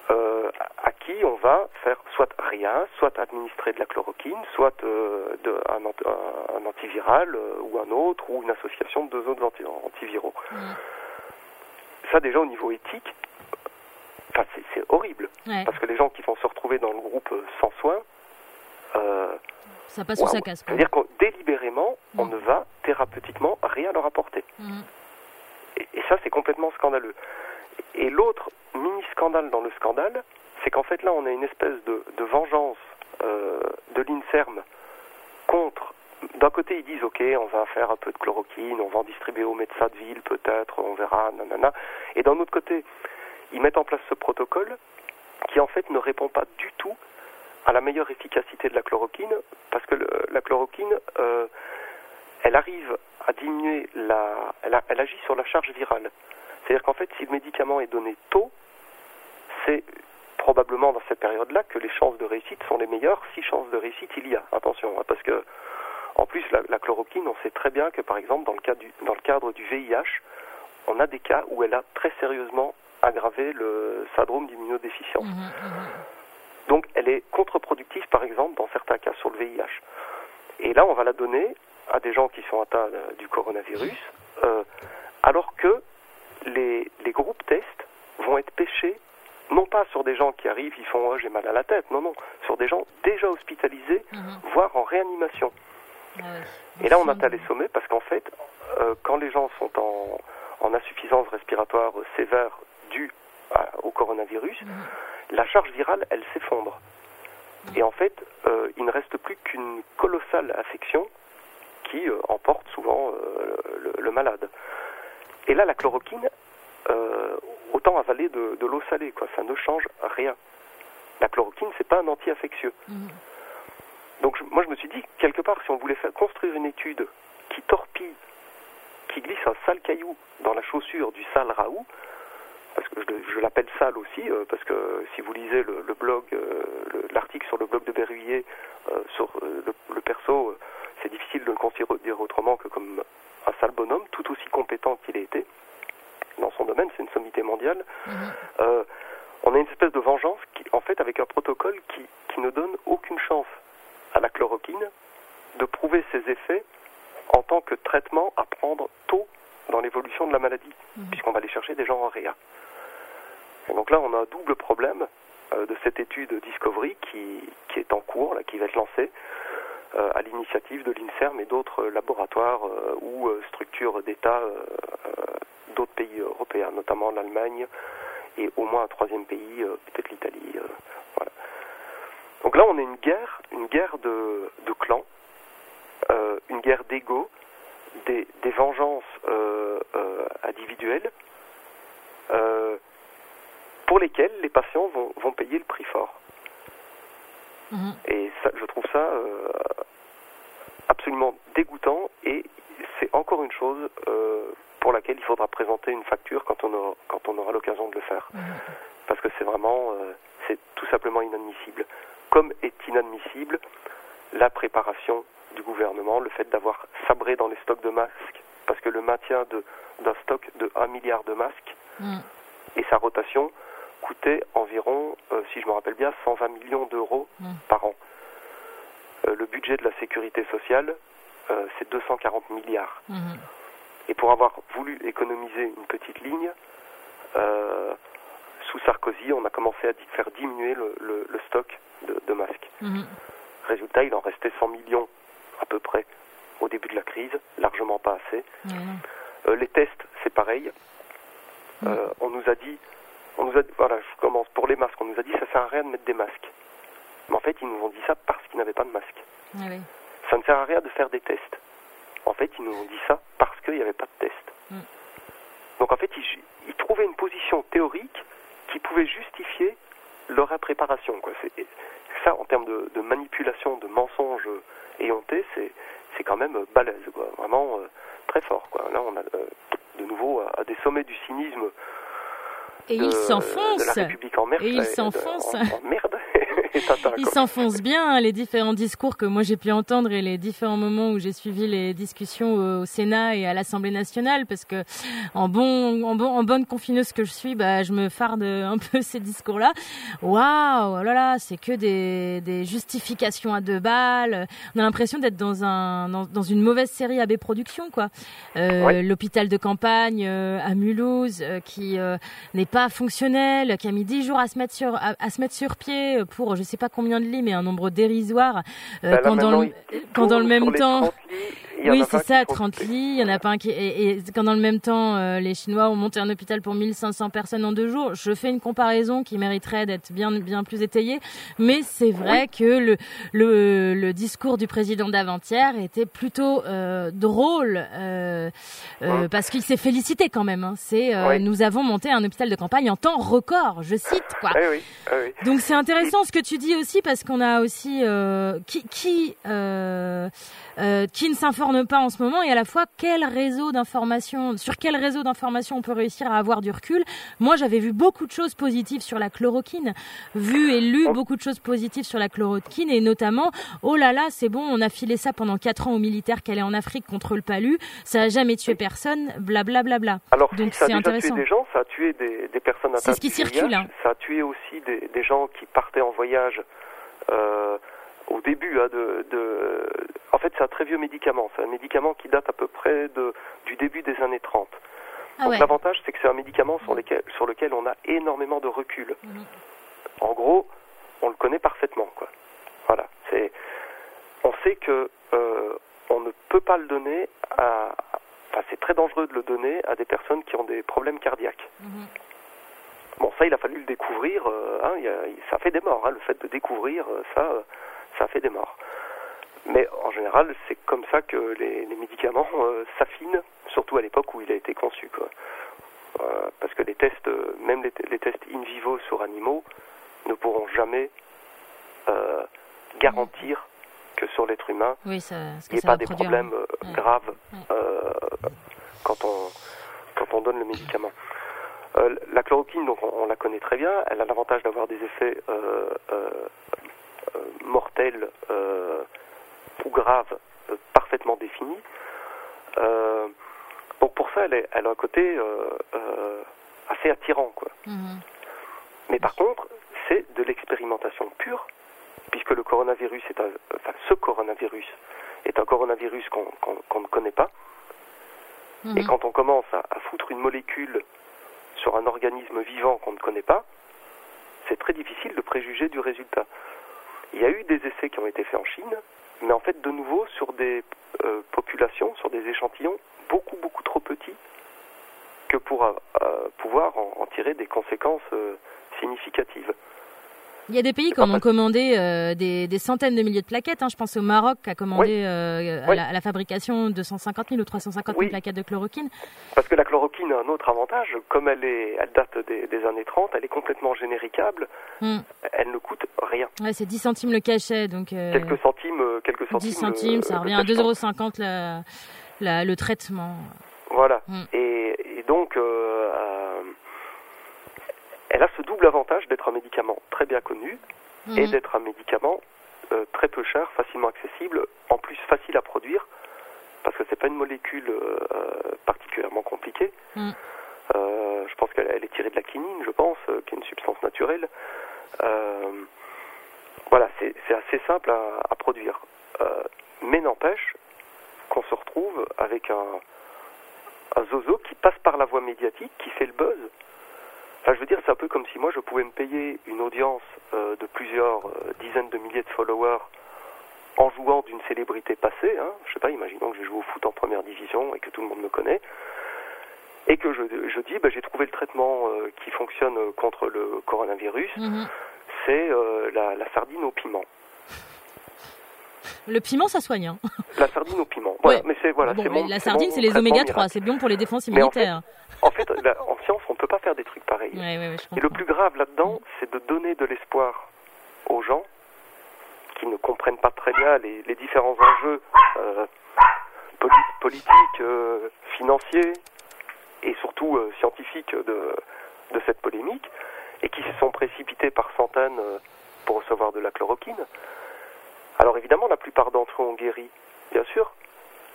Speaker 4: à qui on va faire soit rien, soit administrer de la chloroquine, soit de, un, un, un, antiviral ou un autre, ou une association de deux autres anti antiviraux. Mmh. Ça déjà au niveau éthique, c'est horrible.
Speaker 2: Ouais.
Speaker 4: Parce que les gens qui vont se retrouver dans le groupe sans soins,
Speaker 2: ça passe wow. ou ça casse.
Speaker 4: C'est-à-dire que délibérément, mmh. on ne va thérapeutiquement rien leur apporter.
Speaker 2: Mmh.
Speaker 4: Et, et ça, c'est complètement scandaleux. Et l'autre mini-scandale dans le scandale, c'est qu'en fait là, on a une espèce de, de vengeance euh, de l'INSERM contre. D'un côté, ils disent OK, on va faire un peu de chloroquine, on va en distribuer aux médecins de ville, peut-être, on verra, nanana. Et d'un autre côté, ils mettent en place ce protocole qui en fait ne répond pas du tout à la meilleure efficacité de la chloroquine, parce que la chloroquine, euh, elle arrive à diminuer la, elle, elle agit sur la charge virale. C'est-à-dire qu'en fait, si le médicament est donné tôt, c'est probablement dans cette période-là que les chances de réussite sont les meilleures, si chances de réussite il y a. Attention, hein, parce que en plus la, la, chloroquine, on sait très bien que par exemple dans le, cadre du, dans le cadre du VIH, on a des cas où elle a très sérieusement aggravé le syndrome d'immunodéficience.
Speaker 2: Mmh, mmh.
Speaker 4: Donc elle est contre-productive par exemple dans certains cas sur le VIH. Et là, on va la donner à des gens qui sont atteints euh, du coronavirus, euh, alors que les, les, groupes tests vont être pêchés, non pas sur des gens qui arrivent, ils font oh, j'ai mal à la tête, non, non, sur des gens déjà hospitalisés,
Speaker 2: mmh.
Speaker 4: voire en réanimation. Et là, on atteint les sommets parce qu'en fait, euh, quand les gens sont en, en insuffisance respiratoire sévère due à, au coronavirus,
Speaker 2: mmh.
Speaker 4: la charge virale, elle s'effondre. Et en fait, euh, il ne reste plus qu'une colossale affection qui euh, emporte souvent euh, le, le, malade. Et là, la chloroquine, autant avaler de, de l'eau salée, quoi. Ça ne change rien. La chloroquine, c'est pas un anti-infectieux.
Speaker 2: Mmh.
Speaker 4: Donc, je, moi, je me suis dit, quelque part, si on voulait faire construire une étude qui torpille, qui glisse un sale caillou dans la chaussure du sale Raoult, parce que je, je l'appelle sale aussi, euh, parce que si vous lisez le, le blog, euh, l'article sur le blog de Berruyer, euh, sur le, le, perso, c'est difficile de le considérer autrement que comme un sale bonhomme, tout aussi compétent qu'il ait été dans son domaine, c'est une sommité mondiale.
Speaker 2: Mmh.
Speaker 4: on a une espèce de vengeance, qui, en fait, avec un protocole qui, qui ne donne aucune chance à la chloroquine de prouver ses effets en tant que traitement à prendre tôt dans l'évolution de la maladie, mmh. puisqu'on va aller chercher des gens en réa. Et donc là, on a un double problème euh, de cette étude Discovery qui, qui, est en cours, là, qui va être lancée euh, à l'initiative de l'INSERM et d'autres laboratoires euh, ou structures d'État d'autres pays européens, notamment l'Allemagne et au moins un troisième pays, peut-être l'Italie. Donc là, on a une guerre, une guerre de, de clans, une guerre d'ego, des, des, vengeances individuelles pour lesquels les patients vont, vont, payer le prix fort.
Speaker 2: Mmh.
Speaker 4: Et ça, je trouve ça euh, absolument dégoûtant et c'est encore une chose euh, pour laquelle il faudra présenter une facture quand on aura, quand on aura l'occasion de le faire.
Speaker 2: Mmh.
Speaker 4: Parce que c'est vraiment, euh, c'est tout simplement inadmissible. Comme est inadmissible la préparation du gouvernement, le fait d'avoir sabré dans les stocks de masques, parce que le maintien d'un stock de 1 milliard de masques
Speaker 2: mmh.
Speaker 4: et sa rotation coûtait environ, euh, si je me rappelle bien, 120 millions d'euros
Speaker 2: mmh.
Speaker 4: par an. Euh, le budget de la sécurité sociale, euh, c'est 240 milliards.
Speaker 2: Mmh.
Speaker 4: Et pour avoir voulu économiser une petite ligne, sous Sarkozy, on a commencé à faire diminuer le, le, le stock de, de masques.
Speaker 2: Mmh.
Speaker 4: Résultat, il en restait 100 millions à peu près au début de la crise, largement pas assez. les tests, c'est pareil. on nous a dit on nous a, voilà, je commence pour les masques. On nous a dit ça sert à rien de mettre des masques. Mais en fait, ils nous ont dit ça parce qu'ils n'avaient pas de masque.
Speaker 2: Ah.
Speaker 4: Ça ne sert à rien de faire des tests. En fait, ils nous ont dit ça parce qu'il n'y avait pas de test.
Speaker 2: Mm.
Speaker 4: Donc en fait, ils, ils, trouvaient une position théorique qui pouvait justifier leur impréparation. Quoi. Ça, en termes de, de, manipulation, de mensonges éhontés, c'est, c'est quand même balèze. Quoi. Vraiment euh, très fort. Quoi. Là, on a euh, de nouveau à, à des sommets du cynisme
Speaker 2: et.
Speaker 4: De la République en merde.
Speaker 2: Et il s'enfonce.
Speaker 4: En, en, merde.
Speaker 2: il s'enfonce bien hein, les différents discours que moi j'ai pu entendre et les différents moments où j'ai suivi les discussions au, Sénat et à l'Assemblée nationale parce que en bon en, bon, en bonne confineuse que je suis bah je me farde un peu ces discours là waouh oh là là c'est que des, des justifications à deux balles. On a l'impression d'être dans un dans, une mauvaise série AB Productions quoi. Euh, l'hôpital de campagne euh, à Mulhouse euh, qui n'est pas fonctionnel qui a mis dix jours à se mettre sur à, se mettre sur pied pour je sais pas combien de lits mais un nombre dérisoire
Speaker 4: bah,
Speaker 2: quand,
Speaker 4: dans
Speaker 2: le, quand dans le même temps
Speaker 4: oui,
Speaker 2: c'est ça, 30 lits. Il y en a pas un qui. Et, et quand dans le même temps, euh, les Chinois ont monté un hôpital pour 1500 personnes en deux jours, je fais une comparaison qui mériterait d'être bien, bien plus étayée. Mais c'est vrai que le, le, le, discours du président d'avant-hier était plutôt euh, drôle euh, euh parce qu'il s'est félicité quand même. Hein. C'est euh, nous avons monté un hôpital de campagne en temps record. Je cite quoi.
Speaker 4: Oui, oui,
Speaker 2: Donc c'est intéressant ce que tu dis aussi parce qu'on a aussi qui qui qui ne s'informe pas en ce moment et à la fois quel réseau d'information, sur quel réseau d'information on peut réussir à avoir du recul? Moi, j'avais vu beaucoup de choses positives sur la chloroquine, vu et lu beaucoup de choses positives sur la chloroquine et notamment, oh là là, c'est bon, on a filé ça pendant 4 ans aux militaires qu'elle est en Afrique contre le palu, ça a jamais tué personne, blablabla. Bla, bla, bla.
Speaker 4: Alors, Donc c'est intéressant. tué des gens, ça a tué des, des personnes
Speaker 2: C'est ce qui circule. Hein.
Speaker 4: Ça a tué aussi des, des gens qui partaient en voyage. Euh, au début hein, de, de, En fait, c'est un très vieux médicament. C'est un médicament qui date à peu près de, du début des années 30. Ah Donc l'avantage, c'est que c'est un médicament sur, lequel, sur lequel on a énormément de recul. Mhm. En gros, on le connaît parfaitement. Quoi. Voilà. C'est, on sait que euh, on ne peut pas le donner à. Enfin, c'est très dangereux de le donner à des personnes qui ont des problèmes cardiaques. Mhm. Bon, ça, il a fallu le découvrir. Euh, hein, y a, ça fait des morts. Hein, le fait de découvrir euh, ça, euh, ça fait des morts. Mais en général, c'est comme ça que les, médicaments euh, s'affinent, surtout à l'époque où il a été conçu. Quoi. Euh, parce que les tests, même les, tests in vivo sur animaux, ne pourront jamais euh, garantir que sur l'être humain,
Speaker 2: il
Speaker 4: n'y ait pas des problèmes graves quand, on, quand on donne le médicament. La chloroquine, donc on, la connaît très bien, elle a l'avantage d'avoir des effets euh, euh, ou grave euh, parfaitement définie. donc pour ça, elle, a un côté assez attirant. Quoi. Mhm. Mais par contre, c'est de l'expérimentation pure, puisque le coronavirus est un, enfin, ce coronavirus est un coronavirus qu'on ne connaît pas. Et mhm. quand on commence à, foutre une molécule sur un organisme vivant qu'on ne connaît pas, c'est très difficile de préjuger du résultat. Il y a eu des essais qui ont été faits en Chine, mais en fait de nouveau sur des euh, populations, sur des échantillons beaucoup beaucoup trop petits que pour euh, pouvoir en, tirer des conséquences euh, significatives.
Speaker 2: Il y a des pays qui ont commandé euh, des, des, centaines de milliers de plaquettes. Hein. Je pense au Maroc qui a commandé euh, à, la, à, la, fabrication 250 000 ou 350 000 plaquettes de chloroquine.
Speaker 4: Parce que la chloroquine a un autre avantage. Comme elle, est, elle date des, des années 30, elle est complètement généricable. Hmm. Elle ne coûte rien.
Speaker 2: Ouais, c'est 10 centimes le cachet. Donc, euh,
Speaker 4: quelques centimes. Quelques centimes
Speaker 2: 10 centimes, ça revient à 2,50 euros le, le traitement.
Speaker 4: Voilà. Hmm. Et, et, donc elle a ce double avantage d'être un médicament très bien connu et mhm. d'être un médicament euh, très peu cher, facilement accessible, en plus facile à produire, parce que c'est pas une molécule euh, particulièrement compliquée. Mhm. Euh, je pense qu'elle est tirée de la quinine, je pense, qui est une substance naturelle. voilà, c'est assez simple à, à produire. mais n'empêche qu'on se retrouve avec un, un zozo qui passe par la voie médiatique, qui fait le buzz, je veux dire, c'est un peu comme si moi je pouvais me payer une audience euh, de plusieurs euh, dizaines de milliers de followers en jouant d'une célébrité passée. Hein. Je sais pas, imaginons que je joue au foot en première division et que tout le monde me connaît. Et que je, je dis, bah, j'ai trouvé le traitement euh, qui fonctionne contre le coronavirus. Mhm. C'est la, la, sardine au piment.
Speaker 2: Le piment, ça soigne. Hein.
Speaker 4: La sardine au piment. Voilà, mais c'est voilà,
Speaker 2: La sardine, c'est les oméga 3, c'est bon pour les défenses immunitaires.
Speaker 4: En fait, en, science, on ne peut pas faire des trucs pareils. Et le plus grave là-dedans, c'est de donner de l'espoir aux gens qui ne comprennent pas très bien les, différents enjeux euh, politiques, euh, financiers et surtout euh, scientifiques de, de cette polémique et qui se sont précipités par centaines pour recevoir de la chloroquine. Alors évidemment, la plupart d'entre eux ont guéri, bien sûr,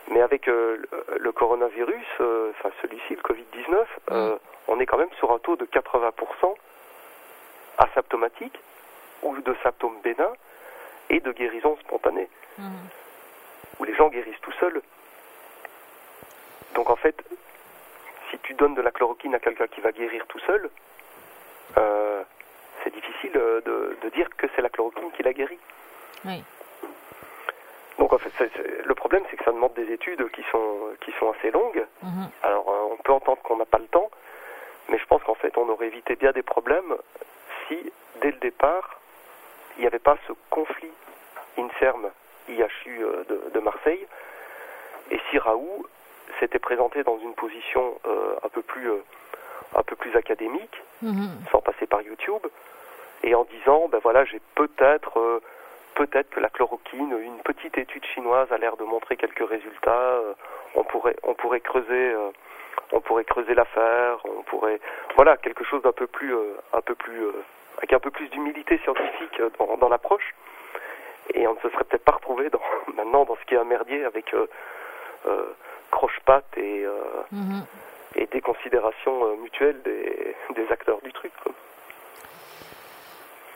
Speaker 4: mais avec euh, le- coronavirus, euh, enfin celui-ci, le Covid-19, euh, on est quand même sur un taux de 80% asymptomatique ou de symptômes bénins et de guérison spontanée,
Speaker 2: Mhm.
Speaker 4: où les gens guérissent tout seuls. Donc en fait, si tu donnes de la chloroquine à quelqu'un qui va guérir tout seul, c'est difficile de, de dire que c'est la chloroquine qui l'a guéri.
Speaker 2: Oui.
Speaker 4: Donc en fait, le problème, c'est que ça demande des études qui sont qui sont assez longues.
Speaker 2: Mhm.
Speaker 4: Alors euh, on peut entendre qu'on n'a pas le temps, mais je pense qu'en fait, on aurait évité bien des problèmes si, dès le départ, il n'y avait pas ce conflit INSERM IHU euh, de, de Marseille, et si Raoult s'était présenté dans une position euh, un peu plus euh, un peu plus académique,
Speaker 2: Mhm.
Speaker 4: sans passer par YouTube, et en disant, ben voilà, j'ai peut-être, euh, peut-être que la chloroquine, une petite étude chinoise a l'air de montrer quelques résultats, euh, on pourrait, on pourrait creuser, euh, on pourrait creuser l'affaire, on pourrait, voilà, quelque chose d'un peu plus, euh, un peu plus, avec un peu plus d'humilité scientifique dans, dans l'approche, et on ne se serait peut-être pas retrouvé dans, maintenant dans ce qui est un merdier avec euh, euh, croche-patte et euh,
Speaker 2: Mhm.
Speaker 4: et des considérations mutuelles des, des acteurs du truc. quoi.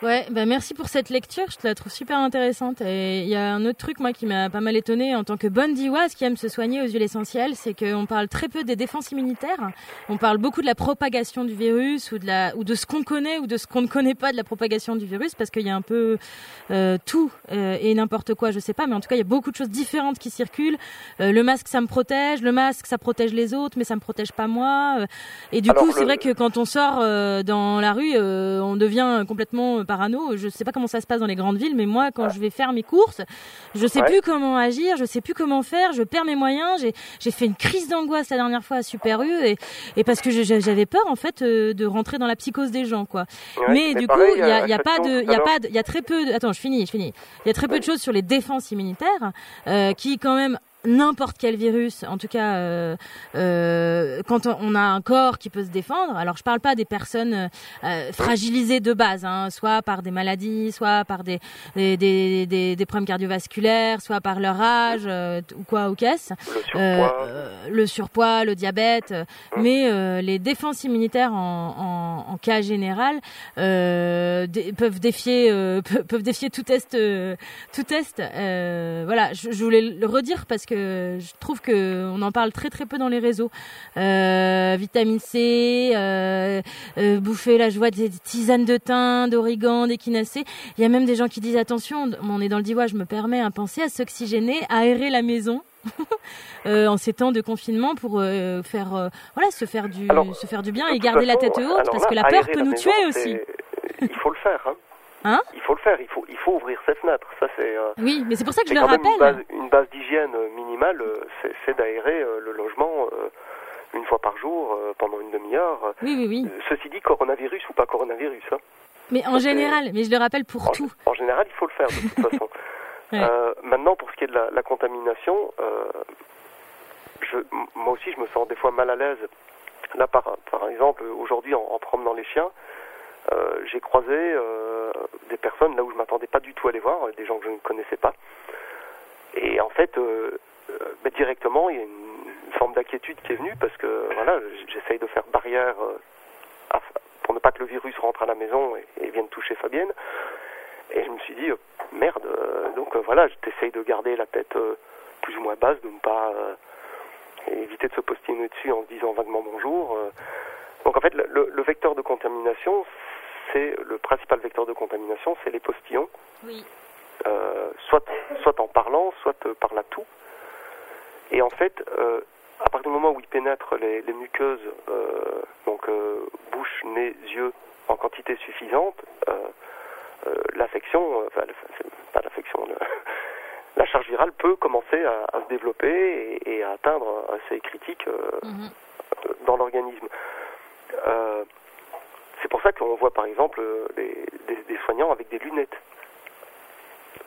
Speaker 2: Ouais, bah merci pour cette lecture, je te la trouve super intéressante. Et il y a un autre truc, moi, qui m'a pas mal étonnée en tant que bonne divoise qui aime se soigner aux huiles essentielles, c'est qu'on parle très peu des défenses immunitaires. On parle beaucoup de la propagation du virus ou de la ou de ce qu'on connaît ou de ce qu'on ne connaît pas de la propagation du virus, parce qu'il y a un peu euh, tout euh, et n'importe quoi, je sais pas, mais en tout cas, il y a beaucoup de choses différentes qui circulent. Euh, le masque, ça me protège. Le masque, ça protège les autres, mais ça me protège pas moi. Et du
Speaker 4: Alors,
Speaker 2: coup, c'est vrai que quand on sort dans la rue, on devient complètement parano. Je sais pas comment ça se passe dans les grandes villes, mais moi, quand je vais faire mes courses, je sais
Speaker 4: Ouais.
Speaker 2: plus comment agir, je sais plus comment faire, je perds mes moyens. J'ai j'ai fait une crise d'angoisse la dernière fois à Super U et, et parce que j'avais peur en fait euh, de rentrer dans la psychose des gens, quoi.
Speaker 4: Ouais,
Speaker 2: mais du
Speaker 4: pareil,
Speaker 2: coup, il y a,
Speaker 4: euh,
Speaker 2: y pas
Speaker 4: chose
Speaker 2: de, il y a pas il y a très peu. De... Attends, je finis, je finis. Il y a très peu de choses sur les défenses immunitaires euh, qui, quand même, n'importe quel virus, en tout cas, euh, euh, quand on- a un corps qui peut se défendre. Alors, je parle pas des personnes euh, fragilisées de base, hein, soit par des maladies, soit par des des, des, des, des problèmes cardiovasculaires, soit par leur âge ou quoi ou qu'est-ce.
Speaker 4: Le surpoids.
Speaker 2: Le surpoids, le diabète, euh, mais les défenses immunitaires en, en, en cas général dé- peuvent défier pe- peuvent défier tout test tout test. Voilà, je, je voulais le redire parce que je trouve que on en parle très très peu dans les réseaux. Euh, vitamine C, euh, euh, bouffer là, je vois des tisanes de thym, d'origan, d'échinacée. Il y a même des gens qui disent attention, on est dans le divois, je me permets à penser à s'oxygéner, aérer la maison. euh, en ces temps de confinement pour euh, faire euh, voilà se faire du
Speaker 4: Alors,
Speaker 2: se faire du bien et garder la tête haute parce
Speaker 4: là,
Speaker 2: que la peur peut
Speaker 4: la
Speaker 2: nous
Speaker 4: maison,
Speaker 2: tuer aussi.
Speaker 4: Il faut le faire. Hein.
Speaker 2: Hein
Speaker 4: il faut le faire. Il faut, il faut ouvrir ses fenêtres. Ça, c'est. euh,
Speaker 2: Oui, mais c'est pour ça que je le
Speaker 4: une
Speaker 2: rappelle.
Speaker 4: base, une base d'hygiène euh, minimale, euh, c'est, d'aérer le logement une fois par jour pendant une demi-heure.
Speaker 2: Oui, oui, oui.
Speaker 4: Ceci dit, coronavirus ou pas coronavirus. Hein.
Speaker 2: Mais en général, mais je le rappelle pour
Speaker 4: En,
Speaker 2: tout.
Speaker 4: en général, il faut le faire de toute façon.
Speaker 2: Ouais.
Speaker 4: Euh, maintenant, pour ce qui est de la, la contamination, euh, je, moi aussi, je me sens des fois mal à l'aise. Là, par, par exemple, aujourd'hui, en, en promenant les chiens, j'ai croisé euh, des personnes là où je m'attendais pas du tout à les voir, des gens que je ne connaissais pas. Et en fait, euh, euh, ben, directement, il y a une, forme d'inquiétude qui est venue parce que voilà, j'essaye de faire barrière euh, pour ne pas que le virus rentre à la maison et, vienne toucher Fabienne. Et je me suis dit, euh, merde, euh, donc euh, voilà, j'essaye de garder la tête euh, plus ou moins basse, de ne pas euh, éviter de se postillonner dessus en se disant vaguement bonjour. euh. Donc en fait, le vecteur de contamination, c'est le principal vecteur de contamination, c'est les postillons,
Speaker 2: Oui.
Speaker 4: euh, soit, soit en parlant, soit euh, par la toux. Et en fait, euh, à partir du moment où ils pénètrent les, les muqueuses, euh, donc bouche, nez, yeux, en quantité suffisante, l'affection, enfin, pas l'affection, la charge virale peut commencer à, à se développer et, et à atteindre un seuil critique
Speaker 2: Mhm.
Speaker 4: dans l'organisme. C'est pour ça qu'on voit par exemple euh, des, soignants avec des lunettes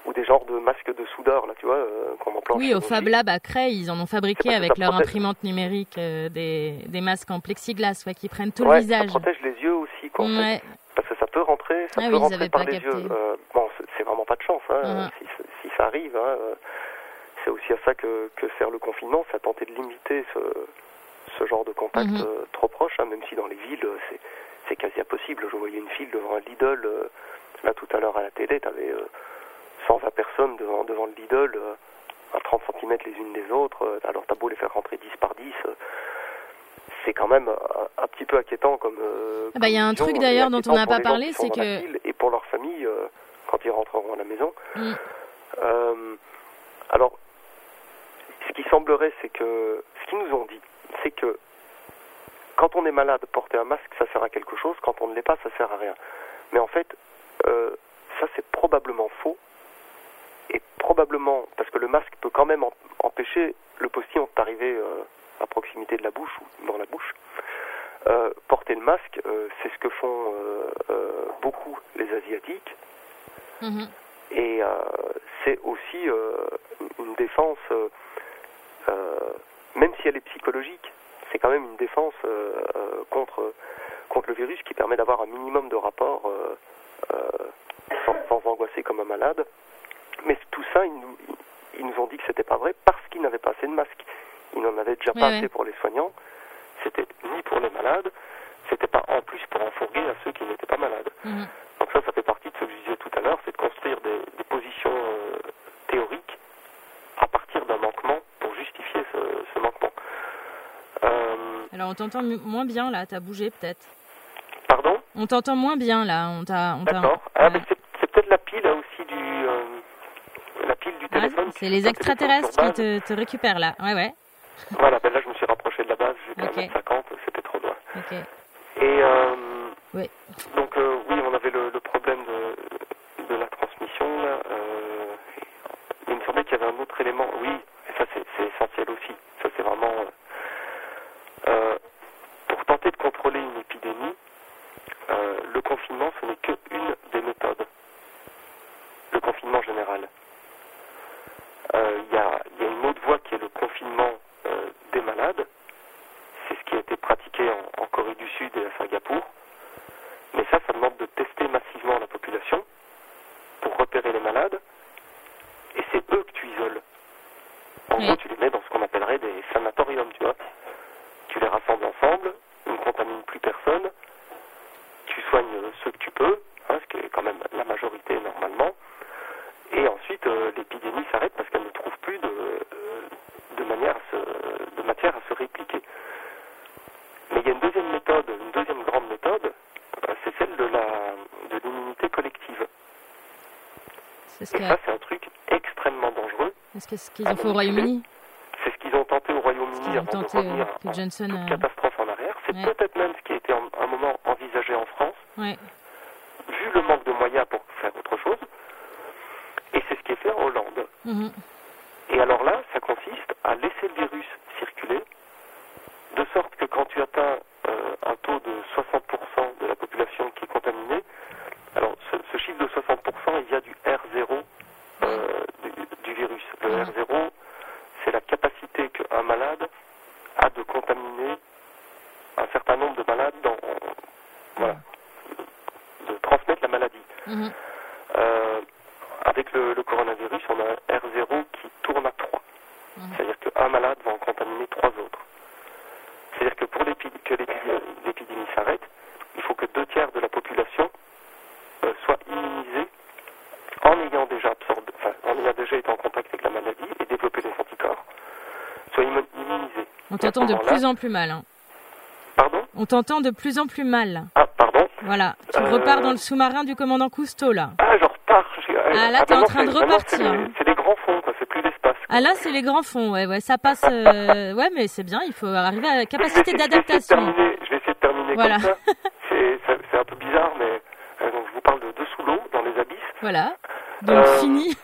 Speaker 4: ou des genres de masques de soudeur, là, tu vois, euh, qu'on emploie
Speaker 2: Oui, au. Fab Lab à Creil, ils en ont fabriqué
Speaker 4: C'est
Speaker 2: avec leur
Speaker 4: protège-
Speaker 2: imprimante numérique euh, des, des masques en plexiglas ouais, qui prennent tout
Speaker 4: Ouais,
Speaker 2: le visage.
Speaker 4: Ça protège les yeux aussi, quoi.
Speaker 2: Ouais.
Speaker 4: parce que ça peut rentrer, ça
Speaker 2: Ah
Speaker 4: peut
Speaker 2: oui,
Speaker 4: rentrer par les
Speaker 2: capté.
Speaker 4: yeux. Euh, bon, pas de chance. Hein, si, si ça arrive, hein, c'est aussi à ça que, que sert le confinement, c'est à tenter de limiter ce, ce genre de contact
Speaker 2: Mhm.
Speaker 4: euh, trop proche, hein, même si dans les villes, c'est, c'est quasi impossible. Je voyais une file devant un Lidl, euh, là tout à l'heure à la télé, tu avais 120 personnes devant, devant le Lidl, euh, à 30 cm les unes des autres, euh, alors t'as beau les faire rentrer 10 par 10. euh, c'est quand même un, un petit peu inquiétant comme.
Speaker 2: Ah bah, il y a un truc d'ailleurs dont on n'a pas parlé, c'est que-
Speaker 4: Et pour leur famille, quand ils rentreront à la maison.
Speaker 2: Mm.
Speaker 4: Euh, alors, ce qui semblerait, c'est que ce qu'ils nous ont dit, c'est que quand on est malade, porter un masque, ça sert à quelque chose. Quand on ne l'est pas, ça sert à rien. Mais en fait, euh, ça c'est probablement faux. Et probablement, parce que le masque peut quand même empêcher le postillon d'arriver euh, à proximité de la bouche ou dans la bouche. Euh, porter le masque, c'est ce que font beaucoup les Asiatiques.
Speaker 2: Mhm.
Speaker 4: Et c'est aussi une défense, même si elle est psychologique, c'est quand même une défense euh, euh, contre, contre le virus qui permet d'avoir un minimum de rapport euh, sans, sans angoisser comme un malade. Mais tout ça, ils nous, ils nous ont dit que c'était pas vrai parce qu'ils n'avaient pas assez de masques. Ils n'en avaient déjà pas assez pour les soignants. C'était ni pour les malades, c'était pas en plus pour en fourguer à ceux qui n'étaient pas malades.
Speaker 2: Mhm.
Speaker 4: Donc ça, ça fait partie de ce que je disais tout à l'heure, c'est de construire des, des positions euh, théoriques à partir d'un manquement pour justifier ce, ce manquement. Euh,
Speaker 2: Alors on t'entend moins bien là, t'as bougé peut-être.
Speaker 4: pardon?
Speaker 2: On t'entend moins bien là, on t'a...
Speaker 4: D'accord. Ah, mais c'est, peut-être la pile là, aussi du... euh, la pile du téléphone.
Speaker 2: c'est les extraterrestres qui te, te récupèrent là. Ouais, ouais.
Speaker 4: Voilà, ben là je me suis rapproché de la base, j'étais
Speaker 2: Ok.
Speaker 4: à 1m50, c'était trop loin.
Speaker 2: Ok.
Speaker 4: Et euh,
Speaker 2: Oui.
Speaker 4: donc euh, oui, on avait le, le problème de, de la transmission. Là, il me semblait qu'il y avait un autre élément. Oui, et ça c'est, c'est essentiel aussi. Ça c'est vraiment euh, pour tenter de contrôler une épidémie. euh, le confinement, ce n'est qu'une des méthodes. Le confinement général. Euh, Il y, a, il y a une autre voie qui est le confinement des malades. C'est ce qui a été pratiqué en, en Corée du Sud et à Singapour. Mais ça, ça demande de tester massivement la population pour repérer les malades. Et c'est eux que tu isoles. En
Speaker 2: Oui.
Speaker 4: gros, tu les mets dans ce qu'on appellerait des sanatoriums, tu vois. Tu les rassembles ensemble, ils ne contaminent plus personne. Tu soignes ceux que tu peux, hein, ce qui est quand même la majorité normalement. Et ensuite, euh, l'épidémie s'arrête parce qu'elle ne trouve plus de, euh, de, manière à se, de matière à se répliquer. Mais il y a une deuxième méthode, une deuxième grande méthode, euh, c'est celle de la de l'immunité collective.
Speaker 2: Ce
Speaker 4: Et ça, c'est un truc extrêmement dangereux.
Speaker 2: est-ce que ce qu'ils ont fait au Royaume-Uni
Speaker 4: C'est ce qu'ils ont de revenir
Speaker 2: euh, que Johnson...
Speaker 4: toute
Speaker 2: euh,
Speaker 4: catastrophe en arrière. C'est
Speaker 2: Ouais.
Speaker 4: peut-être même ce qui a été en- un moment envisagé en France,
Speaker 2: Ouais.
Speaker 4: vu le manque de moyens pour faire autre chose. Et c'est ce qui est fait en Hollande.
Speaker 2: Mhm.
Speaker 4: Et alors là, ça consiste à laisser le virus circuler, de sorte que quand tu atteins euh, un taux de 60% de la population qui est contaminée, alors ce, ce chiffre de 60%, il vient du R0 euh, du, du virus. Le
Speaker 2: Mhm.
Speaker 4: R0, c'est la capacité qu'un malade a de contaminer un certain nombre de malades dans, voilà, de transmettre la maladie.
Speaker 2: Mhm.
Speaker 4: Euh, avec le, le coronavirus, on a un R0 qui tourne à 3.
Speaker 2: Mhm.
Speaker 4: C'est-à-dire qu'un malade va en contaminer trois autres. C'est-à-dire que pour l'épi- que l'épi- l'épidémie s'arrête, il faut que deux tiers de la population euh, soit immunisée en ayant déjà absorbé, enfin, en ayant déjà été en contact avec la maladie et développé des anticorps, soit immu- immunisée.
Speaker 2: On
Speaker 4: Et à
Speaker 2: t'entend de plus en plus mal. hein.
Speaker 4: Pardon?
Speaker 2: On t'entend de plus en plus mal.
Speaker 4: Ah, pardon?
Speaker 2: Voilà. Tu
Speaker 4: Euh,
Speaker 2: repars dans le sous-marin du commandant Cousteau là.
Speaker 4: Ah, je repars. j'ai-
Speaker 2: Ah, là, t'es en train de repartir,
Speaker 4: C'est
Speaker 2: hein.
Speaker 4: les, c'est les grands fonds, quoi. C'est plus l'espace.
Speaker 2: Ah là, c'est les grands fonds. Ouais, ouais, ça passe. euh, Ouais, mais c'est bien. Il faut arriver à la capacité d'adaptation.
Speaker 4: Je vais essayer de terminer,
Speaker 2: Voilà.
Speaker 4: comme ça. C'est, un peu bizarre, mais euh, donc je vous parle de dessous l'eau, dans les abysses.
Speaker 2: Voilà. Donc
Speaker 4: Euh,
Speaker 2: fini.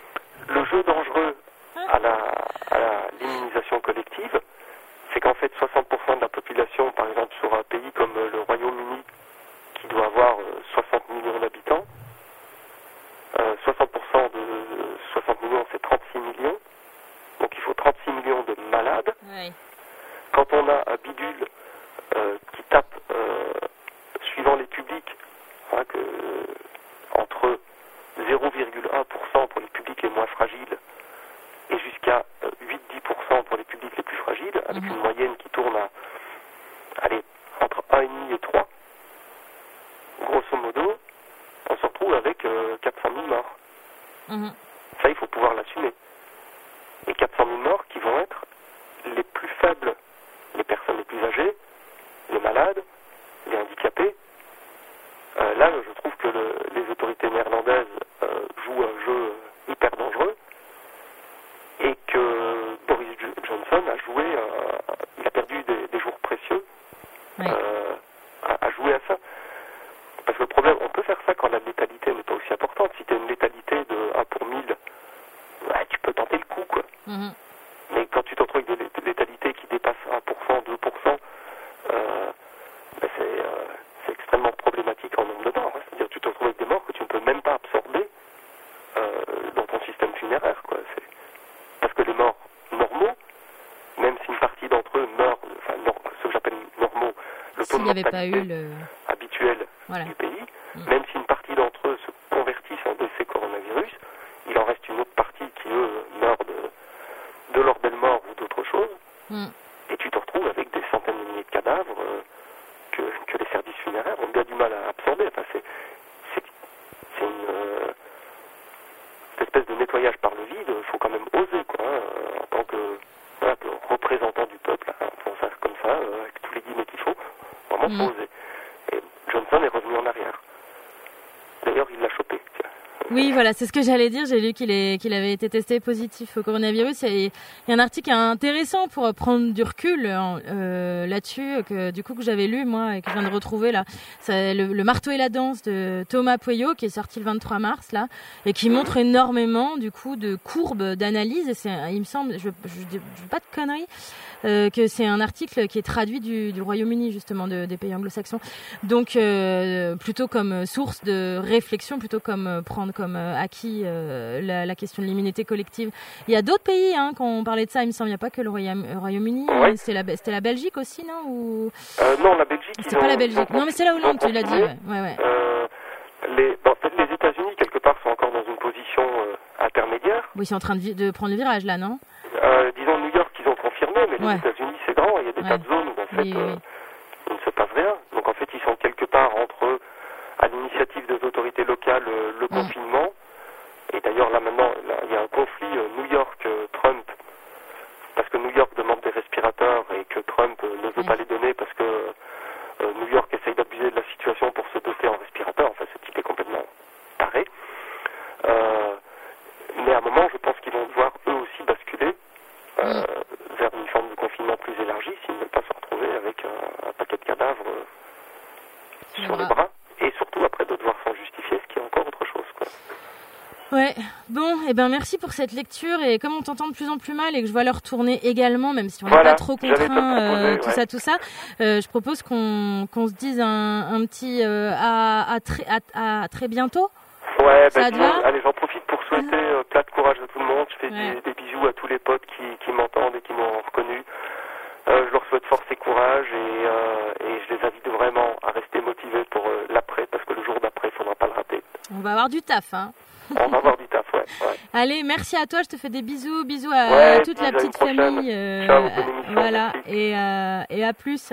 Speaker 2: Avait pas eu le.
Speaker 4: habituel
Speaker 2: Voilà.
Speaker 4: du pays,
Speaker 2: Mm.
Speaker 4: même si une partie d'entre eux se convertissent en décès coronavirus, il en reste une autre partie qui, eux, meurent de, de leur belle mort ou d'autre chose,
Speaker 2: Mm.
Speaker 4: et tu te retrouves avec des centaines de milliers de cadavres euh, que, que les services funéraires ont bien du mal à absorber. Enfin, c'est, c'est, c'est une euh, cette espèce de nettoyage par le vide, il faut quand même oser, quoi, hein, euh, en tant que, voilà, que représentant du peuple, hein, pour faire comme ça, euh, avec tous les guillemets qu'il faut, vraiment
Speaker 2: Mm.
Speaker 4: faut oser. Et Johnson est revenu en arrière. D'ailleurs, il l'a chopé. tiens.
Speaker 2: Oui, voilà, c'est ce que j'allais dire. J'ai lu qu'il avait été testé positif au coronavirus. Il y a un article intéressant pour prendre du recul euh, là-dessus, que du coup que j'avais lu moi et que je viens de retrouver là. C'est le, marteau et la danse de Thomas Pueyo qui est sorti le 23 mars là et qui montre énormément du coup de courbes d'analyse. Il me semble, je, je dis pas de conneries, euh, que c'est un article qui est traduit du, du Royaume-Uni justement de- des pays anglo-saxons. Donc euh, plutôt comme source de réflexion, plutôt comme euh, prendre comme acquis la, la question de l'immunité collective. Il y a d'autres pays hein, quand on parlait de ça, il me semble, il n'y a pas que le Royaume- Royaume-Uni,
Speaker 4: Ouais.
Speaker 2: hein, c'était la, c'était la Belgique aussi, non Ou?
Speaker 4: Non, la Belgique. ils
Speaker 2: pas la Belgique Non, mais c'est la Hollande, tu l'as dit. Ouais, ouais, ouais.
Speaker 4: Les, fait, les États-Unis, quelque part, sont encore dans une position intermédiaire.
Speaker 2: Oui, ils sont en train de, prendre le virage là, non?
Speaker 4: Euh, disons New York, ils ont les. États-Unis, c'est grand. Il y a des
Speaker 2: Ouais.
Speaker 4: tas de zones où, en fait,
Speaker 2: Oui, oui,
Speaker 4: euh,
Speaker 2: oui.
Speaker 4: il ne se passe rien. Donc, en fait, ils sont quelque part entre, à l'initiative des autorités locales, euh, le
Speaker 2: Mm.
Speaker 4: confinement. Et d'ailleurs, là, maintenant, là, il y a un conflit euh, New York-Trump. parce que New York demande des respirateurs et que Trump euh, ne veut
Speaker 2: Ouais.
Speaker 4: pas les donner parce que euh, New York essaye d'abuser de la situation pour se doter en respirateurs. Enfin, ce type est complètement taré. Euh, mais à un moment, je pense qu'ils vont devoir eux aussi basculer euh, vers une forme de confinement plus élargi s'ils ne veulent pas se retrouver avec un, un paquet de cadavres euh,
Speaker 2: Sur
Speaker 4: sur
Speaker 2: les
Speaker 4: les
Speaker 2: bras.
Speaker 4: bras. Et surtout après de devoir s'en justifier, ce qui est encore autre chose. Quoi.
Speaker 2: Ouais, et ben merci pour cette lecture et comme on t'entend de plus en plus mal et que je vois leur tourner également, même si on n'est
Speaker 4: Voilà,
Speaker 2: pas trop contraint, euh, tout
Speaker 4: ouais.
Speaker 2: ça, tout ça, euh, je propose qu'on qu'on se dise un, un petit euh, à, à, très, à, à très bientôt.
Speaker 4: Ouais,
Speaker 2: Ça
Speaker 4: ben, disons,
Speaker 2: va
Speaker 4: allez, j'en profite pour souhaiter plein de courage à tout le monde. Je fais
Speaker 2: Ouais.
Speaker 4: des, des bisous à tous les potes qui, qui m'entendent et qui m'ont reconnu. Je leur souhaite force et courage et, et je les invite vraiment à rester motivés pour l'après parce que le jour d'après, il faudra pas le rater.
Speaker 2: On va avoir du taf, hein.
Speaker 4: On va avoir du taf, ouais.
Speaker 2: Allez, merci à toi, je te fais des bisous, bisous à
Speaker 4: Ouais,
Speaker 2: toute la petite famille. euh,
Speaker 4: Ciao,
Speaker 2: voilà,
Speaker 4: merci.
Speaker 2: et, euh, et à plus.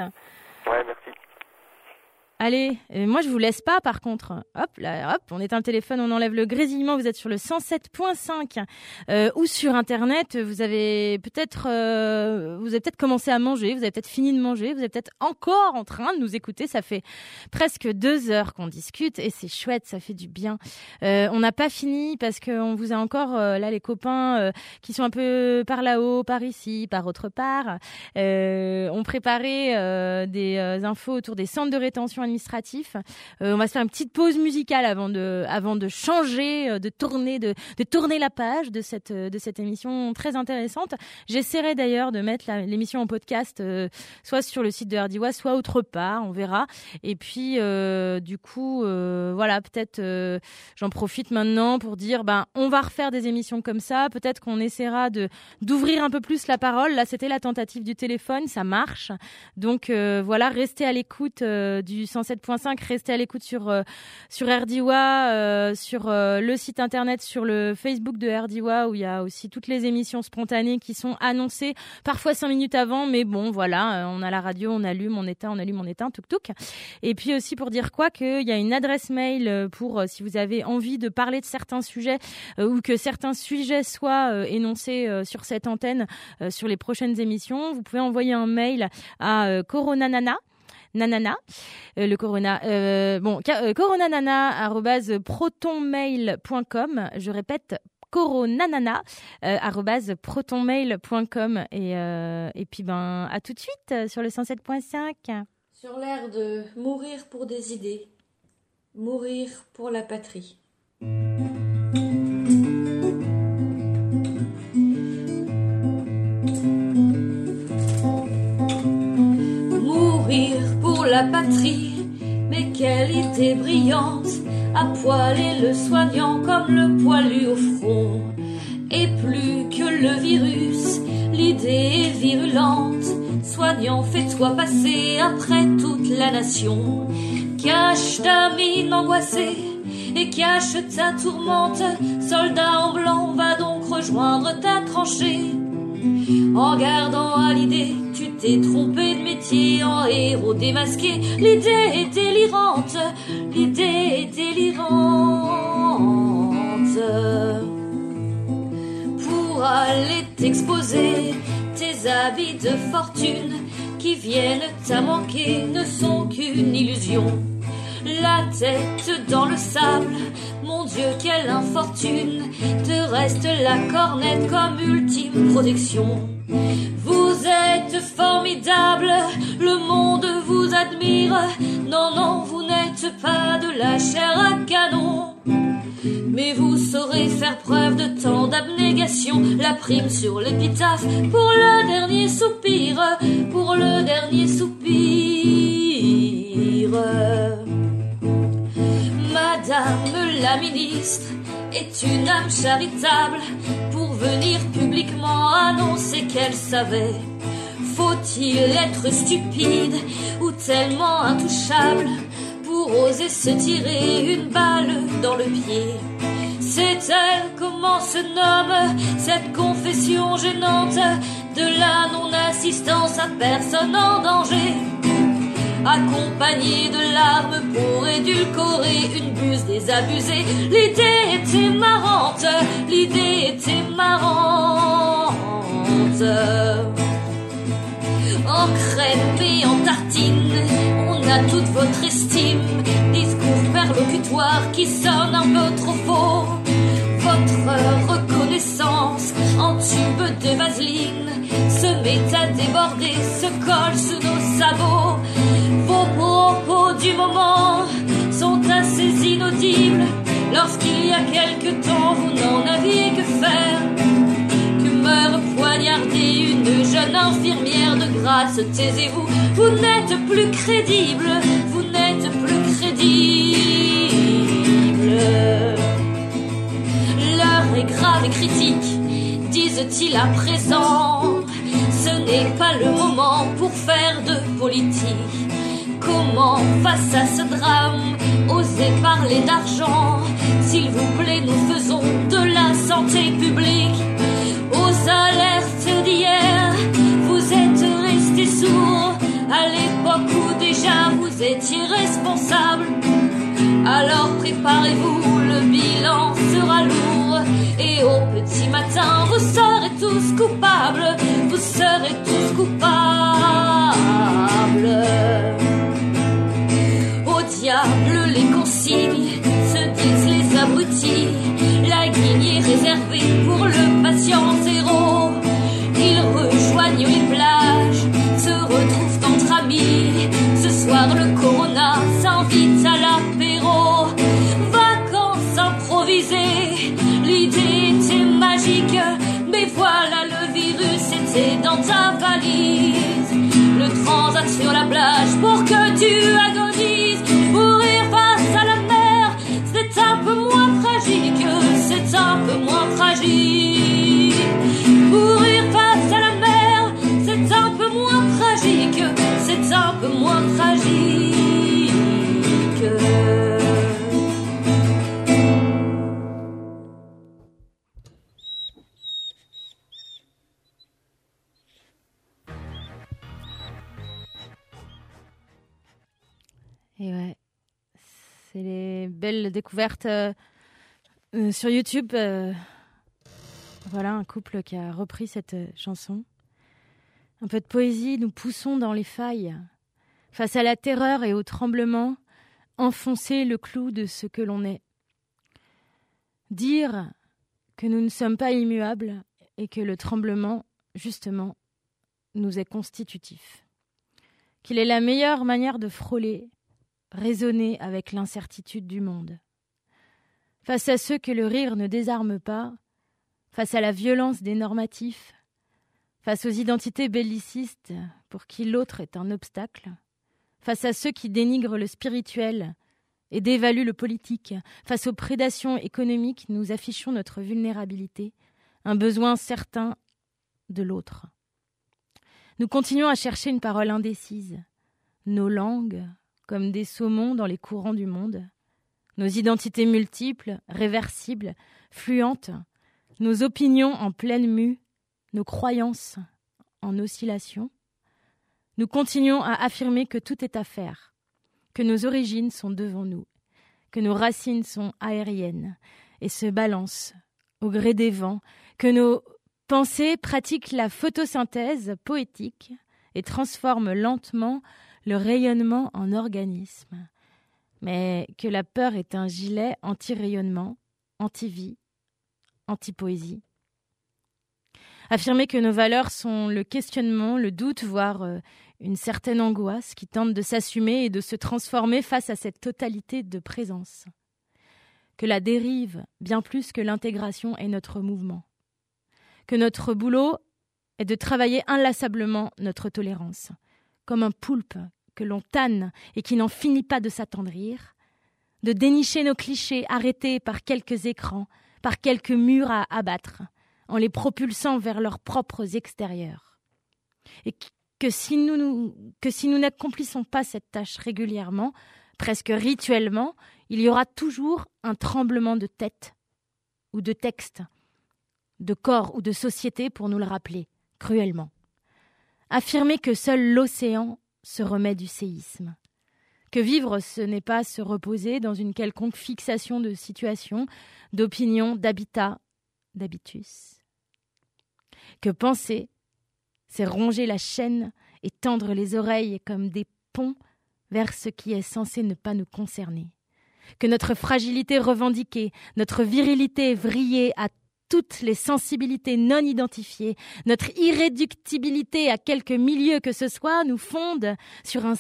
Speaker 2: Allez, euh, moi je vous laisse pas par contre. Hop, là, hop, on éteint le téléphone, on enlève le grésillement, vous êtes sur le 107.5 euh, ou sur internet, vous avez peut-être euh, vous avez peut-être commencé à manger, vous avez peut-être fini de manger, vous êtes peut-être encore en train de nous écouter, ça fait presque deux heures qu'on discute et c'est chouette, ça fait du bien. On n'a pas fini parce qu'on vous a encore là les copains qui sont un peu par là-haut, par ici, par autre part, ont préparé des infos autour des centres de rétention administratifs. Euh, on va se faire une petite pause musicale avant de, avant de changer, euh, de tourner, de, tourner la page de cette, euh, de cette émission très intéressante. J'essaierai d'ailleurs de mettre l'émission en podcast, soit sur le site de Hardiwa, soit autre part, on verra. Et puis, du coup, voilà, peut-être j'en profite maintenant pour dire, ben, on va refaire des émissions comme ça. Peut-être qu'on essaiera de d'ouvrir un peu plus la parole. Là, c'était la tentative du téléphone, ça marche. Donc voilà, restez à l'écoute du 107.5. Restez à l'écoute sur euh, sur RDWA, euh, sur euh, le site internet, sur le Facebook de RDWA où il y a aussi toutes les émissions spontanées qui sont annoncées parfois cinq minutes avant, mais bon voilà, on a la radio, on allume, on éteint, on allume, on éteint, tuk tuk. Et puis aussi pour dire quoi qu'il y a une adresse mail pour si vous avez envie de parler de certains sujets ou que certains sujets soient énoncés sur cette antenne sur les prochaines émissions, vous pouvez envoyer un mail à coronanana nanana, euh, le corona, euh, bon, euh, coronanana@protonmail.com. Je répète, coronanana protonmail.com et et puis ben à tout de suite sur le 107.5
Speaker 7: sur l'air de mourir pour des idées mourir pour la patrie. Mourir la patrie, mais quelle idée brillante, à poiler le soignant comme le poilu au front. Et plus que le virus, l'idée est virulente, soignant, fais-toi passer après toute la nation. Cache ta mine angoissée et cache ta tourmente, soldat en blanc, va donc rejoindre ta tranchée. En gardant à l'idée t'es trompé de métier en héros démasqué. L'idée est délirante, l'idée est délirante. Pour aller t'exposer tes habits de fortune qui viennent à manquer ne sont qu'une illusion. La tête dans le sable, mon Dieu, quelle infortune, te reste la cornette comme ultime protection. Vous êtes formidable, le monde vous admire. Non, non, vous n'êtes pas de la chair à canon. Mais vous saurez faire preuve de tant d'abnégation. La prime sur l'épitaphe pour le dernier soupir, pour le dernier soupir. Madame la ministre est une âme charitable pour venir publiquement annoncer qu'elle savait. Faut-il être stupide ou tellement intouchable pour oser se tirer une balle dans le pied? C'est elle comment se nomme cette confession gênante de la non-assistance à personne en danger? Accompagné de larmes pour édulcorer une buse désabusée. L'idée était marrante, l'idée était marrante. En crêpe et en tartine, on a toute votre estime. Discours perlocutoire qui sonne un peu trop faux. Taisez-vous, vous, n'êtes plus crédible, vous n'êtes plus crédible. L'heure est grave et critique, disent-ils à présent. Ce n'est pas le moment pour faire de politique Comment, face à ce drame, oser parler d'argent S'il vous plaît, nous faisons de la santé publique. Aux alertes d'hier, À l'époque où déjà vous étiez responsable. Alors préparez-vous, le bilan sera lourd. Et au petit matin, vous serez tous coupables. Vous serez tous coupables sur la plage pour que tu agonises. Mourir face à la mer, c'est un peu moins tragique, c'est un peu moins tragique.
Speaker 2: Belle découverte euh, euh, sur YouTube. euh, voilà un couple qui a repris cette chanson. Un peu de poésie, nous poussons dans les failles. Face à la terreur et au tremblement, enfoncer le clou de ce que l'on est. Dire que nous ne sommes pas immuables et que le tremblement, justement, nous est constitutif. Qu'il est la meilleure manière de frôler, raisonner avec l'incertitude du monde. Face à ceux que le rire ne désarme pas, face à la violence des normatifs, face aux identités bellicistes pour qui l'autre est un obstacle, face à ceux qui dénigrent le spirituel et dévaluent le politique, face aux prédations économiques, nous affichons notre vulnérabilité, un besoin certain de l'autre. Nous continuons à chercher une parole indécise, nos langues comme des saumons dans les courants du monde, nos identités multiples, réversibles, fluentes, nos opinions en pleine mue, nos croyances en oscillation. Nous continuons à affirmer que tout est à faire, que nos origines sont devant nous, que nos racines sont aériennes et se balancent au gré des vents, que nos pensées pratiquent la photosynthèse poétique et transforment lentement le rayonnement en organisme, mais que la peur est un gilet anti-rayonnement, anti-vie, anti-poésie. Affirmer que nos valeurs sont le questionnement, le doute, voire euh, une certaine angoisse qui tente de s'assumer et de se transformer face à cette totalité de présence. Que la dérive, bien plus que l'intégration, est notre mouvement. Que notre boulot est de travailler inlassablement notre tolérance, comme un poulpe que l'on tanne et qui n'en finit pas de s'attendrir, de dénicher nos clichés arrêtés par quelques écrans, par quelques murs à abattre, en les propulsant vers leurs propres extérieurs. Et que si nous, que si nous n'accomplissons pas cette tâche régulièrement, presque rituellement, il y aura toujours un tremblement de tête ou de texte, de corps ou de société pour nous le rappeler, cruellement. Affirmer que seul l'océan se remet du séisme. Que vivre, ce n'est pas se reposer dans une quelconque fixation de situation, d'opinion, d'habitat, d'habitus. Que penser, c'est ronger la chaîne et tendre les oreilles comme des ponts vers ce qui est censé ne pas nous concerner. Que notre fragilité revendiquée, notre virilité vrillée à toutes les sensibilités non identifiées, notre irréductibilité à quelque milieu que ce soit nous fonde sur un,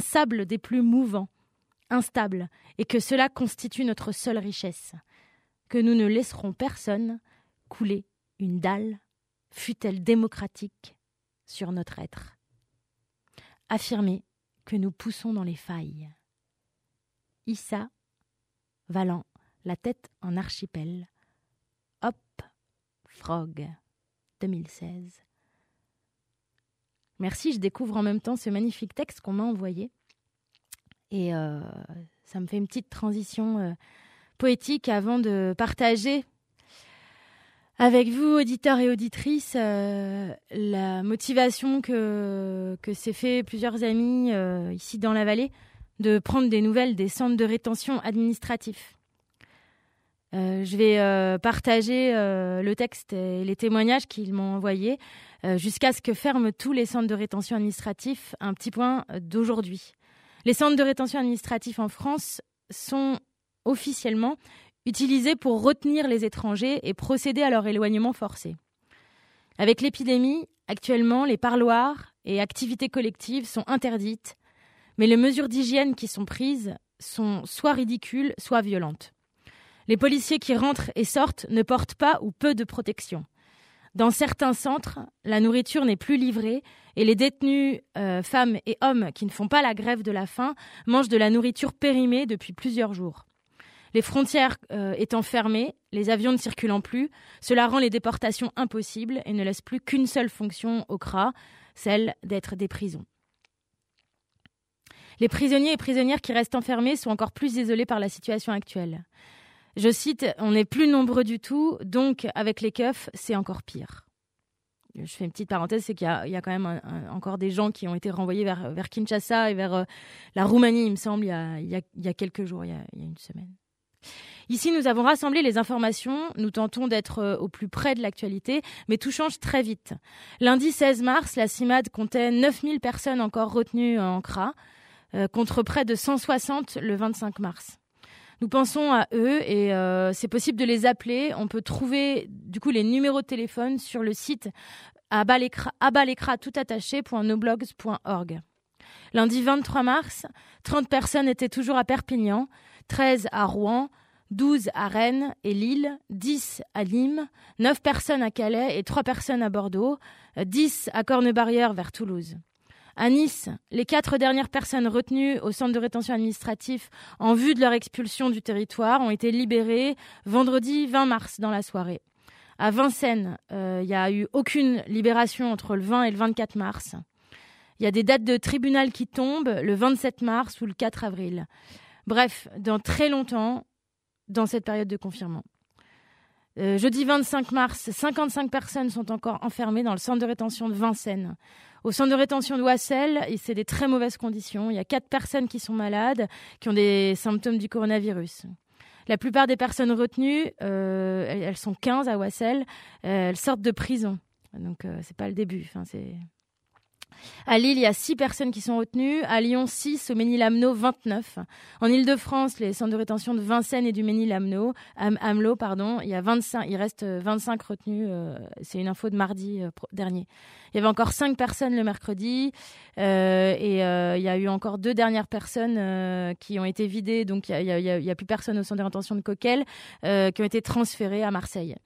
Speaker 2: sable des plus mouvants, instable, et que cela constitue notre seule richesse, que nous ne laisserons personne couler une dalle, fût-elle démocratique, sur notre être. Affirmer que nous poussons dans les failles. Issa, valant la tête en archipel. Frog, 2016. Merci, je découvre en même temps ce magnifique texte qu'on m'a envoyé. Et euh, ça me fait une petite transition euh, poétique avant de partager avec vous, auditeurs et auditrices, euh, la motivation que, que s'est fait plusieurs amis ici dans la vallée de prendre des nouvelles des centres de rétention administratifs. Euh, je vais euh, partager euh, le texte et les témoignages qu'ils m'ont envoyés jusqu'à ce que ferment tous les centres de rétention administratifs. Un petit point d'aujourd'hui. Les centres de rétention administratifs en France sont officiellement utilisés pour retenir les étrangers et procéder à leur éloignement forcé. Avec l'épidémie, actuellement, les parloirs et activités collectives sont interdites, mais les mesures d'hygiène qui sont prises sont soit ridicules, soit violentes. Les policiers qui rentrent et sortent ne portent pas ou peu de protection. Dans certains centres, la nourriture n'est plus livrée et les détenus, euh, femmes et hommes qui ne font pas la grève de la faim, mangent de la nourriture périmée depuis plusieurs jours. Les frontières euh, étant fermées, les avions ne circulant plus, cela rend les déportations impossibles et ne laisse plus qu'une seule fonction au CRA, celle d'être des prisons. Les prisonniers et prisonnières qui restent enfermés sont encore plus isolés par la situation actuelle. Je cite, on n'est plus nombreux du tout, donc avec les keufs, c'est encore pire. je fais une petite parenthèse, c'est qu'il y, a, quand même encore des gens qui ont été renvoyés vers, Kinshasa et vers euh, la Roumanie, il me semble, il y a, quelques jours, il y a, il y a une semaine. Ici, nous avons rassemblé les informations. Nous tentons d'être euh, au plus près de l'actualité, mais tout change très vite. Lundi 16 mars, la CIMAD comptait 9000 personnes encore retenues en CRA, euh, contre près de 160 le 25 mars. Nous pensons à eux et euh, c'est possible de les appeler. On peut trouver du coup les numéros de téléphone sur le site attaché.noblogs.org. Lundi 23 mars, 30 personnes étaient toujours à Perpignan, 13 à Rouen, 12 à Rennes et Lille, 10 à Nîmes, 9 personnes à Calais et 3 personnes à Bordeaux, 10 à Cornebarrière vers Toulouse. À Nice, les quatre dernières personnes retenues au centre de rétention administratif en vue de leur expulsion du territoire ont été libérées vendredi 20 mars dans la soirée. À Vincennes, il euh, n'y a eu aucune libération entre le 20 et le 24 mars. Il y a des dates de tribunal qui tombent le 27 mars ou le 4 avril. Bref, dans très longtemps, dans cette période de confinement. Euh, jeudi 25 mars, 55 personnes sont encore enfermées dans le centre de rétention de Vincennes. Au centre de rétention de Wassel, c'est des très mauvaises conditions. Il y a quatre personnes qui sont malades, qui ont des symptômes du coronavirus. La plupart des personnes retenues, euh, elles sont 15 à Wassel, euh, elles sortent de prison. Donc c'est pas le début. À Lille, il y a 6 personnes qui sont retenues. À Lyon, 6. Au Ménil-Amelot, 29. En Ile-de-France, les centres de rétention de Vincennes et du Ménil-Amelot, Amelot, pardon, il y a 25, il reste 25 retenus. Euh, c'est une info de mardi euh, dernier. Il y avait encore 5 personnes le mercredi. Euh, et euh, il y a eu encore deux dernières personnes euh, qui ont été vidées. Donc, il n'y a, a, a, plus personne au centre de rétention de Coquel qui ont été transférées à Marseille.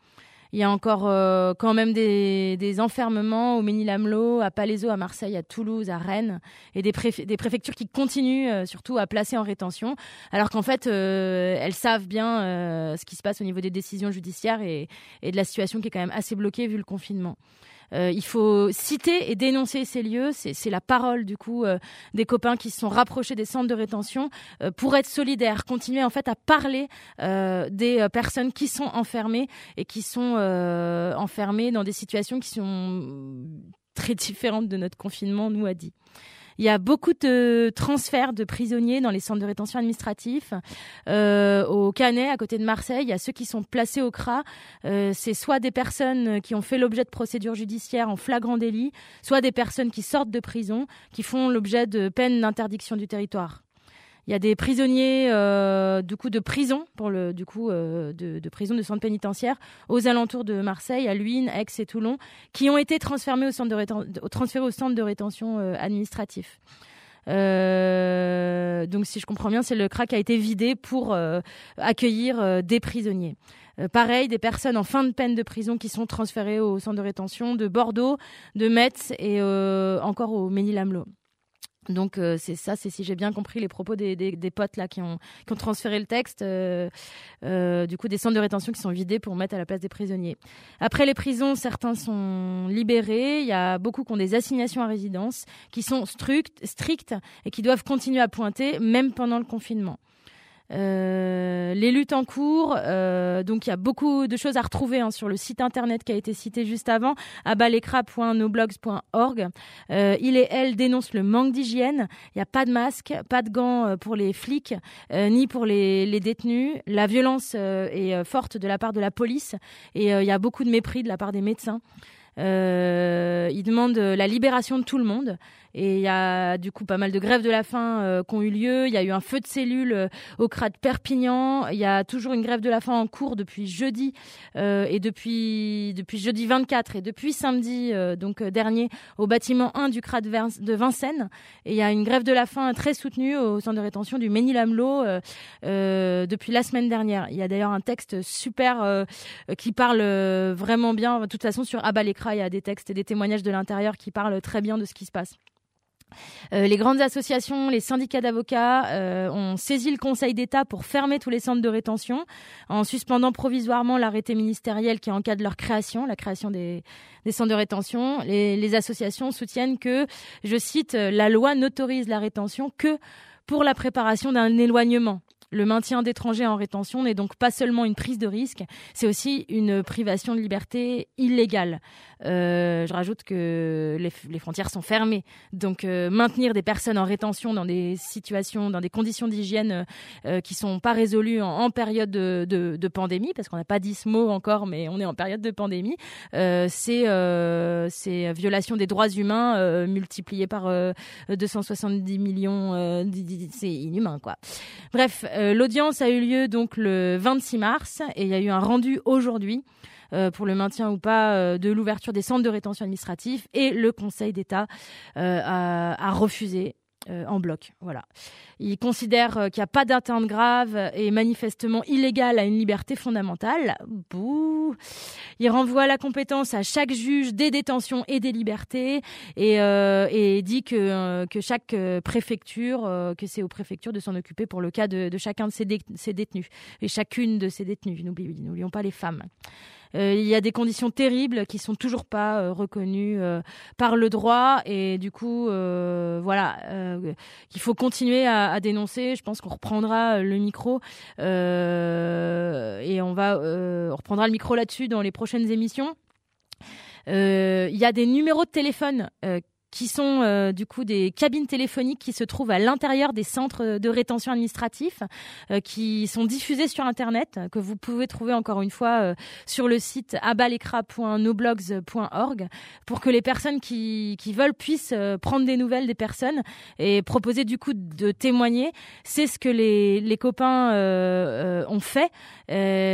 Speaker 2: Il y a encore euh, quand même des, enfermements au Ménil-Amelot, à Palaiseau, à Marseille, à Toulouse, à Rennes, et des, des préfectures qui continuent euh, surtout à placer en rétention, alors qu'en fait, euh, elles savent bien ce qui se passe au niveau des décisions judiciaires et, de la situation qui est quand même assez bloquée vu le confinement. Euh, il faut citer et dénoncer ces lieux. C'est la parole du coup euh, des copains qui se sont rapprochés des centres de rétention euh, pour être solidaires, continuer en fait à parler des personnes qui sont enfermées et qui sont enfermées dans des situations qui sont très différentes de notre confinement, nous a dit. Il y a beaucoup de transferts de prisonniers dans les centres de rétention administratifs. Euh, au Canet, à côté de Marseille, il y a ceux qui sont placés au CRA. Euh, c'est soit des personnes qui ont fait l'objet de procédures judiciaires en flagrant délit, soit des personnes qui sortent de prison, qui font l'objet de peines d'interdiction du territoire. Il y a des prisonniers euh, du coup de prison pour le du coup euh, de, de, prison de centre pénitentiaire aux alentours de Marseille, à Luynes, Aix et Toulon, qui ont été transférés au centre de, réten transférés au centre de rétention euh, administratif. Euh, donc, si je comprends bien, c'est le CRA qui a été vidé pour euh, accueillir euh, des prisonniers. pareil, des personnes en fin de peine de prison qui sont transférées au centre de rétention de Bordeaux, de Metz et encore au Ménil-Amelot. Donc euh, c'est ça, c'est si j'ai bien compris les propos des, potes là qui ont, transféré le texte, euh, euh, du coup des centres de rétention qui sont vidés pour mettre à la place des prisonniers. Après les prisons, certains sont libérés. Il y a beaucoup qui ont des assignations à résidence, qui sont strictes et qui doivent continuer à pointer même pendant le confinement. Euh, les luttes en cours, euh, donc il y a beaucoup de choses à retrouver hein, sur le site internet qui a été cité juste avant, abalecra.noblogs.org. Euh, il et elle dénoncent le manque d'hygiène. Il n'y a pas de masque, pas de gants pour les flics, ni pour les, détenus. La violence est forte de la part de la police et il y a beaucoup de mépris de la part des médecins. Euh, ils demandent la libération de tout le monde. Et il y a du coup pas mal de grèves de la faim euh, qui ont eu lieu. Il y a eu un feu de cellules euh, au CRA de Perpignan. Il y a toujours une grève de la faim en cours depuis jeudi euh, et depuis depuis jeudi 24 et depuis samedi euh, donc dernier au bâtiment 1 du CRA de, Vincennes. Et il y a une grève de la faim très soutenue au centre de rétention du Ménil-Amelot depuis la semaine dernière. Il y a d'ailleurs un texte super qui parle vraiment bien. De toute façon sur Abat l'écran, il y a des textes et des témoignages de l'intérieur qui parlent très bien de ce qui se passe. Euh, les grandes associations, les syndicats d'avocats euh, ont saisi le Conseil d'État pour fermer tous les centres de rétention en suspendant provisoirement l'arrêté ministériel qui encadre leur création, la création des, centres de rétention. Les, les, associations soutiennent que, je cite, la loi n'autorise la rétention que pour la préparation d'un éloignement Le maintien d'étrangers en rétention n'est donc pas seulement une prise de risque, c'est aussi une privation de liberté illégale. Euh, je rajoute que les, frontières sont fermées, donc euh, maintenir des personnes en rétention dans des situations, dans des conditions d'hygiène euh, qui sont pas résolues en, période de, pandémie, parce qu'on n'a pas dit ce mot encore, mais on est en période de pandémie, euh, c'est euh, violation des droits humains euh, multiplié par euh, 270 millions, euh, c'est inhumain quoi. Bref, euh, l'audience a eu lieu donc le 26 mars et il y a eu un rendu aujourd'hui euh, pour le maintien ou pas euh, de l'ouverture des centres de rétention administratifs et le Conseil d'État euh, a refusé euh, en bloc. Voilà. Il considère euh, qu'il n'y a pas d'atteinte grave et manifestement illégale à une liberté fondamentale. Bouh. Il renvoie la compétence à chaque juge des détentions et des libertés et, euh, dit que, que chaque préfecture, que c'est aux préfectures de s'en occuper pour le cas de, chacun de ces, dé- ces détenus et chacune de détenus. N'oublie- N'oublions pas les femmes. Euh, il y a des conditions terribles qui sont toujours pas euh, reconnues euh, par le droit et du coup, voilà, qu'il faut continuer à, dénoncer. Je pense qu'on reprendra le micro et on va, on reprendra le micro là-dessus dans les prochaines émissions. Il y a des numéros de téléphone qui sont euh, du coup des cabines téléphoniques qui se trouvent à l'intérieur des centres de rétention administratifs, euh, qui sont diffusés sur Internet, que vous pouvez trouver encore une fois euh, sur le site abalekra.noblogs.org, pour que les personnes qui, qui veulent puissent euh, prendre des nouvelles des personnes et proposer du coup de témoigner. C'est ce que les, les copains euh, euh, ont fait.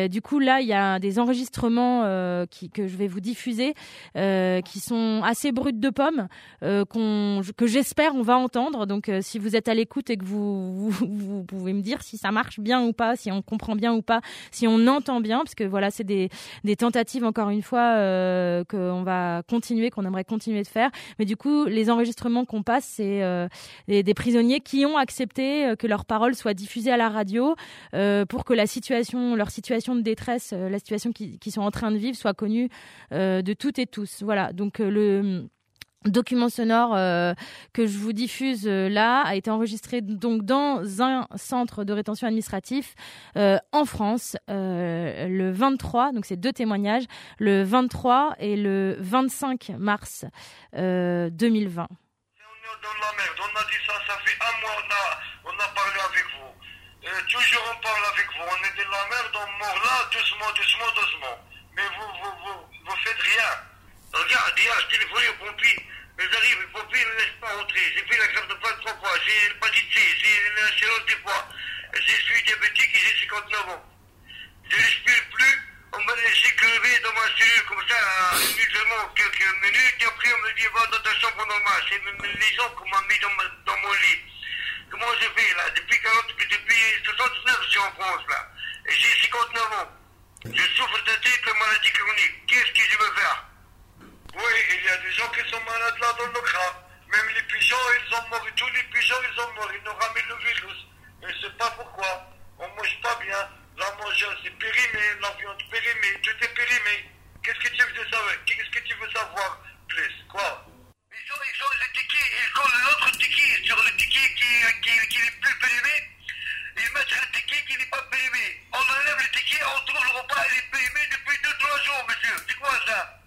Speaker 2: Du coup, là, il y a des enregistrements qui, que je vais vous diffuser, qui sont assez bruts de pommes, euh, que j'espère on va entendre. Donc, euh, si vous êtes à l'écoute et que vous, vous, vous pouvez me dire si ça marche bien ou pas, si on comprend bien ou pas, si on entend bien, parce que voilà, c'est des, des tentatives encore une fois euh, qu'on va continuer, qu'on aimerait continuer de faire. Mais du coup, les enregistrements qu'on passe, c'est euh, des, des prisonniers qui ont accepté que leurs paroles soient diffusées à la radio pour que la situation, leur situation de détresse, la situation qu'ils sont en train de vivre soit connue de toutes et tous. Voilà. Donc le document sonore euh, que je vous diffuse euh, là a été enregistré donc dans un centre de rétention administratif euh, en France le 23 donc c'est deux témoignages le 23 et le 25 mars euh, 2020
Speaker 8: On est dans la merde, on a dit ça, ça fait un mois, on a, on a parlé avec vous. Toujours on parle avec vous, on est dans la merde, on mord là, doucement, doucement, doucement. Mais vous, vous, vous, vous faites rien. Regarde, hier, je téléphoné aux pompiers, mais j'arrive, les pompiers ne laissent pas rentrer. J'ai fait la grève de faim trois fois, j'ai l'hépatite C, j'ai cirrhose des foies, je suis diabétique et j'ai 59 ans. Je respire plus, on m'a laissé crever dans ma cellule comme ça, mutuellement, quelques minutes, et après on me dit va dans ta chambre normale. C'est les gens qu'on m'a mis dans, ma- mon lit. Comment je fais là? Depuis 40, depuis 79, je suis en France là. J'ai 59 ans. Je souffre de triple maladie chronique. Qu'est-ce que je veux faire Oui, il y a des gens qui sont malades là dans le crâne. Même les ont mort. Tous les pigeons, ils ont mort. Ils nous ramènent le virus. Et je sais pas pourquoi. On mange pas bien. La manger, c'est périmé. La viande périmée. Tout est périmé. Qu'est-ce que tu veux savoir? Qu'est-ce que tu veux savoir plus Quoi? Ils ont, ils ont le ticket, ils collent l'autre ticket sur le ticket qui, qui, qui n'est plus périmé. Ils mettent le ticket qui n'est pas périmé. On enlève le ticket, on trouve le repas, il est périmé depuis 2-3 jours, monsieur. C'est quoi ça?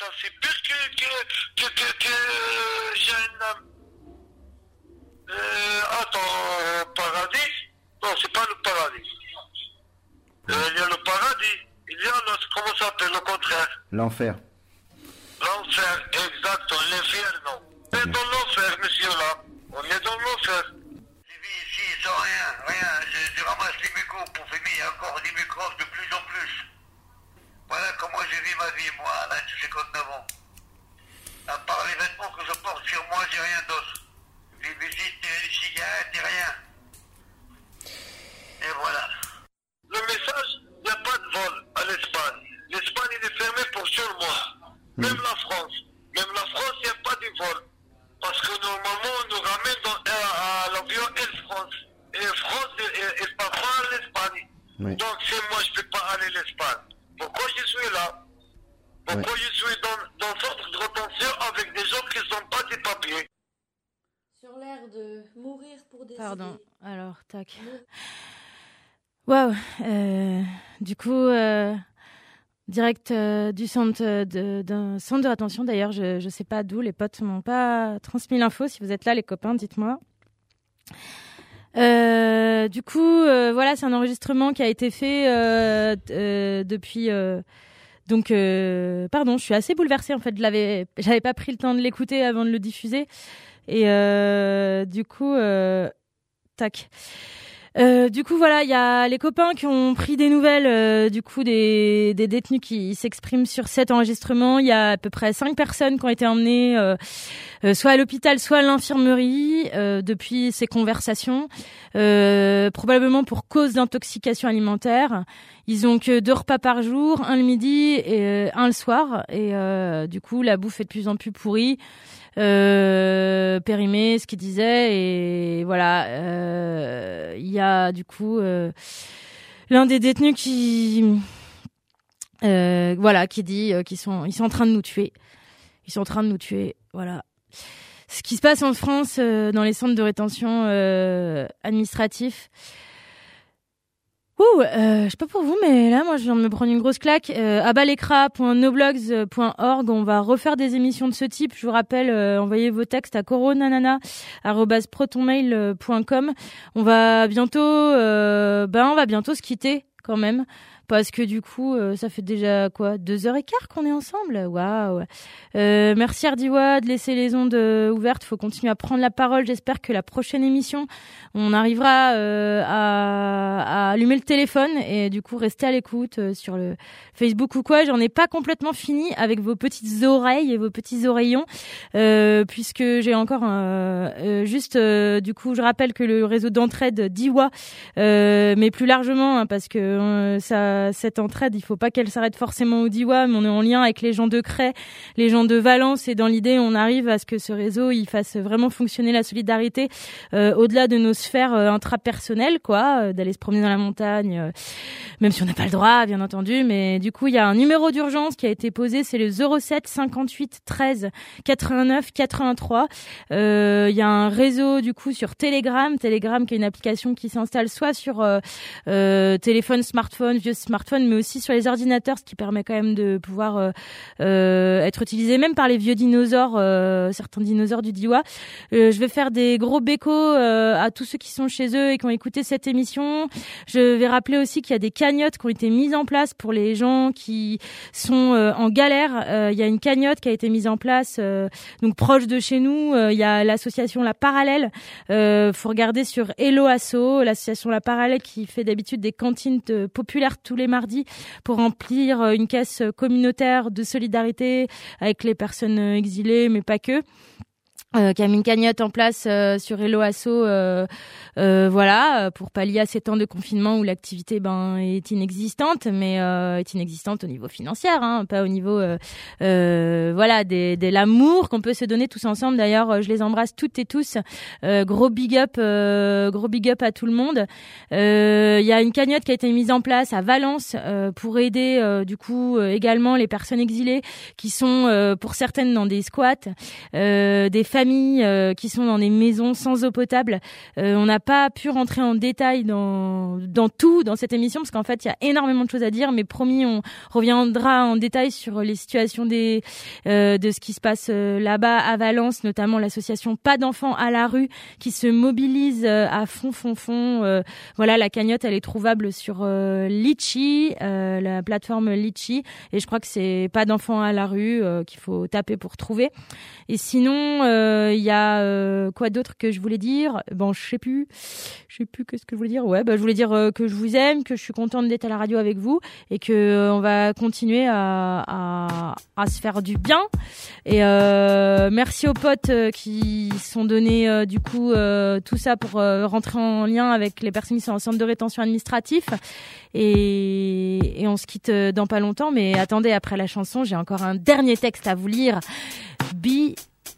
Speaker 8: ça. C'est pire que, que, que, que, que euh, Jahannam. Euh, attends, euh, paradis? Non, c'est pas le paradis. Euh, il y a le paradis. Il y a le, comment ça s'appelle, le contraire?
Speaker 9: L'enfer.
Speaker 8: L'enfer, exact, l'inferno. On est dans l'enfer, monsieur, là. On est dans l'enfer. Je vis ici sans rien, rien. Je, je ramasse les micros pour fumer encore des microbes de plus en plus. Voilà comment je vis ma vie, moi, à la difficulté. teniendo centre,
Speaker 2: euh, d'un centre de rétention. D'ailleurs, je ne sais pas d'où, les potes m'ont pas transmis l'info. Si vous êtes là, les copains, dites-moi. Euh, du coup, euh, voilà, c'est un enregistrement qui a été fait depuis. donc, pardon, je suis assez bouleversée en fait. Je l'avais, j'avais pas pris le temps de l'écouter avant de le diffuser, et du coup, tac. Euh, du coup, voilà, il y a les copains qui ont pris des nouvelles, euh, du coup, des, des détenus qui s'expriment sur cet enregistrement. Il y a à peu près cinq personnes qui ont été emmenées, euh, euh, soit à l'hôpital, soit à l'infirmerie, euh, depuis ces conversations, euh, probablement pour cause d'intoxication alimentaire. Ils ont que deux repas par jour, un le midi et un le soir, et du coup, la bouffe est de plus en plus pourrie euh, périmé, ce qu'il disait, et voilà. euh, Il y a du coup euh, l'un des détenus qui, euh, voilà, qui dit euh, qu'ils sont, ils sont en train de nous tuer. Ils sont en train de nous tuer, voilà. Ce qui se passe en France dans les centres de rétention administratifs. Ouh, euh, je sais pas pour vous, mais là, moi, je viens de me prendre une grosse claque. Euh, abalecra.noblogs.org, on va refaire des émissions de ce type. Je vous rappelle, euh, envoyez vos textes à coronanana@protonmail.com. On va bientôt, euh, ben, on va bientôt se quitter quand même. Parce que du coup, euh, ça fait déjà quoi deux heures et quart qu'on est ensemble? Waouh. Euh, merci Ardiwa de laisser les ondes euh, ouvertes. Faut continuer à prendre la parole. J'espère que la prochaine émission, on arrivera à, allumer le téléphone et du coup rester à l'écoute sur le Facebook ou quoi. J'en ai pas complètement fini avec vos petites oreilles et vos petits oreillons, puisque j'ai encore juste du coup, je rappelle que le réseau d'entraide d'Iwa, mais plus largement hein, parce que euh, cette entraide, il faut pas qu'elle s'arrête forcément au Diwa, mais on est en lien avec les gens de Cray, les gens de Valence, et dans l'idée, on arrive à ce que ce réseau il fasse vraiment fonctionner la solidarité euh, au-delà de nos sphères euh, intrapersonnelles, quoi, d'aller se promener dans la montagne, même si on n'a pas le droit, bien entendu, mais du coup, il y a un numéro d'urgence qui a été posé, c'est le 07 58 13 89 83. Euh, Il y a un réseau du coup sur Telegram, Telegram qui est une application qui s'installe soit sur téléphone, smartphone, vieux smartphone, mais aussi sur les ordinateurs, ce qui permet quand même de pouvoir euh, euh, être utilisé même par les vieux dinosaures, euh, certains dinosaures du Diwa. Je vais faire des gros bécos à tous ceux qui sont chez eux et qui ont écouté cette émission. Je vais rappeler aussi qu'il y a des cagnottes qui ont été mises en place pour les gens qui sont en galère. Il y a une cagnotte qui a été mise en place, donc proche de chez nous. Il y a l'association La Parallèle. Euh, faut regarder sur Hello Asso, l'association La Parallèle qui fait d'habitude des cantines populaires tous mardis pour remplir euh, une caisse communautaire de solidarité avec les personnes euh, exilées, mais pas que. Euh, qui a mis une cagnotte en place euh, sur Hello Asso, euh, euh, voilà, euh, pour pallier à ces temps de confinement où l'activité ben est inexistante, mais euh, est inexistante au niveau financier, hein, pas au niveau, voilà, des, de l'amour qu'on peut se donner tous ensemble. D'ailleurs, je les embrasse toutes et tous. Gros big up, gros big up à tout le monde. Il y a une cagnotte qui a été mise en place à Valence pour aider du coup également les personnes exilées qui sont pour certaines dans des squats, des familles euh, qui sont dans des maisons sans eau potable. Euh, on n'a pas pu rentrer en détail dans tout dans cette émission parce qu'en fait il y a énormément de choses à dire, mais promis on reviendra en détail sur les situations euh, de ce qui se passe là-bas à Valence, notamment l'association Pas d'enfants à la rue qui se mobilise à fond fond fond. Voilà, la cagnotte elle est trouvable sur Litchi, la plateforme Litchi, et je crois que c'est Pas d'enfants à la rue qu'il faut taper pour trouver. Et sinon, il y a euh, quoi d'autre que je voulais dire? Bon, je sais plus. Je sais plus qu'est-ce que je voulais dire. Ouais, bah, je voulais dire euh, que je vous aime, que je suis contente d'être à la radio avec vous et que euh, on va continuer à, se faire du bien. Et euh, merci aux potes euh, qui sont donnés euh, du coup euh, tout ça pour euh, rentrer en lien avec les personnes qui sont en centre de rétention administratif. Et, et on se quitte euh, dans pas longtemps. Mais attendez, après la chanson, j'ai encore un dernier texte à vous lire.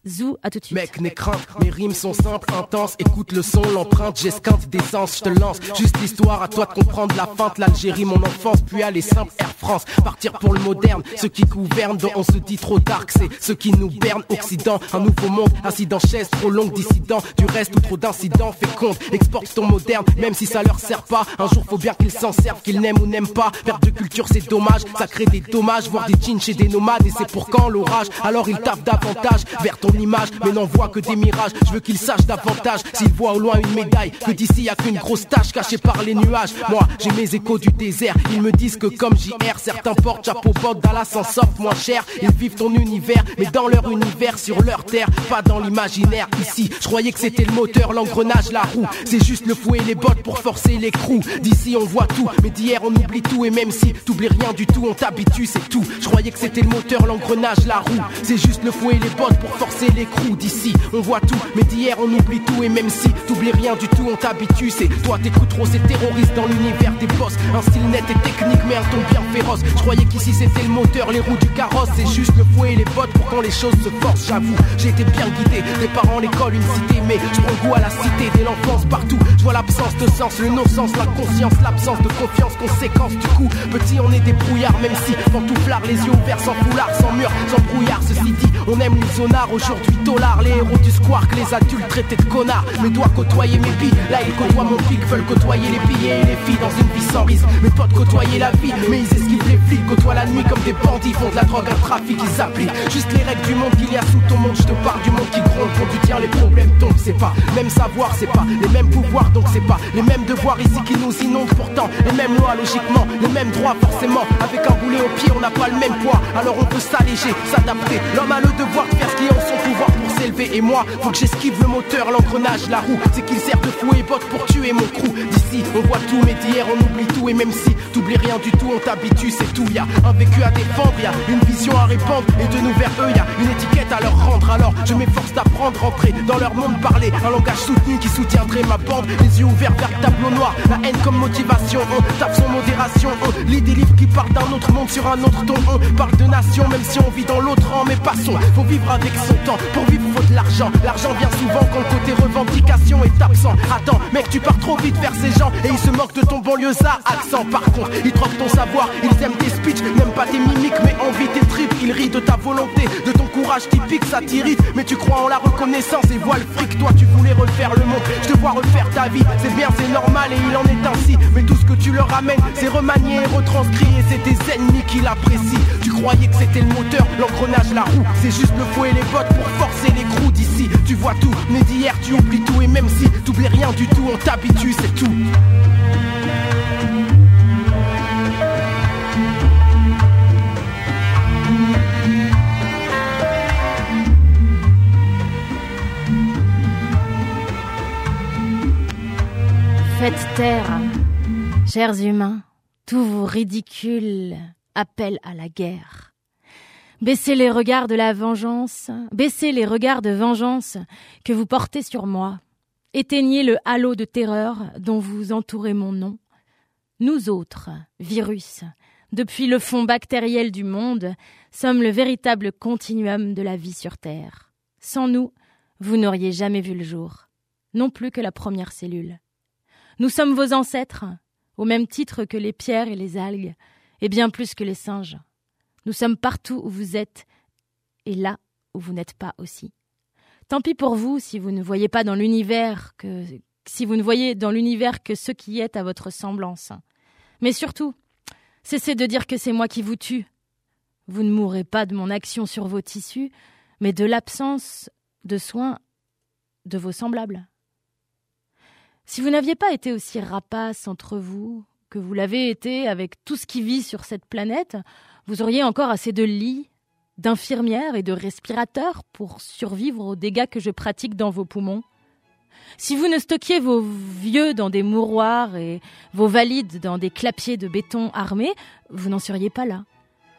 Speaker 2: Bisous, à tout de suite.
Speaker 9: Mec, n'aie crainte, mes rimes sont simples, intenses. Écoute le son, l'empreinte, j'esquinte d'essence, je te lance. Juste l'histoire, à toi de comprendre la feinte, l'Algérie, mon enfance, puis aller simple, Air France. Partir pour le moderne, ceux qui gouvernent, dont on se dit trop que c'est ceux qui nous bernent. Occident, un nouveau monde, dans chaise, trop longue, dissident. Du reste ou trop d'incidents, fait compte, exporte ton moderne, même si ça leur sert pas. Un jour, faut bien qu'ils s'en servent, qu'ils n'aiment ou n'aiment pas. Perte de culture, c'est dommage, ça crée des dommages, voir des jeans chez des nomades, et c'est pour quand l'orage? Alors ils tapent davantage vers ton mais n'en voit que des mirages. Je veux qu'ils sachent davantage s'ils voient au loin une médaille, que d'ici y a qu'une grosse tache cachée par les nuages. Moi, j'ai mes échos du désert, ils me disent que comme JR, certains portent chapeau bord, Dallas s'en sortent moins cher. Ils vivent ton univers, mais dans leur univers, sur leur terre, pas dans l'imaginaire. Ici, je croyais que c'était le moteur, l'engrenage, la roue. C'est juste le fouet et les bottes pour forcer les l'écrou. D'ici, on voit tout, mais d'hier, on oublie tout. Et même si t'oublies rien du tout, on t'habitue, c'est tout. Je croyais que c'était le moteur, l'engrenage, la roue. C'est juste le fouet et les bottes pour forcer l'écrou. D'ici, on voit tout, mais d'hier, on oublie tout. Et même si t'oublies rien du tout, on t'habitue. C'est toi, t'écoutes trop ces terroristes dans l'univers des boss. Un style net et technique, mais un ton bien féroce. Je croyais qu'ici, c'était le moteur, les roues du carrosse. C'est juste le fouet et les bottes pour quand les choses se forcent. J'avoue, j'ai été bien guidé. Des parents, l'école, une cité, mais je prends à la cité dès l'enfance partout. Je vois l'absence de sens, le non-sens, la conscience, l'absence de confiance, conséquence du coup. Petit, on est des brouillards, même si pantouflard, les yeux ouverts, sans foulard, sans mur, sans brouillard. Ceci dit, on aime les zonards, aujourd'hui dollars, les héros du squark, les adultes traités de connards. Mes doigts côtoyer mes billes, là ils côtoient mon pic, veulent côtoyer les billets et les filles dans une vie sans risque. Mes potes côtoyer la vie, mais ils esquivent les flics, côtoient la nuit comme des bandits, font de la drogue, un trafic, ils appliquent. Juste les règles du monde qu'il y a sous ton monde, je te parle du monde qui gronde, quand tu tiens les problèmes tombent, c'est pas. Même savoir, c'est pas. Les mêmes pouvoirs, donc c'est pas. Les mêmes devoirs ici qui nous inondent pourtant, les mêmes lois logiquement, les mêmes droits forcément, avec un boulet au pied, on n'a pas le même poids, alors on peut s'alléger, s'adapter, l'homme a le devoir de faire ce qui est en son pouvoir et moi, faut que j'esquive le moteur, l'engrenage, la roue, c'est qu'il sert de fou et botte pour tuer mon crew, d'ici, on voit tout, mais d'hier, on oublie tout, et même si t'oublies rien du tout, on t'habitue, c'est tout, y a un vécu à défendre, y a une vision à répandre, et de nous vers eux, y a une étiquette à leur rendre, alors je m'efforce d'apprendre, rentrer dans leur monde, parler un langage soutenu qui soutiendrait ma bande, les yeux ouverts vers le tableau noir, la haine comme motivation, on tape son modération, on lit des livres qui parlent d'un autre monde sur un autre ton, on parle de nation, même si on vit dans l'autre rang, mais passons, faut vivre avec son temps, pour vivre l'argent, vient souvent quand le côté revendication est absent, attends, mec tu pars trop vite vers ces gens, et ils se moquent de ton banlieusard accent, par contre, ils troquent ton savoir, ils aiment tes speeches, n'aiment pas tes mimiques, mais envie tes tripes, ils rient de ta volonté, de ton courage typique, ça t'irrite, mais tu crois en la reconnaissance et vois le fric, toi tu voulais refaire le monde, je te vois refaire ta vie, c'est bien, c'est normal et il en est ainsi, mais tout ce que tu leur ramènes, c'est remanié et retranscrit. Et c'est tes ennemis qui l'apprécient. Tu croyais que c'était le moteur, l'engrenage, la roue, c'est juste le fouet et les bottes pour forcer les crous d'ici. Tu vois tout, mais d'hier tu oublies tout et même si t'oublies rien du tout, on t'habitue, c'est tout.
Speaker 2: Faites taire, chers humains, tous vos ridicules appels à la guerre. Baissez les regards de la vengeance, baissez les regards de vengeance que vous portez sur moi. Éteignez le halo de terreur dont vous entourez mon nom. Nous autres, virus, depuis le fond bactériel du monde, sommes le véritable continuum de la vie sur Terre. Sans nous, vous n'auriez jamais vu le jour, non plus que la première cellule. Nous sommes vos ancêtres, au même titre que les pierres et les algues, et bien plus que les singes. Nous sommes partout où vous êtes, et là où vous n'êtes pas aussi. Tant pis pour vous si vous ne voyez pas dans l'univers que si vous ne voyez dans l'univers que ce qui est à votre semblance. Mais surtout, cessez de dire que c'est moi qui vous tue. Vous ne mourrez pas de mon action sur vos tissus, mais de l'absence de soins de vos semblables. Si vous n'aviez pas été aussi rapace entre vous que vous l'avez été avec tout ce qui vit sur cette planète, vous auriez encore assez de lits, d'infirmières et de respirateurs pour survivre aux dégâts que je pratique dans vos poumons. Si vous ne stockiez vos vieux dans des mouroirs et vos valides dans des clapiers de béton armés, vous n'en seriez pas là.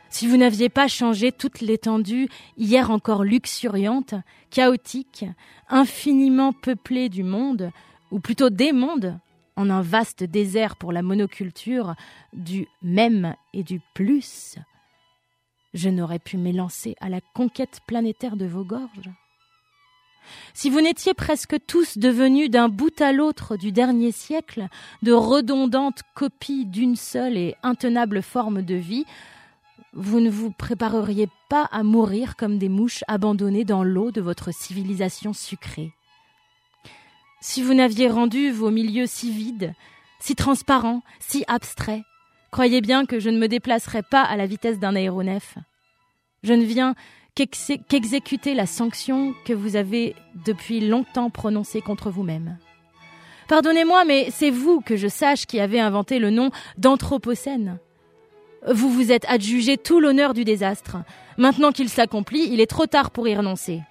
Speaker 2: Si vous n'aviez pas changé toute l'étendue, hier encore luxuriante, chaotique, infiniment peuplée du monde, ou plutôt des mondes, en un vaste désert pour la monoculture du même et du plus, je n'aurais pu m'élancer à la conquête planétaire de vos gorges. Si vous n'étiez presque tous devenus d'un bout à l'autre du dernier siècle de redondantes copies d'une seule et intenable forme de vie, vous ne vous prépareriez pas à mourir comme des mouches abandonnées dans l'eau de votre civilisation sucrée. Si vous n'aviez rendu vos milieux si vides, si transparents, si abstraits, croyez bien que je ne me déplacerais pas à la vitesse d'un aéronef. Je ne viens qu'exécuter la sanction que vous avez depuis longtemps prononcée contre vous-même. Pardonnez-moi, mais c'est vous que je sache qui avez inventé le nom d'Anthropocène. Vous vous êtes adjugé tout l'honneur du désastre. Maintenant qu'il s'accomplit, il est trop tard pour y renoncer.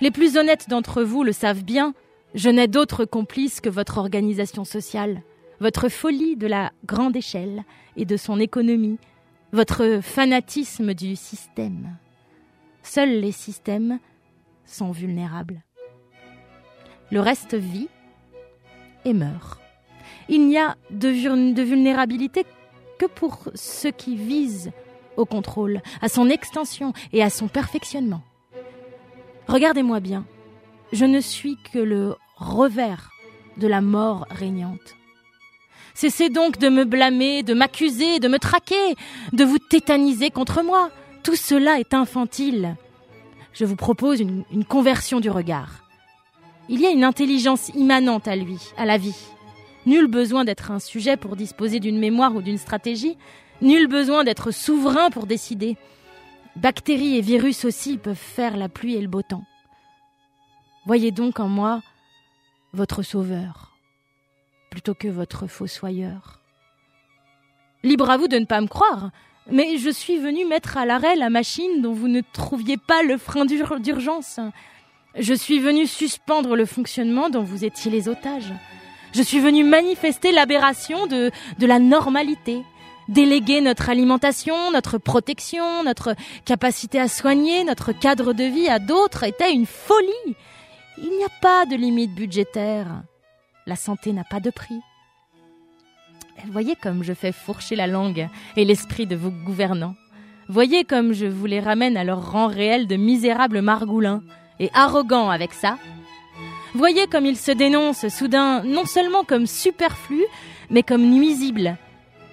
Speaker 2: Les plus honnêtes d'entre vous le savent bien, je n'ai d'autre complice que votre organisation sociale, votre folie de la grande échelle et de son économie, votre fanatisme du système. Seuls les systèmes sont vulnérables. Le reste vit et meurt. Il n'y a de, vulnérabilité que pour ceux qui visent au contrôle, à son extension et à son perfectionnement. Regardez-moi bien, je ne suis que le revers de la mort régnante. Cessez donc de me blâmer, de m'accuser, de me traquer, de vous tétaniser contre moi. Tout cela est infantile. Je vous propose une, conversion du regard. Il y a une intelligence immanente à lui, à la vie. Nul besoin d'être un sujet pour disposer d'une mémoire ou d'une stratégie. Nul besoin d'être souverain pour décider. Bactéries et virus aussi peuvent faire la pluie et le beau temps. Voyez donc en moi votre sauveur, plutôt que votre fossoyeur. Libre à vous de ne pas me croire, mais je suis venu mettre à l'arrêt la machine dont vous ne trouviez pas le frein d'urgence. Je suis venu suspendre le fonctionnement dont vous étiez les otages. Je suis venu manifester l'aberration de, de la normalité, déléguer notre alimentation, notre protection, notre capacité à soigner, notre cadre de vie à d'autres était une folie. Il n'y a pas de limite budgétaire. La santé n'a pas de prix. Voyez comme je fais fourcher la langue et l'esprit de vos gouvernants. Voyez comme je vous les ramène à leur rang réel de misérables margoulins, et arrogants avec ça, Voyez comme ils se dénoncent soudain non seulement comme superflus, mais comme nuisibles.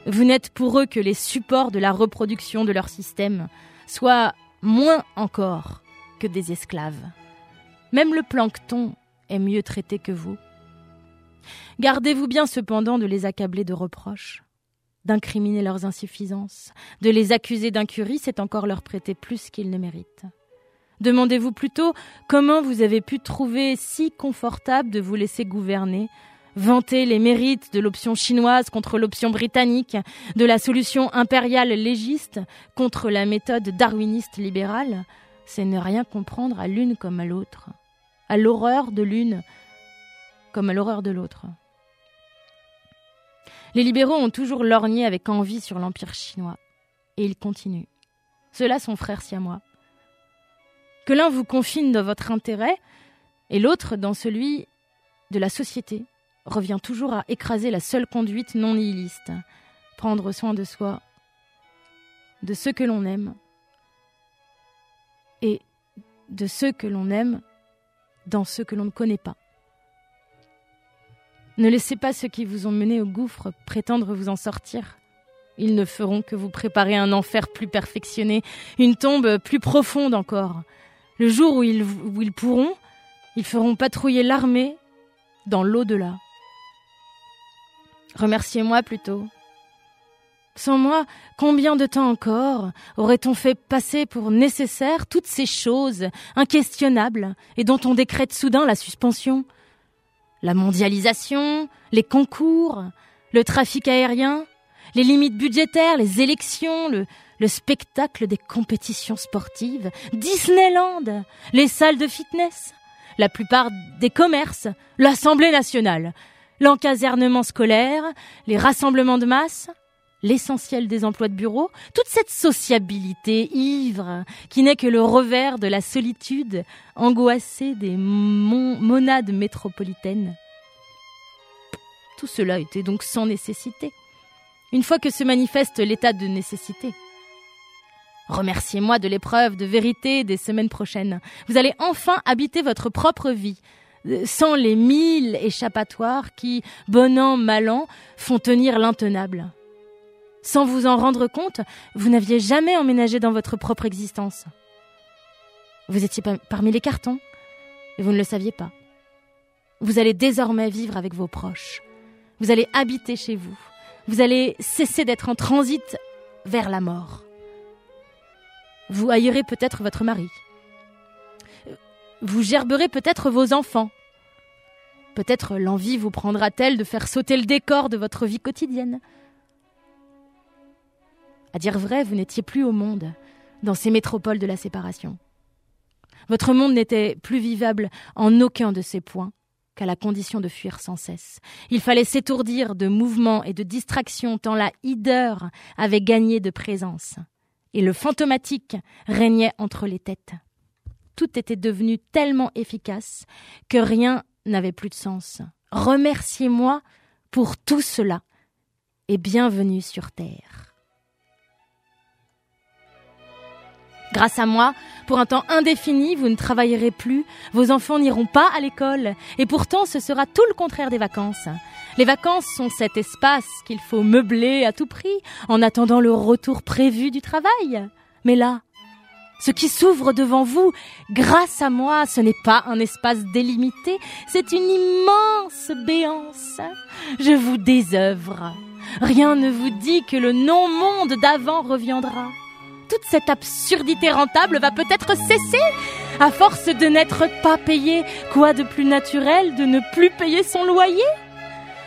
Speaker 2: Vous n'êtes pour eux que les supports de la reproduction de leur système, soit moins encore que des esclaves. Même le plancton est mieux traité que vous. Gardez-vous bien cependant de les accabler de reproches, d'incriminer leurs insuffisances, de les accuser d'incurie, c'est encore leur prêter plus qu'ils ne méritent. Demandez-vous plutôt comment vous avez pu trouver si confortable de vous laisser gouverner, vanter les mérites de l'option chinoise contre l'option britannique, de la solution impériale légiste contre la méthode darwiniste libérale, c'est ne rien comprendre à l'une comme à l'autre, à l'horreur de l'une comme à l'horreur de l'autre. Les libéraux ont toujours lorgné avec envie sur l'Empire chinois, et ils continuent. Ceux-là sont frères siamois que l'un vous confine dans votre intérêt et l'autre dans celui de la société, revient toujours à écraser la seule conduite non nihiliste, prendre soin de soi, de ceux que l'on aime, et de ceux que l'on aime dans ceux que l'on ne connaît pas. Ne laissez pas ceux qui vous ont mené au gouffre prétendre vous en sortir. Ils ne feront que vous préparer un enfer plus perfectionné, une tombe plus profonde encore, le jour où ils, où ils pourront, ils feront patrouiller l'armée dans l'au-delà. Remerciez-moi plutôt. Sans moi, combien de temps encore aurait-on fait passer pour nécessaire toutes ces choses inquestionnables et dont on décrète soudain la suspension? La mondialisation, les concours, le trafic aérien, les limites budgétaires, les élections, le, le spectacle des compétitions sportives, Disneyland, les salles de fitness, la plupart des commerces, l'Assemblée nationale, l'encasernement scolaire, les rassemblements de masse, l'essentiel des emplois de bureau, toute cette sociabilité ivre qui n'est que le revers de la solitude angoissée des monades métropolitaines. Tout cela était donc sans nécessité, une fois que se manifeste l'état de nécessité. Remerciez-moi de l'épreuve de vérité des semaines prochaines. Vous allez enfin habiter votre propre vie, euh, sans les mille échappatoires qui, bon an, mal an, font tenir l'intenable. Sans vous en rendre compte, vous n'aviez jamais emménagé dans votre propre existence. Vous étiez parmi les cartons, et vous ne le saviez pas. Vous allez désormais vivre avec vos proches. Vous allez habiter chez vous. Vous allez cesser d'être en transit vers la mort. Vous haïrez peut-être votre mari. Vous gerberez peut-être vos enfants. Peut-être l'envie vous prendra-t-elle de faire sauter le décor de votre vie quotidienne. À dire vrai, vous n'étiez plus au monde, dans ces métropoles de la séparation. Votre monde n'était plus vivable en aucun de ces points qu'à la condition de fuir sans cesse. Il fallait s'étourdir de mouvements et de distractions tant la hideur avait gagné de présence, et le fantomatique régnait entre les têtes. Tout était devenu tellement efficace que rien n'avait plus de sens. Remerciez-moi pour tout cela et bienvenue sur Terre. Grâce à moi, pour un temps indéfini, vous ne travaillerez plus, vos enfants n'iront pas à l'école, et pourtant ce sera tout le contraire des vacances. Les vacances sont cet espace qu'il faut meubler à tout prix, en attendant le retour prévu du travail. Mais là, ce qui s'ouvre devant vous, grâce à moi, ce n'est pas un espace délimité, c'est une immense béance. Je vous désœuvre. Rien ne vous dit que le non-monde d'avant reviendra toute cette absurdité rentable va peut-être cesser à force de n'être pas payé. Quoi de plus naturel de ne plus payer son loyer?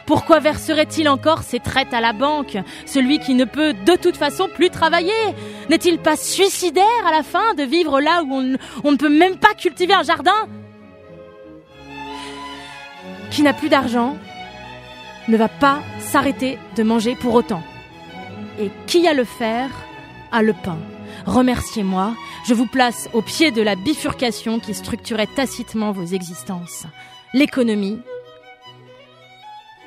Speaker 2: Pourquoi verserait-il encore ses traites à la banque, celui qui ne peut de toute façon plus travailler N'est-il pas suicidaire à la fin de vivre là où on, ne peut même pas cultiver un jardin? Qui n'a plus d'argent ne va pas s'arrêter de manger pour autant. Et qui a le fer a le pain. Remerciez-moi, je vous place au pied de la bifurcation qui structurait tacitement vos existences. L'économie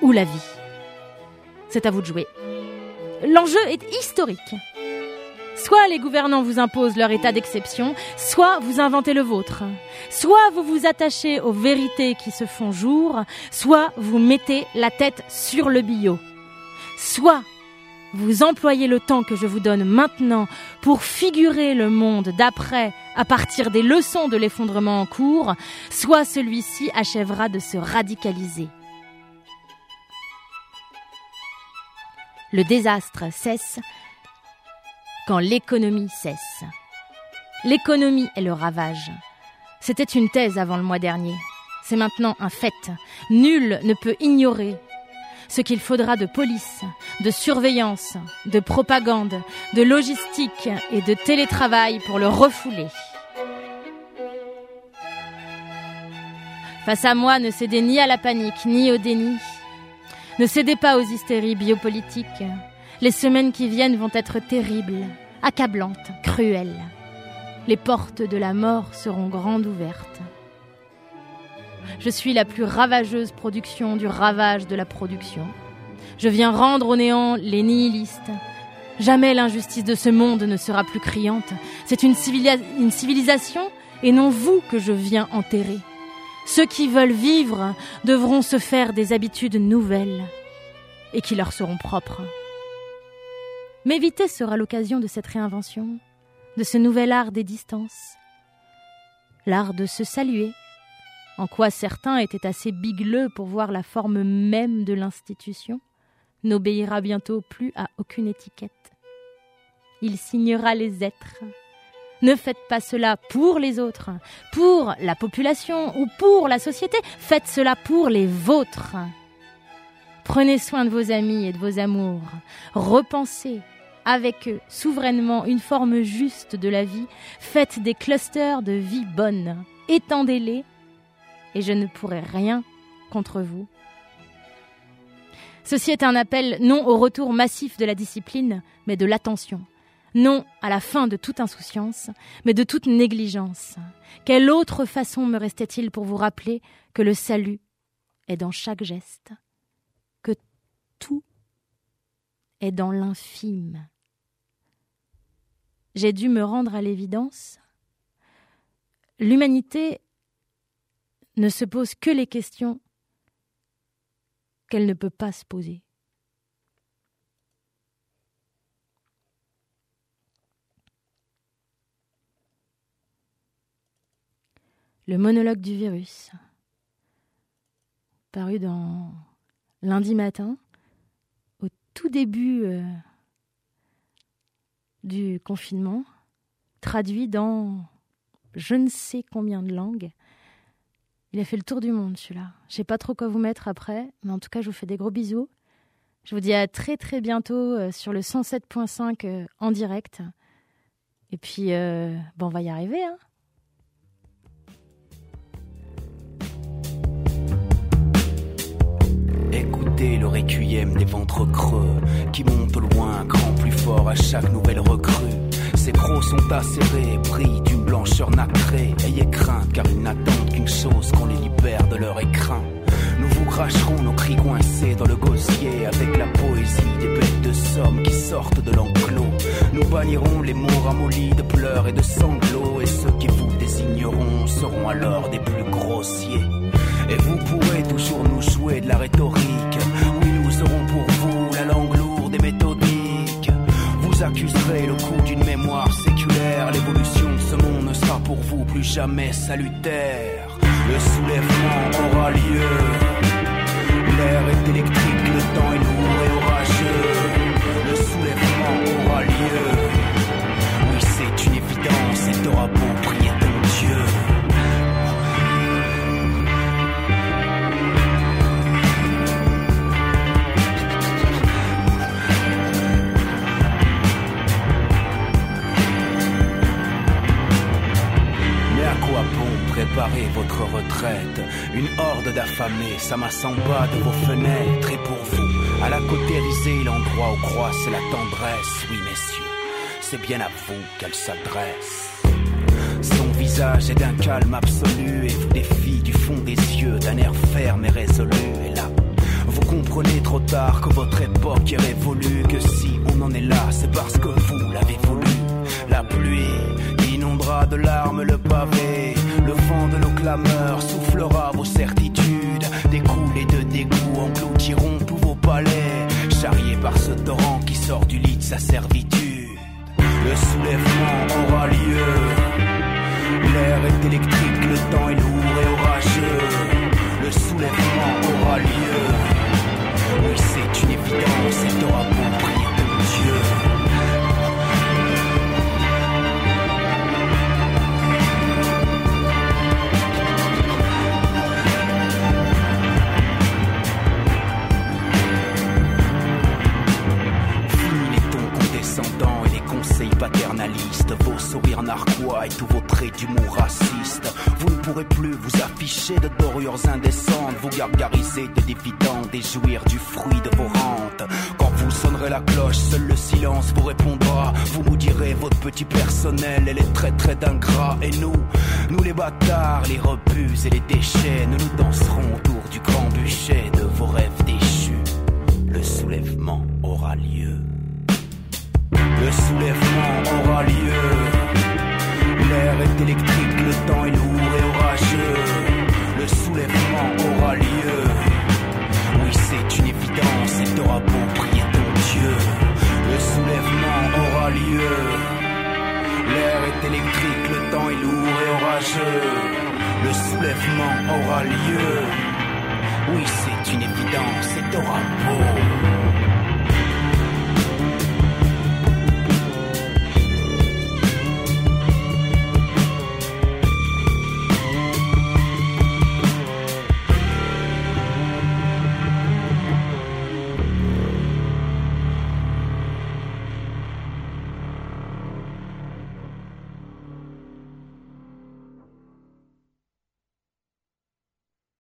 Speaker 2: ou la vie. C'est à vous de jouer. L'enjeu est historique. Soit les gouvernants vous imposent leur état d'exception, soit vous inventez le vôtre. Soit vous vous attachez aux vérités qui se font jour, soit vous mettez la tête sur le billot. Soit vous employez le temps que je vous donne maintenant pour figurer le monde d'après à partir des leçons de l'effondrement en cours, soit celui-ci achèvera de se radicaliser. Le désastre cesse quand l'économie cesse. L'économie est le ravage. C'était une thèse avant le mois dernier. C'est maintenant un fait. Nul ne peut ignorer ce qu'il faudra de police, de surveillance, de propagande, de logistique et de télétravail pour le refouler. Face à moi, ne cédez ni à la panique, ni au déni. Ne cédez pas aux hystéries biopolitiques. Les semaines qui viennent vont être terribles, accablantes, cruelles. Les portes de la mort seront grandes ouvertes. Je suis la plus ravageuse production du ravage de la production. Je viens rendre au néant les nihilistes. Jamais l'injustice de ce monde ne sera plus criante. C'est une, civilisation et non vous que je viens enterrer. Ceux qui veulent vivre devront se faire des habitudes nouvelles et qui leur seront propres. M'éviter sera l'occasion de cette réinvention, de ce nouvel art des distances, l'art de se saluer, en quoi certains étaient assez bigleux pour voir la forme même de l'institution, n'obéira bientôt plus à aucune étiquette. Il signera les êtres. Ne faites pas cela pour les autres, pour la population ou pour la société, faites cela pour les vôtres. Prenez soin de vos amis et de vos amours. Repensez avec eux souverainement une forme juste de la vie. Faites des clusters de vie bonne. Étendez-les et je ne pourrai rien contre vous. Ceci est un appel non au retour massif de la discipline, mais de l'attention. Non à la fin de toute insouciance, mais de toute négligence. Quelle autre façon me restait-il pour vous rappeler que le salut est dans chaque geste, que tout est dans l'infime? J'ai dû me rendre à l'évidence. L'humanité ne se pose que les questions qu'elle ne peut pas se poser. Le monologue du virus, paru dans lundi matin, au tout début euh, du confinement, traduit dans je ne sais combien de langues. Il a fait le tour du monde, celui-là. Je sais pas trop quoi vous mettre après, mais en tout cas, je vous fais des gros bisous. Je vous dis à très très bientôt euh, sur le 107.5 euh, en direct. Et puis, euh, bon, on va y arriver, hein.
Speaker 10: Écoutez le requiem des ventres creux qui montent loin, grand plus fort à chaque nouvelle recrue. Ces crocs sont acérés, pris d'une blancheur nacrée. Ayez crainte car ils n'attendent chose qu'on les libère de leur écrin. Nous vous cracherons nos cris coincés dans le gosier avec la poésie des bêtes de somme qui sortent de l'enclos. Nous bannirons les mots ramollis de pleurs et de sanglots et ceux qui vous désigneront seront alors des plus grossiers. Et vous pourrez toujours nous jouer de la rhétorique. Oui, nous serons pour vous la langue lourde et méthodique. Vous accuserez le coup d'une mémoire séculaire. L'évolution de ce monde ne sera pour vous plus jamais salutaire. Le soulèvement aura lieu. L'air est électrique, le temps est lourd et orageux. Le soulèvement aura lieu. Oui, c'est une évidence et t'auras beau prier votre retraite Une horde d'affamés s'amasse en bas de vos fenêtres et pour vous, à la cautérisée, l'endroit où croisse la tendresse, oui messieurs, c'est bien à vous qu'elle s'adresse. Son visage est d'un calme absolu et vous défie du fond des yeux d'un air ferme et résolu. Et là, vous comprenez trop tard que votre époque est révolue, que si on en est là, c'est parce que vous l'avez voulu. La pluie inondera de larmes le pavé, de clameurs soufflera vos certitudes, des coulées de dégoût engloutiront tous vos palais, charriés par ce torrent qui sort du lit de sa servitude. Le soulèvement aura lieu. L'air est électrique, le temps est lourd et orageux. Le soulèvement aura lieu. Oui, c'est une évidence et t'auras prier ton Dieu. Conseils paternalistes, vos sourires narquois et tous vos traits d'humour raciste. Vous ne pourrez plus vous afficher de dorures indécentes, vous gargariser de dividendes et jouir du fruit de vos rentes. Quand vous sonnerez la cloche, seul le silence vous répondra. Vous nous direz votre petit personnel et les traits d'ingrats. Et nous, nous les bâtards, les rebuts et les déchets, nous nous danserons autour du grand bûcher de vos rêves déchus. Le soulèvement aura lieu. Le soulèvement aura lieu. L'air est électrique, le temps est lourd et orageux. Le soulèvement aura lieu. Oui, c'est une évidence et t'auras beau prier ton Dieu. Le soulèvement aura lieu. L'air est électrique, le temps est lourd et orageux. Le soulèvement aura lieu. Oui, c'est une évidence et t'auras